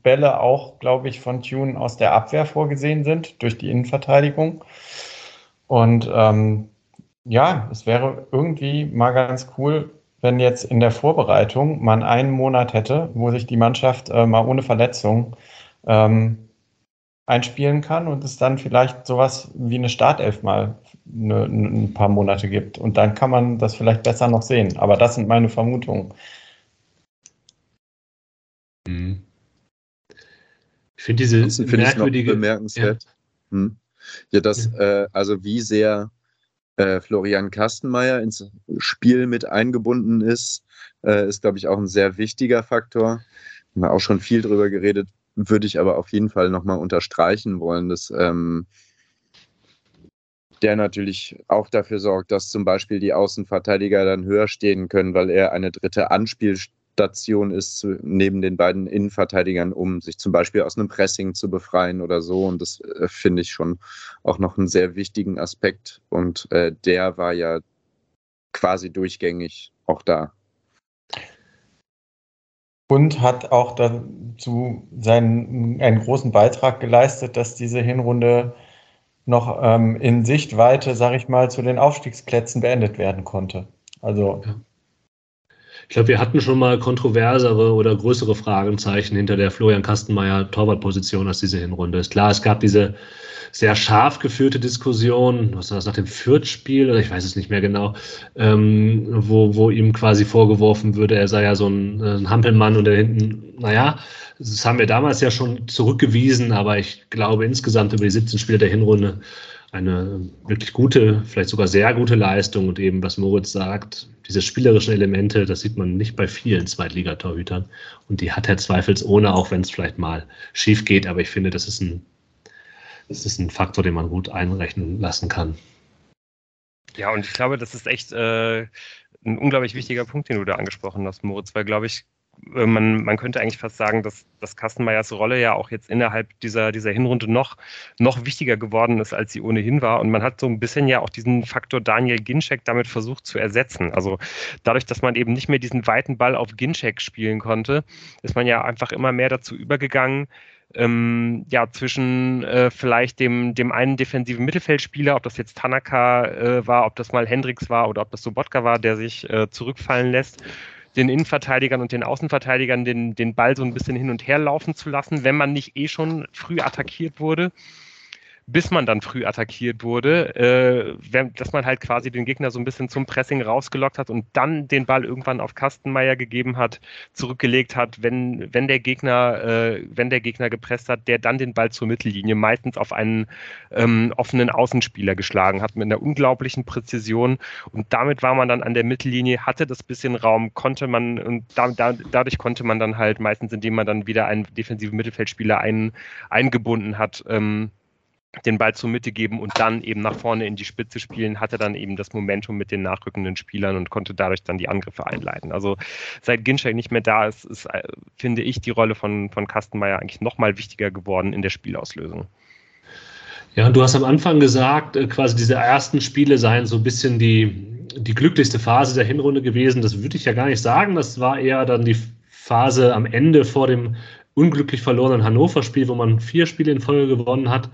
Bälle auch, glaube ich, von Tune aus der Abwehr vorgesehen sind durch die Innenverteidigung. Und ähm, ja, es wäre irgendwie mal ganz cool, wenn jetzt in der Vorbereitung man einen Monat hätte, wo sich die Mannschaft äh, mal ohne Verletzung ähm, einspielen kann und es dann vielleicht sowas wie eine Startelf mal eine, ein paar Monate gibt. Und dann kann man das vielleicht besser noch sehen. Aber das sind meine Vermutungen. Mhm. Ich finde diese find merkwürdige bemerkenswert. Ja, hm. ja das, ja. Äh, also wie sehr äh, Florian Kastenmeier ins Spiel mit eingebunden ist, äh, ist, glaube ich, auch ein sehr wichtiger Faktor. Wir haben auch schon viel drüber geredet, würde ich aber auf jeden Fall nochmal unterstreichen wollen, dass ähm, der natürlich auch dafür sorgt, dass zum Beispiel die Außenverteidiger dann höher stehen können, weil er eine dritte Anspielstation ist neben den beiden Innenverteidigern, um sich zum Beispiel aus einem Pressing zu befreien oder so. Und das äh, finde ich schon auch noch einen sehr wichtigen Aspekt. Und äh, der war ja quasi durchgängig auch da. Und hat auch dazu seinen, einen großen Beitrag geleistet, dass diese Hinrunde noch ähm, in Sichtweite, sage ich mal, zu den Aufstiegsplätzen beendet werden konnte. Also ja. Ich glaube, wir hatten schon mal kontroversere oder größere Fragezeichen hinter der Florian Kastenmeier Torwartposition als diese Hinrunde. Ist klar, es gab diese sehr scharf geführte Diskussion, was war das nach dem Fürth-Spiel oder ich weiß es nicht mehr genau, ähm, wo, wo ihm quasi vorgeworfen würde, er sei ja so ein, ein Hampelmann und da hinten, naja, das haben wir damals ja schon zurückgewiesen, aber ich glaube insgesamt über die 17 Spiele der Hinrunde eine wirklich gute, vielleicht sogar sehr gute Leistung. Und eben, was Moritz sagt, diese spielerischen Elemente, das sieht man nicht bei vielen Zweitligatorhütern. Und die hat er zweifelsohne, auch wenn es vielleicht mal schief geht, aber ich finde, das ist ein, das ist ein Faktor, den man gut einrechnen lassen kann. Ja, und ich glaube, das ist echt äh, ein unglaublich wichtiger Punkt, den du da angesprochen hast, Moritz, weil, glaube ich, man, man könnte eigentlich fast sagen, dass, dass Kastenmeyers Rolle ja auch jetzt innerhalb dieser, dieser Hinrunde noch, noch wichtiger geworden ist, als sie ohnehin war. Und man hat so ein bisschen ja auch diesen Faktor Daniel Ginczek damit versucht zu ersetzen. Also dadurch, dass man eben nicht mehr diesen weiten Ball auf Ginczek spielen konnte, ist man ja einfach immer mehr dazu übergegangen, ähm, ja, zwischen äh, vielleicht dem, dem einen defensiven Mittelfeldspieler, ob das jetzt Tanaka äh, war, ob das mal Hendricks war oder ob das Sobotka war, der sich äh, zurückfallen lässt den Innenverteidigern und den Außenverteidigern den, den Ball so ein bisschen hin und her laufen zu lassen, wenn man nicht eh schon früh attackiert wurde bis man dann früh attackiert wurde, äh, dass man halt quasi den Gegner so ein bisschen zum Pressing rausgelockt hat und dann den Ball irgendwann auf Kastenmeier gegeben hat, zurückgelegt hat, wenn, wenn der Gegner, äh, wenn der Gegner gepresst hat, der dann den Ball zur Mittellinie meistens auf einen ähm, offenen Außenspieler geschlagen hat mit einer unglaublichen Präzision. Und damit war man dann an der Mittellinie, hatte das bisschen Raum, konnte man und da, da, dadurch konnte man dann halt meistens, indem man dann wieder einen defensiven Mittelfeldspieler ein, eingebunden hat, ähm, den Ball zur Mitte geben und dann eben nach vorne in die Spitze spielen, hatte dann eben das Momentum mit den nachrückenden Spielern und konnte dadurch dann die Angriffe einleiten. Also seit Ginczek nicht mehr da ist, ist, äh, finde ich, die Rolle von, von Kastenmeier eigentlich nochmal wichtiger geworden in der Spielauslösung. Ja, und du hast am Anfang gesagt, äh, quasi diese ersten Spiele seien so ein bisschen die, die glücklichste Phase der Hinrunde gewesen. Das würde ich ja gar nicht sagen. Das war eher dann die Phase am Ende vor dem unglücklich verlorenen Hannover-Spiel, wo man vier Spiele in Folge gewonnen hat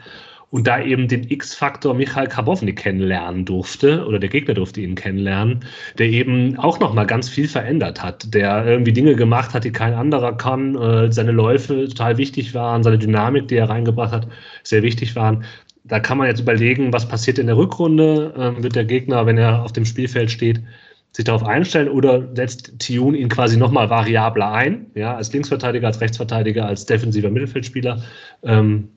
und da eben den X-Faktor Michael Karbovnik kennenlernen durfte oder der Gegner durfte ihn kennenlernen, der eben auch nochmal ganz viel verändert hat, der irgendwie Dinge gemacht hat, die kein anderer kann, äh, seine Läufe total wichtig waren, seine Dynamik, die er reingebracht hat, sehr wichtig waren. Da kann man jetzt überlegen, was passiert in der Rückrunde, äh, wird der Gegner, wenn er auf dem Spielfeld steht, sich darauf einstellen oder setzt Tune ihn quasi nochmal variabler ein, ja, als Linksverteidiger, als Rechtsverteidiger, als defensiver Mittelfeldspieler. Ähm,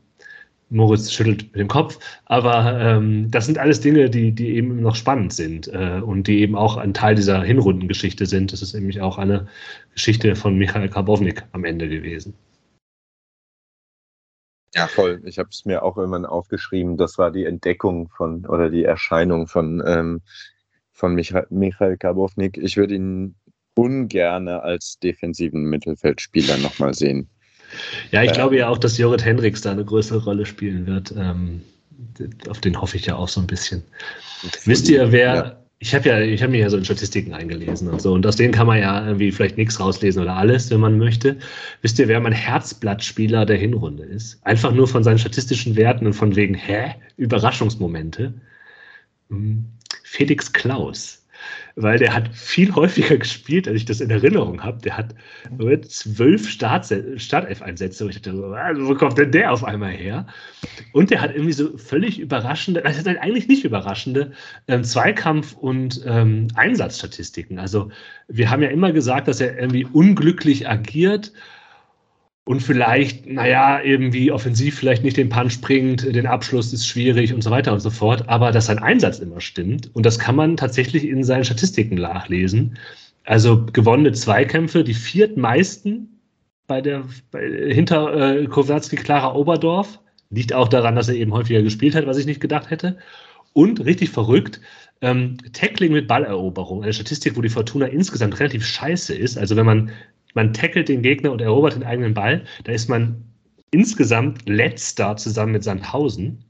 Moritz schüttelt mit dem Kopf, aber ähm, das sind alles Dinge, die, die eben noch spannend sind äh, und die eben auch ein Teil dieser Hinrundengeschichte sind. Das ist nämlich auch eine Geschichte von Michael Karbovnik am Ende gewesen. Ja, voll. Ich habe es mir auch irgendwann aufgeschrieben. Das war die Entdeckung von oder die Erscheinung von, ähm, von Michael, Michael Karbovnik. Ich würde ihn ungerne als defensiven Mittelfeldspieler nochmal sehen. Ja, ich äh, glaube ja auch, dass Jorrit Hendricks da eine größere Rolle spielen wird. Ähm, auf den hoffe ich ja auch so ein bisschen. Wisst ihr, wer, ja. ich habe ja, ich habe mir ja so in Statistiken eingelesen und so, und aus denen kann man ja irgendwie vielleicht nichts rauslesen oder alles, wenn man möchte. Wisst ihr, wer mein Herzblattspieler der Hinrunde ist? Einfach nur von seinen statistischen Werten und von wegen, hä? Überraschungsmomente. Hm, Felix Klaus weil der hat viel häufiger gespielt, als ich das in Erinnerung habe. Der hat zwölf Startelf-Einsätze. Ich dachte, also, wo kommt denn der auf einmal her? Und der hat irgendwie so völlig überraschende, also eigentlich nicht überraschende, ähm, Zweikampf- und ähm, Einsatzstatistiken. Also wir haben ja immer gesagt, dass er irgendwie unglücklich agiert und vielleicht, naja, irgendwie offensiv vielleicht nicht den Punch bringt, den Abschluss ist schwierig und so weiter und so fort, aber dass sein Einsatz immer stimmt und das kann man tatsächlich in seinen Statistiken nachlesen. Also gewonnene Zweikämpfe, die viertmeisten bei der bei, hinter äh, Kowalski Clara Oberdorf, liegt auch daran, dass er eben häufiger gespielt hat, was ich nicht gedacht hätte. Und richtig verrückt, ähm, Tackling mit Balleroberung, eine Statistik, wo die Fortuna insgesamt relativ scheiße ist. Also wenn man man tackelt den Gegner und erobert den eigenen Ball. Da ist man insgesamt letzter zusammen mit Sandhausen.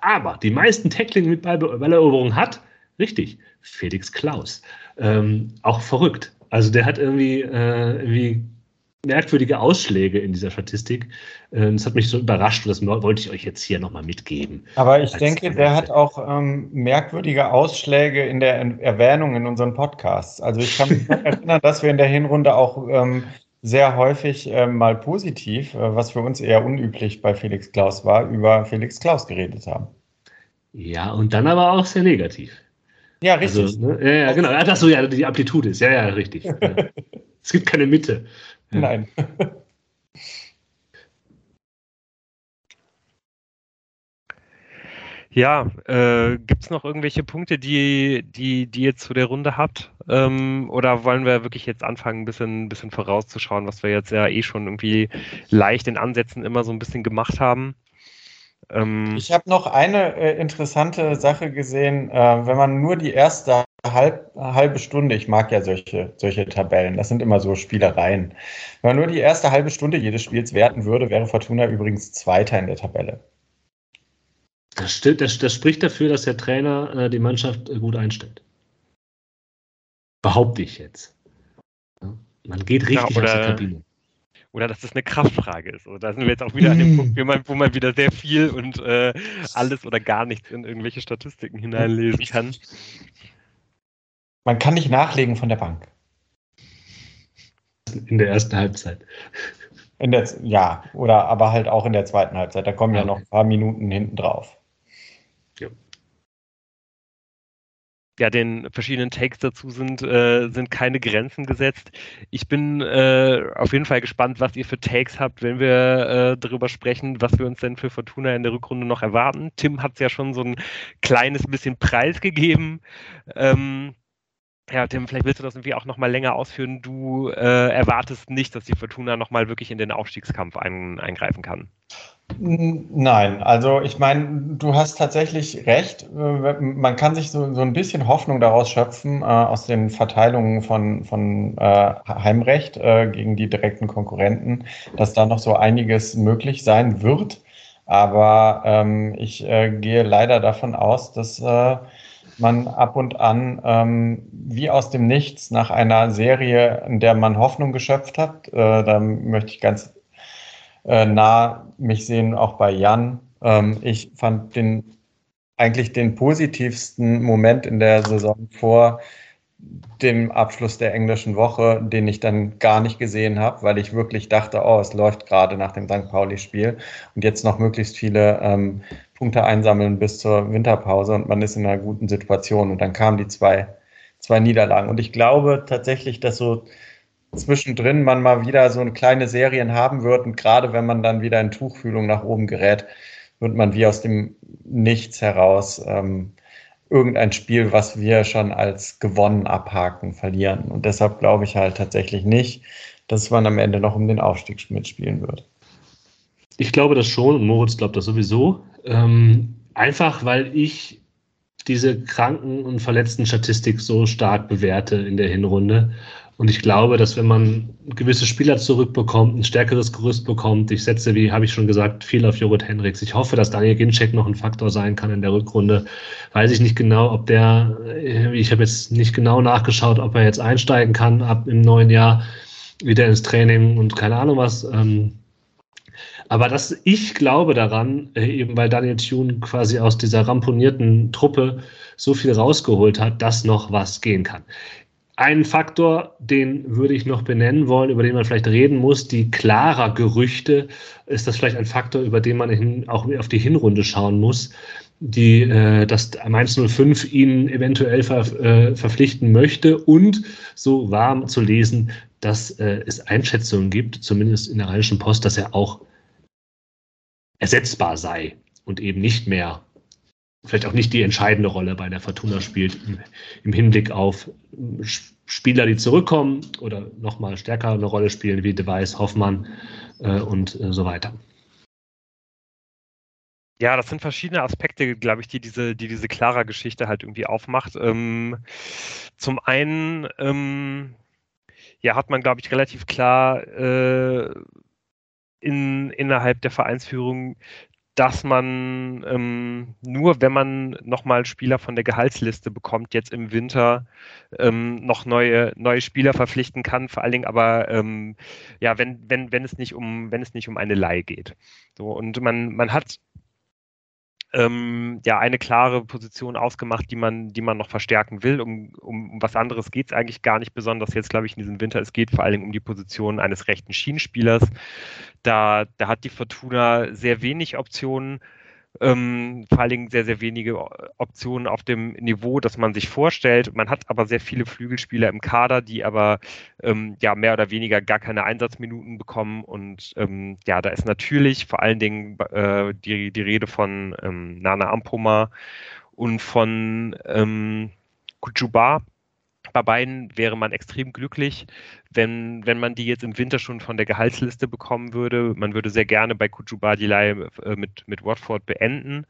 Aber die meisten Tackling mit Balleroberung hat, richtig, Felix Klaus. Ähm, auch verrückt. Also der hat irgendwie, äh, irgendwie merkwürdige Ausschläge in dieser Statistik. Äh, das hat mich so überrascht und das wollte ich euch jetzt hier nochmal mitgeben. Aber ich denke, der hat auch ähm, merkwürdige Ausschläge in der Erwähnung in unseren Podcasts. Also ich kann mich erinnern, dass wir in der Hinrunde auch ähm, sehr häufig äh, mal positiv, äh, was für uns eher unüblich bei Felix Klaus war, über Felix Klaus geredet haben. Ja, und dann aber auch sehr negativ. Ja, richtig. Also, ne? ja, ja, genau. Das so, ja, die Amplitude ist. Ja, ja, richtig. Ja. es gibt keine Mitte. Nein. Ja, äh, gibt es noch irgendwelche Punkte, die, die, die ihr zu der Runde habt? Ähm, oder wollen wir wirklich jetzt anfangen, ein bisschen, bisschen vorauszuschauen, was wir jetzt ja eh schon irgendwie leicht in Ansätzen immer so ein bisschen gemacht haben? Ähm, ich habe noch eine äh, interessante Sache gesehen, äh, wenn man nur die erste halb, halbe Stunde, ich mag ja solche, solche Tabellen, das sind immer so Spielereien. Wenn man nur die erste halbe Stunde jedes Spiels werten würde, wäre Fortuna übrigens Zweiter in der Tabelle. Das, stimmt, das, das spricht dafür, dass der Trainer äh, die Mannschaft äh, gut einstellt. Behaupte ich jetzt. Ja, man geht richtig ja, aus der Kabine oder dass das eine Kraftfrage ist. Also da sind wir jetzt auch wieder an dem hm. Punkt, wo man, wo man wieder sehr viel und äh, alles oder gar nichts in irgendwelche Statistiken hineinlesen kann. Man kann nicht nachlegen von der Bank. In der ersten Halbzeit. In der, ja, oder aber halt auch in der zweiten Halbzeit. Da kommen ja, ja noch ein paar Minuten hinten drauf. Ja, den verschiedenen Takes dazu sind, äh, sind keine Grenzen gesetzt. Ich bin äh, auf jeden Fall gespannt, was ihr für Takes habt, wenn wir äh, darüber sprechen, was wir uns denn für Fortuna in der Rückrunde noch erwarten. Tim hat es ja schon so ein kleines bisschen preisgegeben. Ähm, ja, Tim, vielleicht willst du das irgendwie auch nochmal länger ausführen. Du äh, erwartest nicht, dass die Fortuna nochmal wirklich in den Aufstiegskampf ein, eingreifen kann. Nein, also ich meine, du hast tatsächlich recht. Man kann sich so, so ein bisschen Hoffnung daraus schöpfen, äh, aus den Verteilungen von, von äh, Heimrecht äh, gegen die direkten Konkurrenten, dass da noch so einiges möglich sein wird. Aber ähm, ich äh, gehe leider davon aus, dass äh, man ab und an ähm, wie aus dem Nichts nach einer Serie, in der man Hoffnung geschöpft hat, äh, da möchte ich ganz äh, nah mich sehen, auch bei Jan. Ähm, ich fand den eigentlich den positivsten Moment in der Saison vor dem Abschluss der englischen Woche, den ich dann gar nicht gesehen habe, weil ich wirklich dachte, oh, es läuft gerade nach dem St. Pauli-Spiel und jetzt noch möglichst viele ähm, Punkte einsammeln bis zur Winterpause und man ist in einer guten Situation. Und dann kamen die zwei, zwei Niederlagen. Und ich glaube tatsächlich, dass so zwischendrin man mal wieder so eine kleine Serien haben wird und gerade wenn man dann wieder in Tuchfühlung nach oben gerät, wird man wie aus dem Nichts heraus ähm, irgendein Spiel, was wir schon als gewonnen abhaken, verlieren. Und deshalb glaube ich halt tatsächlich nicht, dass man am Ende noch um den Aufstieg mitspielen wird. Ich glaube das schon und Moritz glaubt das sowieso. Ähm, einfach weil ich diese Kranken- und Verletzten-Statistik so stark bewerte in der Hinrunde und ich glaube, dass wenn man gewisse Spieler zurückbekommt, ein stärkeres Gerüst bekommt, ich setze, wie habe ich schon gesagt, viel auf Jorrit Henriks. Ich hoffe, dass Daniel Ginczek noch ein Faktor sein kann in der Rückrunde. Weiß ich nicht genau, ob der, äh, ich habe jetzt nicht genau nachgeschaut, ob er jetzt einsteigen kann ab im neuen Jahr wieder ins Training und keine Ahnung was. Ähm, aber dass ich glaube daran, äh, eben weil Daniel Thune quasi aus dieser ramponierten Truppe so viel rausgeholt hat, dass noch was gehen kann. Ein Faktor, den würde ich noch benennen wollen, über den man vielleicht reden muss, die klarer Gerüchte, ist das vielleicht ein Faktor, über den man auch auf die Hinrunde schauen muss, die, äh, dass Mainz 05 ihn eventuell ver, äh, verpflichten möchte und so warm zu lesen, dass äh, es Einschätzungen gibt, zumindest in der Rheinischen Post, dass er auch ersetzbar sei und eben nicht mehr vielleicht auch nicht die entscheidende Rolle bei der Fortuna spielt im, Hinblick auf Spieler, die zurückkommen oder nochmal stärker eine Rolle spielen, wie Device, Hoffmann äh, und äh, so weiter. Ja, das sind verschiedene Aspekte, glaube ich, die diese, die diese klarer Geschichte halt irgendwie aufmacht. Ähm, zum einen ähm, ja, hat man, glaube ich, relativ klar äh, in, innerhalb der Vereinsführung dass man ähm, nur, wenn man nochmal Spieler von der Gehaltsliste bekommt, jetzt im Winter ähm, noch neue, neue Spieler verpflichten kann, vor allen Dingen aber ähm, ja, wenn, wenn, wenn es nicht um, wenn es nicht um eine Leihe geht. So, und man, man hat ähm, ja eine klare Position ausgemacht, die man, die man noch verstärken will. Um, um, um was anderes geht es eigentlich gar nicht besonders jetzt, glaube ich, in diesem Winter. Es geht vor allen Dingen um die Position eines rechten Schienenspielers. Da, da hat die Fortuna sehr wenig Optionen ähm, vor allen Dingen sehr, sehr wenige Optionen auf dem Niveau, das man sich vorstellt. Man hat aber sehr viele Flügelspieler im Kader, die aber ähm, ja mehr oder weniger gar keine Einsatzminuten bekommen. Und ähm, ja, da ist natürlich vor allen Dingen äh, die, die Rede von ähm, Nana Ampoma und von ähm, Kuchuba, bei beiden wäre man extrem glücklich, wenn, wenn man die jetzt im Winter schon von der Gehaltsliste bekommen würde. Man würde sehr gerne bei Kujuba die äh, mit, mit Watford beenden.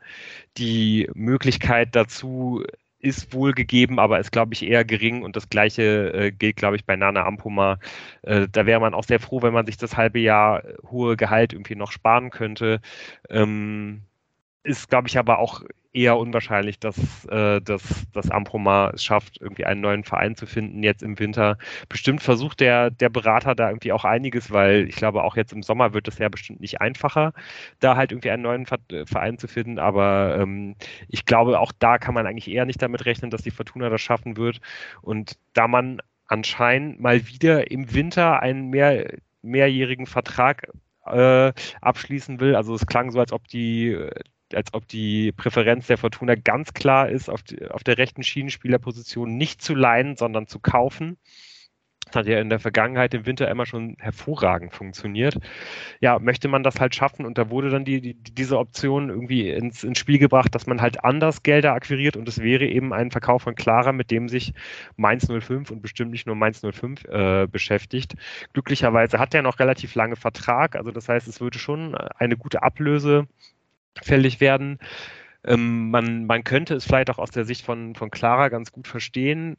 Die Möglichkeit dazu ist wohl gegeben, aber ist, glaube ich, eher gering. Und das Gleiche äh, gilt, glaube ich, bei Nana Ampoma. Äh, da wäre man auch sehr froh, wenn man sich das halbe Jahr hohe Gehalt irgendwie noch sparen könnte. Ähm, ist, glaube ich, aber auch eher unwahrscheinlich, dass, äh, dass, dass Amproma es schafft, irgendwie einen neuen Verein zu finden jetzt im Winter. Bestimmt versucht der, der Berater da irgendwie auch einiges, weil ich glaube, auch jetzt im Sommer wird es ja bestimmt nicht einfacher, da halt irgendwie einen neuen Verein zu finden. Aber ähm, ich glaube, auch da kann man eigentlich eher nicht damit rechnen, dass die Fortuna das schaffen wird. Und da man anscheinend mal wieder im Winter einen mehr, mehrjährigen Vertrag äh, abschließen will. Also es klang so, als ob die als ob die Präferenz der Fortuna ganz klar ist, auf, die, auf der rechten Schienenspielerposition nicht zu leihen, sondern zu kaufen. Das hat ja in der Vergangenheit im Winter immer schon hervorragend funktioniert. Ja, möchte man das halt schaffen und da wurde dann die, die, diese Option irgendwie ins, ins Spiel gebracht, dass man halt anders Gelder akquiriert und es wäre eben ein Verkauf von Clara, mit dem sich Mainz 05 und bestimmt nicht nur Mainz 05 äh, beschäftigt. Glücklicherweise hat er noch relativ lange Vertrag, also das heißt, es würde schon eine gute Ablöse fällig werden. Ähm, man, man könnte es vielleicht auch aus der Sicht von, von Clara ganz gut verstehen,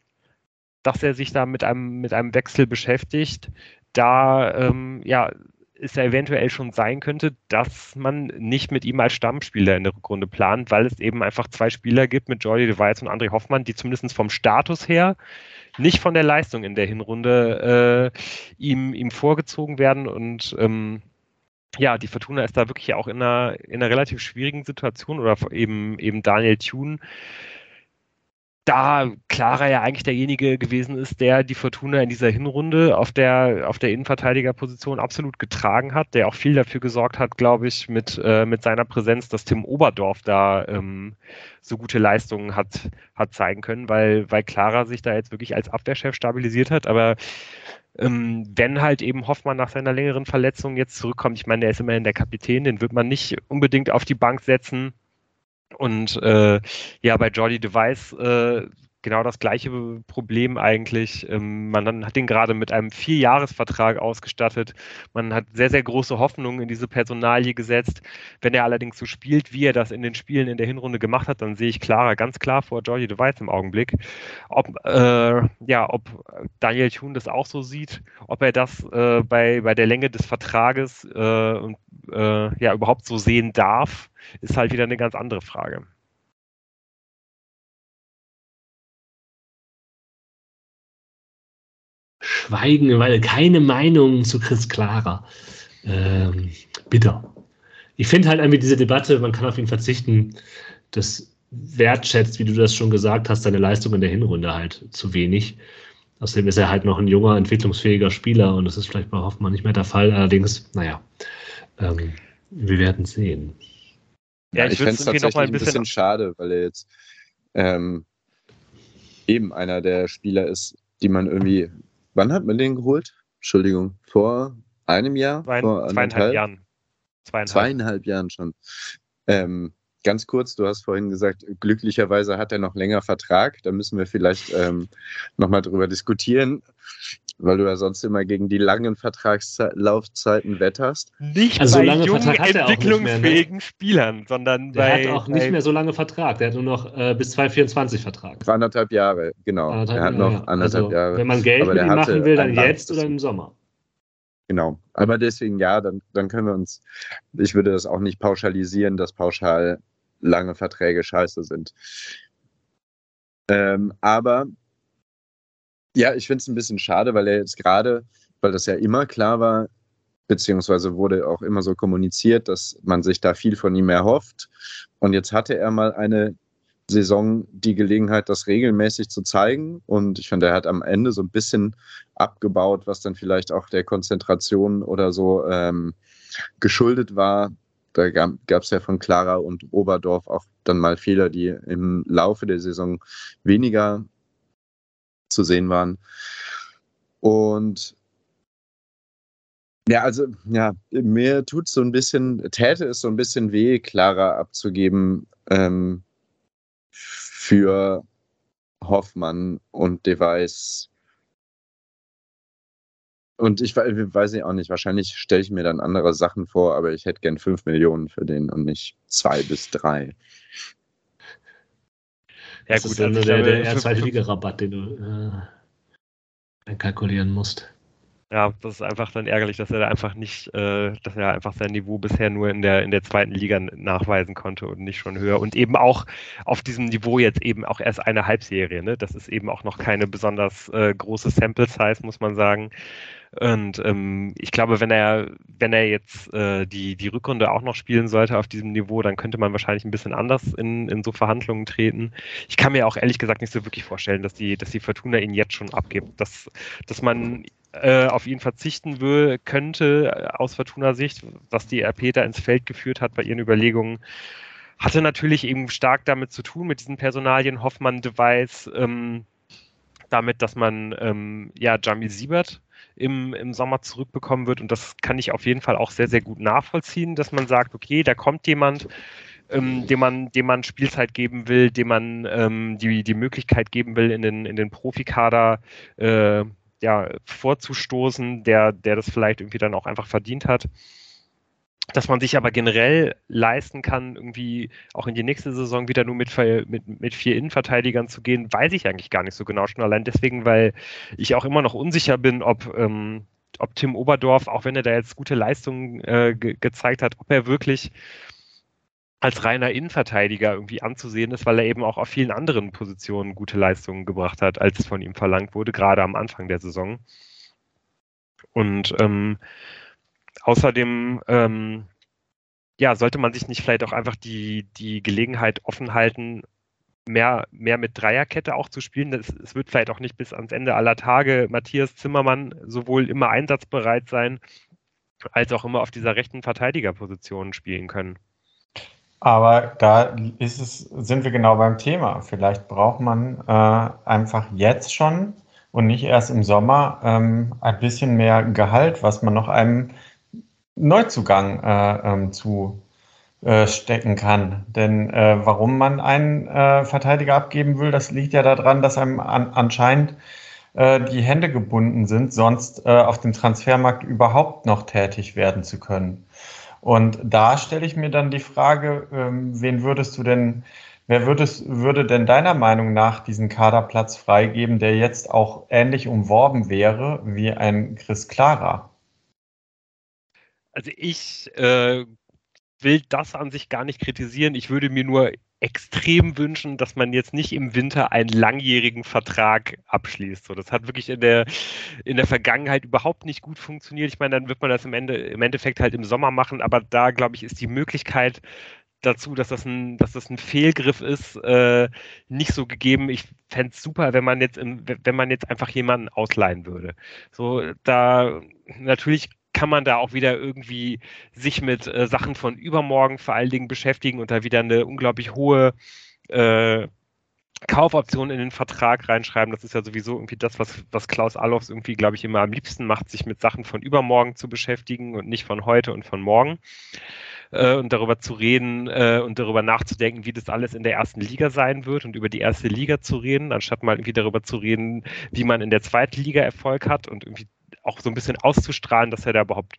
dass er sich da mit einem, mit einem Wechsel beschäftigt, da ähm, ja, es ja eventuell schon sein könnte, dass man nicht mit ihm als Stammspieler in der Rückrunde plant, weil es eben einfach zwei Spieler gibt mit Jordi de und André Hoffmann, die zumindest vom Status her, nicht von der Leistung in der Hinrunde äh, ihm, ihm vorgezogen werden und ähm, ja, die Fortuna ist da wirklich auch in einer, in einer relativ schwierigen Situation oder eben, eben Daniel Thune, da Clara ja eigentlich derjenige gewesen ist, der die Fortuna in dieser Hinrunde auf der, auf der Innenverteidigerposition absolut getragen hat, der auch viel dafür gesorgt hat, glaube ich, mit, äh, mit seiner Präsenz, dass Tim Oberdorf da ähm, so gute Leistungen hat, hat zeigen können, weil, weil Clara sich da jetzt wirklich als Abwehrchef stabilisiert hat. Aber ähm, wenn halt eben Hoffmann nach seiner längeren Verletzung jetzt zurückkommt, ich meine, der ist immerhin der Kapitän, den wird man nicht unbedingt auf die Bank setzen. Und äh, ja, bei Jordi Device äh, genau das gleiche Problem eigentlich. Ähm, man hat ihn gerade mit einem Vierjahresvertrag ausgestattet. Man hat sehr, sehr große Hoffnungen in diese Personalie gesetzt. Wenn er allerdings so spielt, wie er das in den Spielen in der Hinrunde gemacht hat, dann sehe ich klarer, ganz klar vor Jordi Device im Augenblick. Ob, äh, ja, ob Daniel Thun das auch so sieht, ob er das äh, bei, bei der Länge des Vertrages äh, äh, ja, überhaupt so sehen darf, ist halt wieder eine ganz andere Frage. Schweigen, weil keine Meinung zu Chris Clara. Ähm, bitter. Ich finde halt irgendwie diese Debatte, man kann auf ihn verzichten, das wertschätzt, wie du das schon gesagt hast, seine Leistung in der Hinrunde halt zu wenig. Außerdem ist er halt noch ein junger, entwicklungsfähiger Spieler und das ist vielleicht bei Hoffmann nicht mehr der Fall. Allerdings, naja, ähm, wir werden sehen. Ja, ich, ich fände es tatsächlich ein bisschen, ein bisschen schade, weil er jetzt ähm, eben einer der Spieler ist, die man irgendwie Wann hat man den geholt? Entschuldigung, vor einem Jahr? Zwei, vor zweieinhalb Jahren. Zweieinhalb, zweieinhalb Jahren schon. Ähm, ganz kurz, du hast vorhin gesagt, glücklicherweise hat er noch länger Vertrag. Da müssen wir vielleicht ähm, nochmal drüber diskutieren. Weil du ja sonst immer gegen die langen Vertragslaufzeiten wetterst. Nicht also bei so jungen, entwicklungsfähigen mehr, ne? Spielern, sondern der bei. Der hat auch nicht mehr so lange Vertrag. Der hat nur noch äh, bis 2024 Vertrag. Anderthalb Jahre, genau. Anderthalb, er hat noch ja. anderthalb also, Jahre. Wenn man Geld mit ihm machen will, dann jetzt oder im Sommer. Genau. Aber deswegen, ja, dann, dann können wir uns, ich würde das auch nicht pauschalisieren, dass pauschal lange Verträge scheiße sind. Ähm, aber ja, ich finde es ein bisschen schade, weil er jetzt gerade, weil das ja immer klar war, beziehungsweise wurde auch immer so kommuniziert, dass man sich da viel von ihm erhofft. Und jetzt hatte er mal eine Saison die Gelegenheit, das regelmäßig zu zeigen. Und ich finde, er hat am Ende so ein bisschen abgebaut, was dann vielleicht auch der Konzentration oder so ähm, geschuldet war. Da gab es ja von Clara und Oberdorf auch dann mal Fehler, die im Laufe der Saison weniger zu sehen waren. Und ja, also, ja, mir tut so ein bisschen, täte es so ein bisschen weh, Clara abzugeben ähm, für Hoffmann und Device. Und ich weiß ich auch nicht, wahrscheinlich stelle ich mir dann andere Sachen vor, aber ich hätte gern 5 Millionen für den und nicht 2 bis 3. Ja, das gut, ist also der, der, der zweite Liga-Rabatt, den du äh, kalkulieren musst. Ja, das ist einfach dann ärgerlich, dass er da einfach nicht, äh, dass er einfach sein Niveau bisher nur in der, in der zweiten Liga nachweisen konnte und nicht schon höher. Und eben auch auf diesem Niveau jetzt eben auch erst eine Halbserie. Ne? Das ist eben auch noch keine besonders äh, große Sample Size, muss man sagen. Und ähm, ich glaube, wenn er, wenn er jetzt äh, die, die Rückrunde auch noch spielen sollte auf diesem Niveau, dann könnte man wahrscheinlich ein bisschen anders in, in so Verhandlungen treten. Ich kann mir auch ehrlich gesagt nicht so wirklich vorstellen, dass die, dass die Fortuna ihn jetzt schon abgibt. Dass, dass man äh, auf ihn verzichten will, könnte äh, aus Fortuna-Sicht, was die RP da ins Feld geführt hat bei ihren Überlegungen, hatte natürlich eben stark damit zu tun, mit diesen Personalien Hoffmann-Device, ähm, damit, dass man ähm, ja Jamie Siebert im, im Sommer zurückbekommen wird. Und das kann ich auf jeden Fall auch sehr, sehr gut nachvollziehen, dass man sagt, okay, da kommt jemand, ähm, dem man, dem man Spielzeit geben will, dem man ähm, die, die Möglichkeit geben will, in den, in den Profikader äh, ja, vorzustoßen, der, der das vielleicht irgendwie dann auch einfach verdient hat. Dass man sich aber generell leisten kann, irgendwie auch in die nächste Saison wieder nur mit, mit, mit vier Innenverteidigern zu gehen, weiß ich eigentlich gar nicht so genau. Schon allein deswegen, weil ich auch immer noch unsicher bin, ob, ähm, ob Tim Oberdorf, auch wenn er da jetzt gute Leistungen äh, ge gezeigt hat, ob er wirklich als reiner Innenverteidiger irgendwie anzusehen ist, weil er eben auch auf vielen anderen Positionen gute Leistungen gebracht hat, als es von ihm verlangt wurde, gerade am Anfang der Saison. Und ähm, Außerdem ähm, ja, sollte man sich nicht vielleicht auch einfach die, die Gelegenheit offen halten, mehr, mehr mit Dreierkette auch zu spielen. Es wird vielleicht auch nicht bis ans Ende aller Tage Matthias Zimmermann sowohl immer einsatzbereit sein, als auch immer auf dieser rechten Verteidigerposition spielen können. Aber da ist es, sind wir genau beim Thema. Vielleicht braucht man äh, einfach jetzt schon und nicht erst im Sommer ähm, ein bisschen mehr Gehalt, was man noch einem Neuzugang äh, ähm, zu äh, stecken kann. Denn äh, warum man einen äh, Verteidiger abgeben will, das liegt ja daran, dass einem an, anscheinend äh, die Hände gebunden sind, sonst äh, auf dem Transfermarkt überhaupt noch tätig werden zu können. Und da stelle ich mir dann die Frage, ähm, wen würdest du denn, wer würdest, würde denn deiner Meinung nach diesen Kaderplatz freigeben, der jetzt auch ähnlich umworben wäre wie ein Chris Clara? Also ich äh, will das an sich gar nicht kritisieren. Ich würde mir nur extrem wünschen, dass man jetzt nicht im Winter einen langjährigen Vertrag abschließt. So, das hat wirklich in der, in der Vergangenheit überhaupt nicht gut funktioniert. Ich meine, dann wird man das im, Ende, im Endeffekt halt im Sommer machen, aber da, glaube ich, ist die Möglichkeit dazu, dass das ein, dass das ein Fehlgriff ist, äh, nicht so gegeben. Ich fände es super, wenn man jetzt im, wenn man jetzt einfach jemanden ausleihen würde. So, da natürlich kann man da auch wieder irgendwie sich mit äh, Sachen von übermorgen vor allen Dingen beschäftigen und da wieder eine unglaublich hohe äh, Kaufoption in den Vertrag reinschreiben. Das ist ja sowieso irgendwie das, was, was Klaus Allofs irgendwie, glaube ich, immer am liebsten macht, sich mit Sachen von übermorgen zu beschäftigen und nicht von heute und von morgen. Äh, und darüber zu reden äh, und darüber nachzudenken, wie das alles in der ersten Liga sein wird und über die erste Liga zu reden, anstatt mal irgendwie darüber zu reden, wie man in der zweiten Liga Erfolg hat und irgendwie auch so ein bisschen auszustrahlen, dass er da überhaupt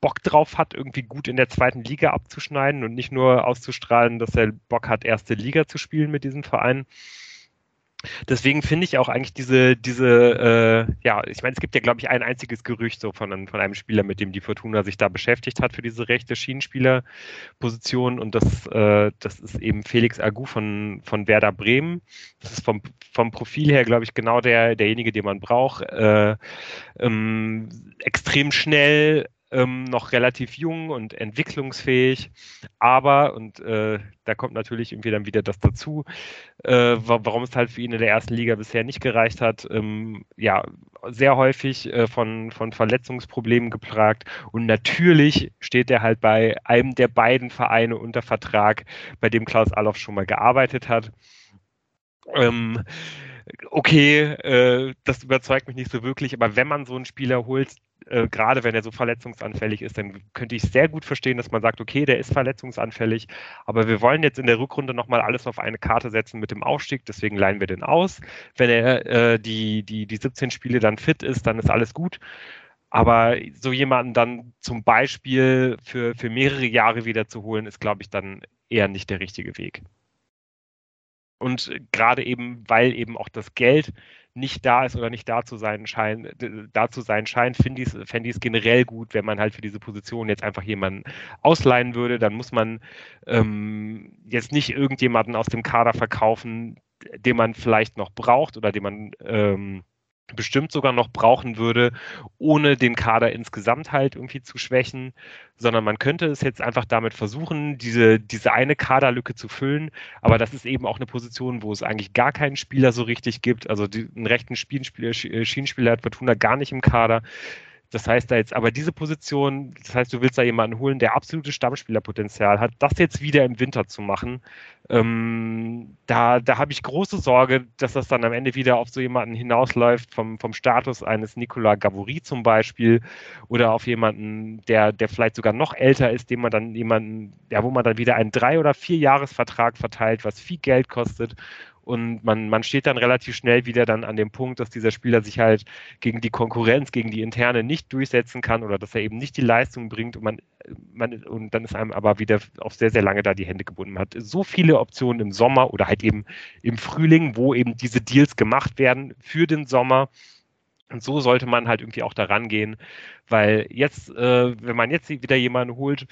Bock drauf hat, irgendwie gut in der zweiten Liga abzuschneiden und nicht nur auszustrahlen, dass er Bock hat, erste Liga zu spielen mit diesem Verein. Deswegen finde ich auch eigentlich diese, diese, äh, ja, ich meine, es gibt ja, glaube ich, ein einziges Gerücht so von, von einem Spieler, mit dem die Fortuna sich da beschäftigt hat für diese rechte Schienenspielerposition und das, äh, das ist eben Felix Agu von, von Werder Bremen. Das ist vom, vom Profil her, glaube ich, genau der, derjenige, den man braucht. Äh, ähm, extrem schnell, ähm, noch relativ jung und entwicklungsfähig, aber, und äh, da kommt natürlich irgendwie dann wieder das dazu, äh, warum es halt für ihn in der ersten Liga bisher nicht gereicht hat, ähm, ja, sehr häufig äh, von, von Verletzungsproblemen geplagt und natürlich steht er halt bei einem der beiden Vereine unter Vertrag, bei dem Klaus Allof schon mal gearbeitet hat. Ähm, okay, äh, das überzeugt mich nicht so wirklich, aber wenn man so einen Spieler holt, äh, gerade wenn er so verletzungsanfällig ist, dann könnte ich sehr gut verstehen, dass man sagt, okay, der ist verletzungsanfällig, aber wir wollen jetzt in der Rückrunde nochmal alles auf eine Karte setzen mit dem Aufstieg, deswegen leihen wir den aus. Wenn er äh, die, die, die 17 Spiele dann fit ist, dann ist alles gut. Aber so jemanden dann zum Beispiel für, für mehrere Jahre wieder zu holen, ist, glaube ich, dann eher nicht der richtige Weg. Und gerade eben, weil eben auch das Geld nicht da ist oder nicht da zu sein scheint, da zu sein scheint, finde ich es generell gut, wenn man halt für diese Position jetzt einfach jemanden ausleihen würde. Dann muss man ähm, jetzt nicht irgendjemanden aus dem Kader verkaufen, den man vielleicht noch braucht oder den man ähm, bestimmt sogar noch brauchen würde, ohne den Kader insgesamt halt irgendwie zu schwächen, sondern man könnte es jetzt einfach damit versuchen, diese, diese eine Kaderlücke zu füllen. Aber das ist eben auch eine Position, wo es eigentlich gar keinen Spieler so richtig gibt. Also die, einen rechten Spielspieler, Schienenspieler hat Fortuna gar nicht im Kader. Das heißt da jetzt, aber diese Position, das heißt, du willst da jemanden holen, der absolutes Stammspielerpotenzial hat, das jetzt wieder im Winter zu machen, ähm, da, da habe ich große Sorge, dass das dann am Ende wieder auf so jemanden hinausläuft, vom, vom Status eines Nicolas Gavouri zum Beispiel, oder auf jemanden, der, der vielleicht sogar noch älter ist, dem man dann jemanden, ja, wo man dann wieder einen drei- oder vier Jahresvertrag verteilt, was viel Geld kostet und man, man steht dann relativ schnell wieder dann an dem Punkt, dass dieser Spieler sich halt gegen die Konkurrenz, gegen die interne nicht durchsetzen kann oder dass er eben nicht die Leistung bringt und man, man und dann ist einem aber wieder auf sehr, sehr lange da die Hände gebunden. Man hat so viele Optionen im Sommer oder halt eben im Frühling, wo eben diese Deals gemacht werden für den Sommer. Und so sollte man halt irgendwie auch daran gehen, weil jetzt, äh, wenn man jetzt wieder jemanden holt,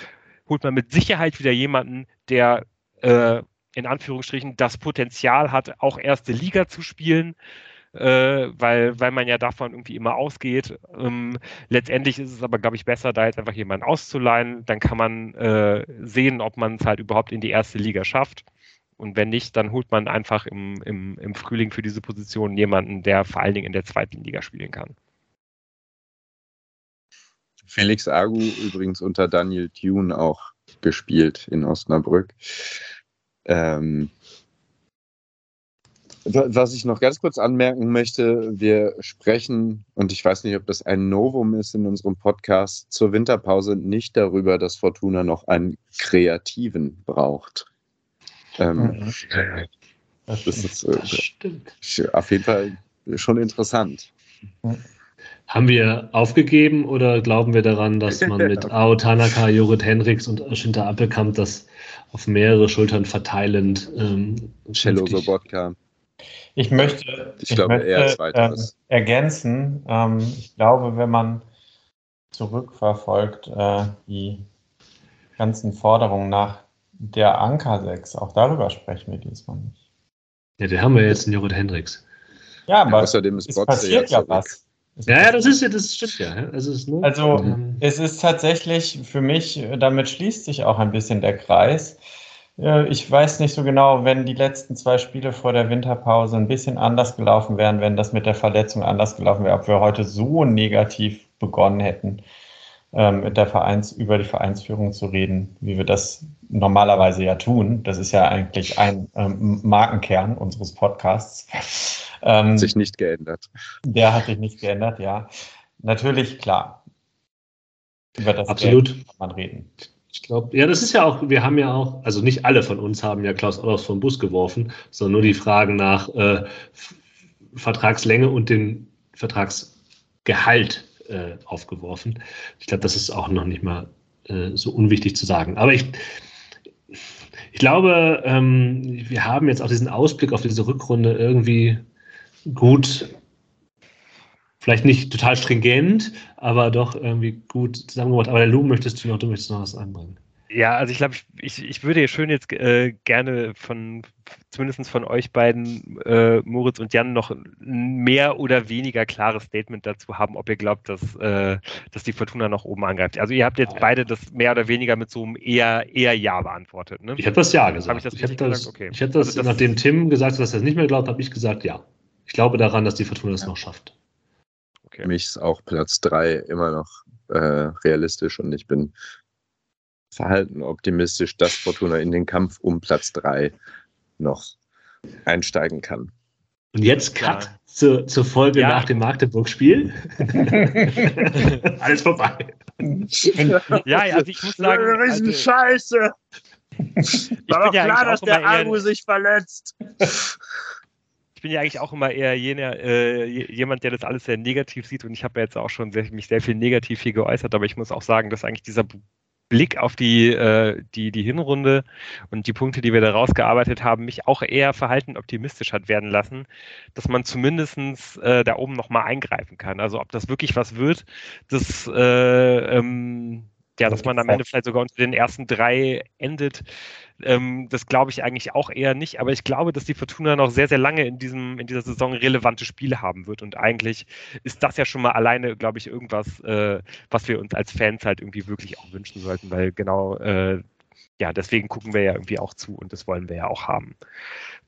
holt man mit Sicherheit wieder jemanden, der äh, in Anführungsstrichen das Potenzial hat, auch erste Liga zu spielen. Äh, weil, weil man ja davon irgendwie immer ausgeht. Ähm, letztendlich ist es aber, glaube ich, besser, da jetzt einfach jemanden auszuleihen. Dann kann man äh, sehen, ob man es halt überhaupt in die erste Liga schafft. Und wenn nicht, dann holt man einfach im, im, im Frühling für diese Position jemanden, der vor allen Dingen in der zweiten Liga spielen kann. Felix Agu übrigens unter Daniel Thune auch gespielt in Osnabrück. Ähm, was ich noch ganz kurz anmerken möchte, wir sprechen, und ich weiß nicht, ob das ein Novum ist in unserem Podcast, zur Winterpause nicht darüber, dass Fortuna noch einen Kreativen braucht. Ähm, das ist äh, auf jeden Fall schon interessant. Haben wir aufgegeben oder glauben wir daran, dass man mit Ao Tanaka, Jorrit Henriks und Shinta Appelkamp das auf mehrere Schultern verteilend. Ähm, Cello Sobotka. Ich möchte, ich, ich glaube, möchte, äh, ergänzen. Ähm, ich glaube, wenn man zurückverfolgt, äh, die ganzen Forderungen nach der Anker 6, auch darüber sprechen wir diesmal nicht. Ja, den haben wir jetzt in Jorrit Hendricks. Ja, aber ja, außerdem ist es passiert ja was. Ja, ja, das ist ja, das stimmt ja. Also, es ist, nur, also ähm, es ist tatsächlich für mich, damit schließt sich auch ein bisschen der Kreis. Ich weiß nicht so genau, wenn die letzten zwei Spiele vor der Winterpause ein bisschen anders gelaufen wären, wenn das mit der Verletzung anders gelaufen wäre, ob wir heute so negativ begonnen hätten, ähm, mit der Vereins, über die Vereinsführung zu reden, wie wir das normalerweise ja tun. Das ist ja eigentlich ein ähm, Markenkern unseres Podcasts. Ähm, hat sich nicht geändert. Der hat sich nicht geändert, ja. Natürlich, klar. Über das Absolut. Geld kann man reden. Ich glaube, ja, das ist ja auch, wir haben ja auch, also nicht alle von uns haben ja Klaus Ollofs vom Bus geworfen, sondern nur die Fragen nach äh, Vertragslänge und dem Vertragsgehalt äh, aufgeworfen. Ich glaube, das ist auch noch nicht mal äh, so unwichtig zu sagen. Aber ich, ich glaube, ähm, wir haben jetzt auch diesen Ausblick auf diese Rückrunde irgendwie gut, vielleicht nicht total stringent, aber doch irgendwie gut zusammengebracht. Aber der Lou möchtest du noch, du möchtest noch was anbringen. Ja, also ich glaube, ich, ich, würde schön jetzt äh, gerne von zumindest von euch beiden, äh, Moritz und Jan, noch ein mehr oder weniger klares Statement dazu haben, ob ihr glaubt, dass, äh, dass die Fortuna noch oben angreift. Also ihr habt jetzt beide das mehr oder weniger mit so einem eher, eher Ja beantwortet. Ne? Ich habe das Ja gesagt. Hab ich das, ich habe das, okay. ich hab das, also das nachdem Tim gesagt hat, dass er es nicht mehr glaubt, habe ich gesagt Ja. Ich glaube daran, dass die Fortuna das ja. noch schafft. Okay. Für mich ist auch Platz 3 immer noch äh, realistisch und ich bin verhalten optimistisch, dass Fortuna in den Kampf um Platz 3 noch einsteigen kann. Und jetzt Cut ja. zur, zur Folge ja. nach dem Magdeburg-Spiel. Alles vorbei. ja, ja, also ich muss sagen. Das ist also, Scheiße. War doch ja klar, dass der Agu sich verletzt. ich bin ja eigentlich auch immer eher jener, äh, jemand, der das alles sehr negativ sieht und ich habe ja jetzt auch schon sehr, mich sehr viel negativ hier geäußert, aber ich muss auch sagen, dass eigentlich dieser Blick auf die, äh, die, die Hinrunde und die Punkte, die wir da rausgearbeitet haben, mich auch eher verhalten optimistisch hat werden lassen, dass man zumindestens äh, da oben nochmal eingreifen kann. Also ob das wirklich was wird, das äh, ähm, ja, dass man am Ende vielleicht sogar unter den ersten drei endet, ähm, das glaube ich eigentlich auch eher nicht. Aber ich glaube, dass die Fortuna noch sehr, sehr lange in, diesem, in dieser Saison relevante Spiele haben wird. Und eigentlich ist das ja schon mal alleine, glaube ich, irgendwas, äh, was wir uns als Fans halt irgendwie wirklich auch wünschen sollten, weil genau, äh, ja, deswegen gucken wir ja irgendwie auch zu und das wollen wir ja auch haben.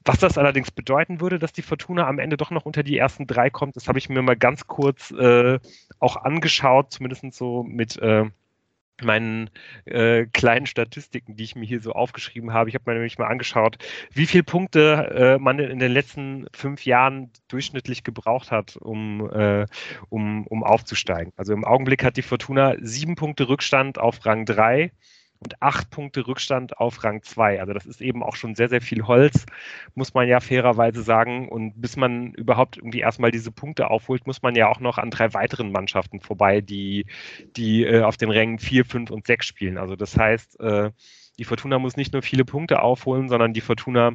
Was das allerdings bedeuten würde, dass die Fortuna am Ende doch noch unter die ersten drei kommt, das habe ich mir mal ganz kurz äh, auch angeschaut, zumindest so mit äh, meinen äh, kleinen Statistiken, die ich mir hier so aufgeschrieben habe. Ich habe mir nämlich mal angeschaut, wie viele Punkte äh, man in den letzten fünf Jahren durchschnittlich gebraucht hat, um, äh, um, um aufzusteigen. Also im Augenblick hat die Fortuna sieben Punkte Rückstand auf Rang drei und acht Punkte Rückstand auf Rang 2. Also das ist eben auch schon sehr, sehr viel Holz, muss man ja fairerweise sagen. Und bis man überhaupt irgendwie erstmal diese Punkte aufholt, muss man ja auch noch an drei weiteren Mannschaften vorbei, die, die äh, auf den Rängen 4, 5 und 6 spielen. Also das heißt, äh, die Fortuna muss nicht nur viele Punkte aufholen, sondern die Fortuna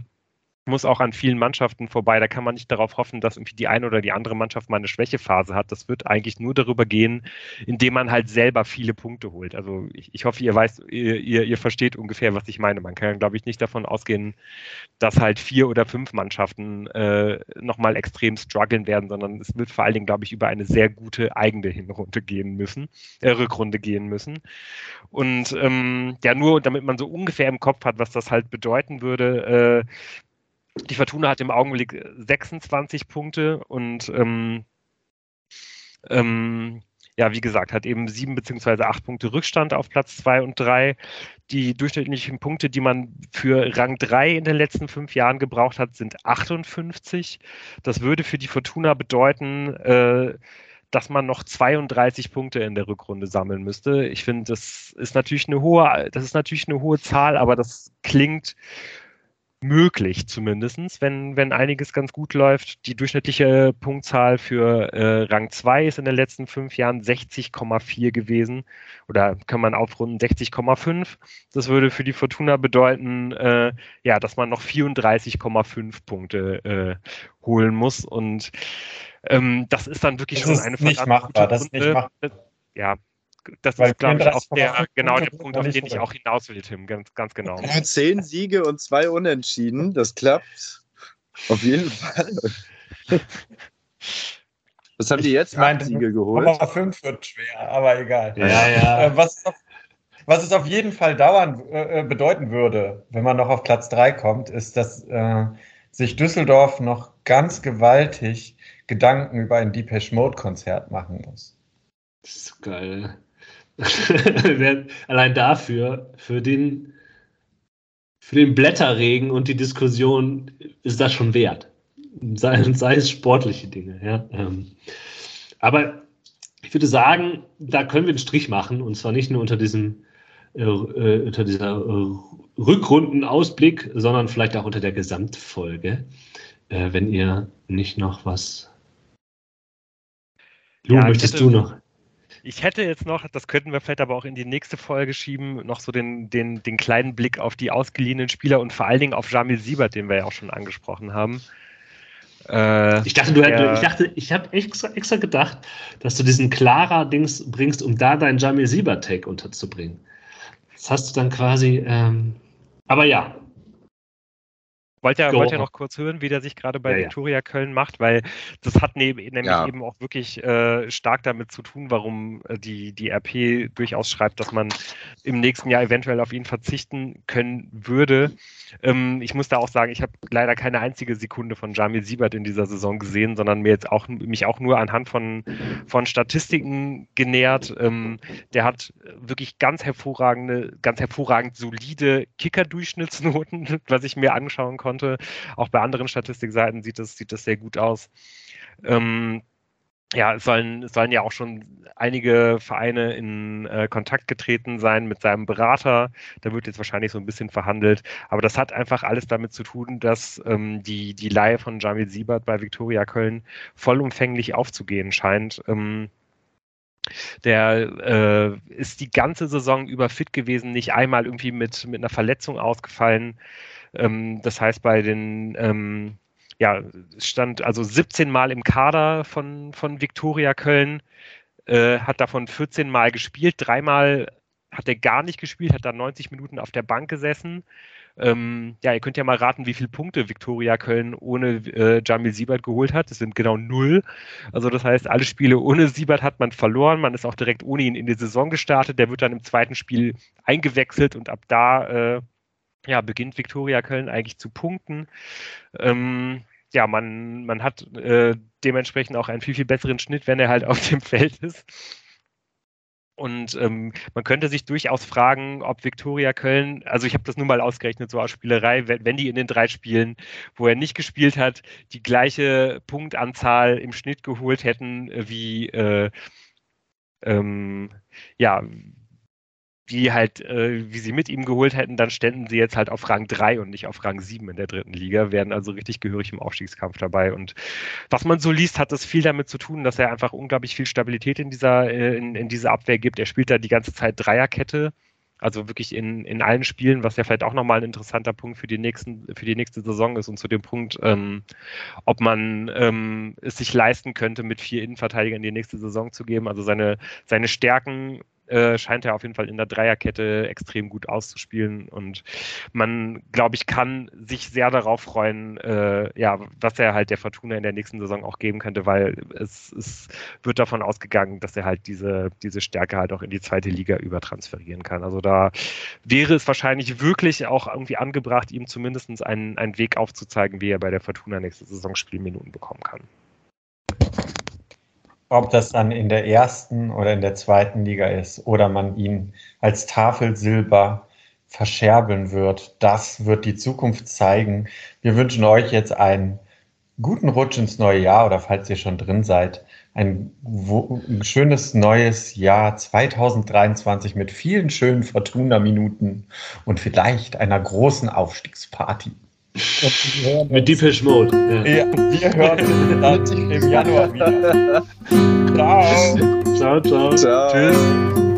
muss auch an vielen Mannschaften vorbei. Da kann man nicht darauf hoffen, dass irgendwie die eine oder die andere Mannschaft mal eine Schwächephase hat. Das wird eigentlich nur darüber gehen, indem man halt selber viele Punkte holt. Also ich, ich hoffe, ihr weißt, ihr, ihr, ihr, versteht ungefähr, was ich meine. Man kann, glaube ich, nicht davon ausgehen, dass halt vier oder fünf Mannschaften äh, nochmal extrem strugglen werden, sondern es wird vor allen Dingen, glaube ich, über eine sehr gute eigene Hinrunde gehen müssen, äh, Rückrunde gehen müssen. Und ähm, ja, nur damit man so ungefähr im Kopf hat, was das halt bedeuten würde, äh, die Fortuna hat im Augenblick 26 Punkte und ähm, ähm, ja, wie gesagt, hat eben sieben beziehungsweise acht Punkte Rückstand auf Platz zwei und drei. Die durchschnittlichen Punkte, die man für Rang drei in den letzten fünf Jahren gebraucht hat, sind 58. Das würde für die Fortuna bedeuten, äh, dass man noch 32 Punkte in der Rückrunde sammeln müsste. Ich finde, das ist natürlich eine hohe, das ist natürlich eine hohe Zahl, aber das klingt möglich zumindest, wenn, wenn einiges ganz gut läuft. Die durchschnittliche Punktzahl für äh, Rang 2 ist in den letzten fünf Jahren 60,4 gewesen oder kann man aufrunden 60,5. Das würde für die Fortuna bedeuten, äh, ja, dass man noch 34,5 Punkte äh, holen muss und ähm, das ist dann wirklich das schon eine nicht machbar. Das ist nicht machbar. Ja, das Weil ist, glaube ich, auch der, genau der Punkt, auf den ich auch hinaus will, Tim. Ganz, ganz genau. Zehn Siege und zwei Unentschieden, das klappt. Auf jeden Fall. Was haben die jetzt? Ich meine, Siege geholt. Nummer 5 wird schwer, aber egal. Ja, ja. Äh, was, was es auf jeden Fall dauern, äh, bedeuten würde, wenn man noch auf Platz 3 kommt, ist, dass äh, sich Düsseldorf noch ganz gewaltig Gedanken über ein Depeche Mode Konzert machen muss. Das ist so geil. Allein dafür, für den, für den Blätterregen und die Diskussion ist das schon wert. Sei, sei es sportliche Dinge. Ja. Ähm, aber ich würde sagen, da können wir einen Strich machen und zwar nicht nur unter diesem äh, äh unter dieser äh, Rückrundenausblick, sondern vielleicht auch unter der Gesamtfolge, äh, wenn ihr nicht noch was. Lu, ja, möchtest hätte, du noch? Ich hätte jetzt noch, das könnten wir vielleicht aber auch in die nächste Folge schieben, noch so den, den, den kleinen Blick auf die ausgeliehenen Spieler und vor allen Dingen auf Jamil Siebert, den wir ja auch schon angesprochen haben. Äh, ich dachte, du der, ich dachte, ich habe extra, extra gedacht, dass du diesen klarer Dings bringst, um da deinen Jamil Siebert-Tag unterzubringen. Das hast du dann quasi, ähm, aber ja, Wollt ihr, wollt ihr noch kurz hören, wie der sich gerade bei ja, Viktoria ja. Köln macht? Weil das hat ne, nämlich ja. eben auch wirklich äh, stark damit zu tun, warum äh, die, die RP durchaus schreibt, dass man im nächsten Jahr eventuell auf ihn verzichten können würde. Ähm, ich muss da auch sagen, ich habe leider keine einzige Sekunde von Jamil Siebert in dieser Saison gesehen, sondern mir jetzt auch mich auch nur anhand von, von Statistiken genähert. Ähm, der hat wirklich ganz hervorragende, ganz hervorragend solide Kicker-Durchschnittsnoten, was ich mir anschauen konnte konnte. Auch bei anderen Statistikseiten sieht das, sieht das sehr gut aus. Ähm, ja, es sollen, es sollen ja auch schon einige Vereine in äh, Kontakt getreten sein mit seinem Berater. Da wird jetzt wahrscheinlich so ein bisschen verhandelt. Aber das hat einfach alles damit zu tun, dass ähm, die, die Leihe von Jamil Siebert bei Viktoria Köln vollumfänglich aufzugehen scheint. Ähm, der äh, ist die ganze Saison über fit gewesen, nicht einmal irgendwie mit, mit einer Verletzung ausgefallen. Ähm, das heißt, bei den ähm, ja, stand also 17 Mal im Kader von, von Viktoria Köln, äh, hat davon 14 Mal gespielt, dreimal hat er gar nicht gespielt, hat dann 90 Minuten auf der Bank gesessen. Ähm, ja, ihr könnt ja mal raten, wie viele Punkte Viktoria Köln ohne äh, Jamil Siebert geholt hat. Das sind genau null. Also das heißt, alle Spiele ohne Siebert hat man verloren. Man ist auch direkt ohne ihn in die Saison gestartet. Der wird dann im zweiten Spiel eingewechselt und ab da äh, ja, beginnt Viktoria Köln eigentlich zu punkten. Ähm, ja, man, man hat äh, dementsprechend auch einen viel, viel besseren Schnitt, wenn er halt auf dem Feld ist. Und ähm, man könnte sich durchaus fragen, ob Viktoria Köln, also ich habe das nur mal ausgerechnet, so aus Spielerei, wenn, wenn, die in den drei Spielen, wo er nicht gespielt hat, die gleiche Punktanzahl im Schnitt geholt hätten, wie äh, ähm, ja, wie halt, äh, wie sie mit ihm geholt hätten, dann ständen sie jetzt halt auf Rang 3 und nicht auf Rang 7 in der dritten Liga, wären also richtig gehörig im Aufstiegskampf dabei. Und was man so liest, hat das viel damit zu tun, dass er einfach unglaublich viel Stabilität in dieser, äh, in, in dieser Abwehr gibt. Er spielt da die ganze Zeit Dreierkette. Also wirklich in, in allen Spielen, was ja vielleicht auch nochmal ein interessanter Punkt für die, nächsten, für die nächste Saison ist und zu dem Punkt, ähm, ob man ähm, es sich leisten könnte, mit vier Innenverteidigern die nächste Saison zu geben. Also seine, seine Stärken äh, scheint er auf jeden Fall in der Dreierkette extrem gut auszuspielen und man, glaube ich, kann sich sehr darauf freuen, äh, ja, was er halt der Fortuna in der nächsten Saison auch geben könnte, weil es, es wird davon ausgegangen, dass er halt diese, diese Stärke halt auch in die zweite Liga übertransferieren kann. Also da wäre es wahrscheinlich wirklich auch irgendwie angebracht, ihm zumindest einen, einen Weg aufzuzeigen, wie er bei der Fortuna nächste Saison Spielminuten bekommen kann. Ob das dann in der ersten oder in der zweiten Liga ist oder man ihn als Tafelsilber verscherbeln wird, das wird die Zukunft zeigen. Wir wünschen euch jetzt einen guten Rutsch ins neue Jahr oder falls ihr schon drin seid, ein, ein schönes neues Jahr 2023 mit vielen schönen Fortuna-Minuten und vielleicht einer großen Aufstiegsparty. Mit Deepish Mode. Ja. ja, wir hören uns dann im Januar wieder. ciao. Ciao, ciao. ciao. Tschüss.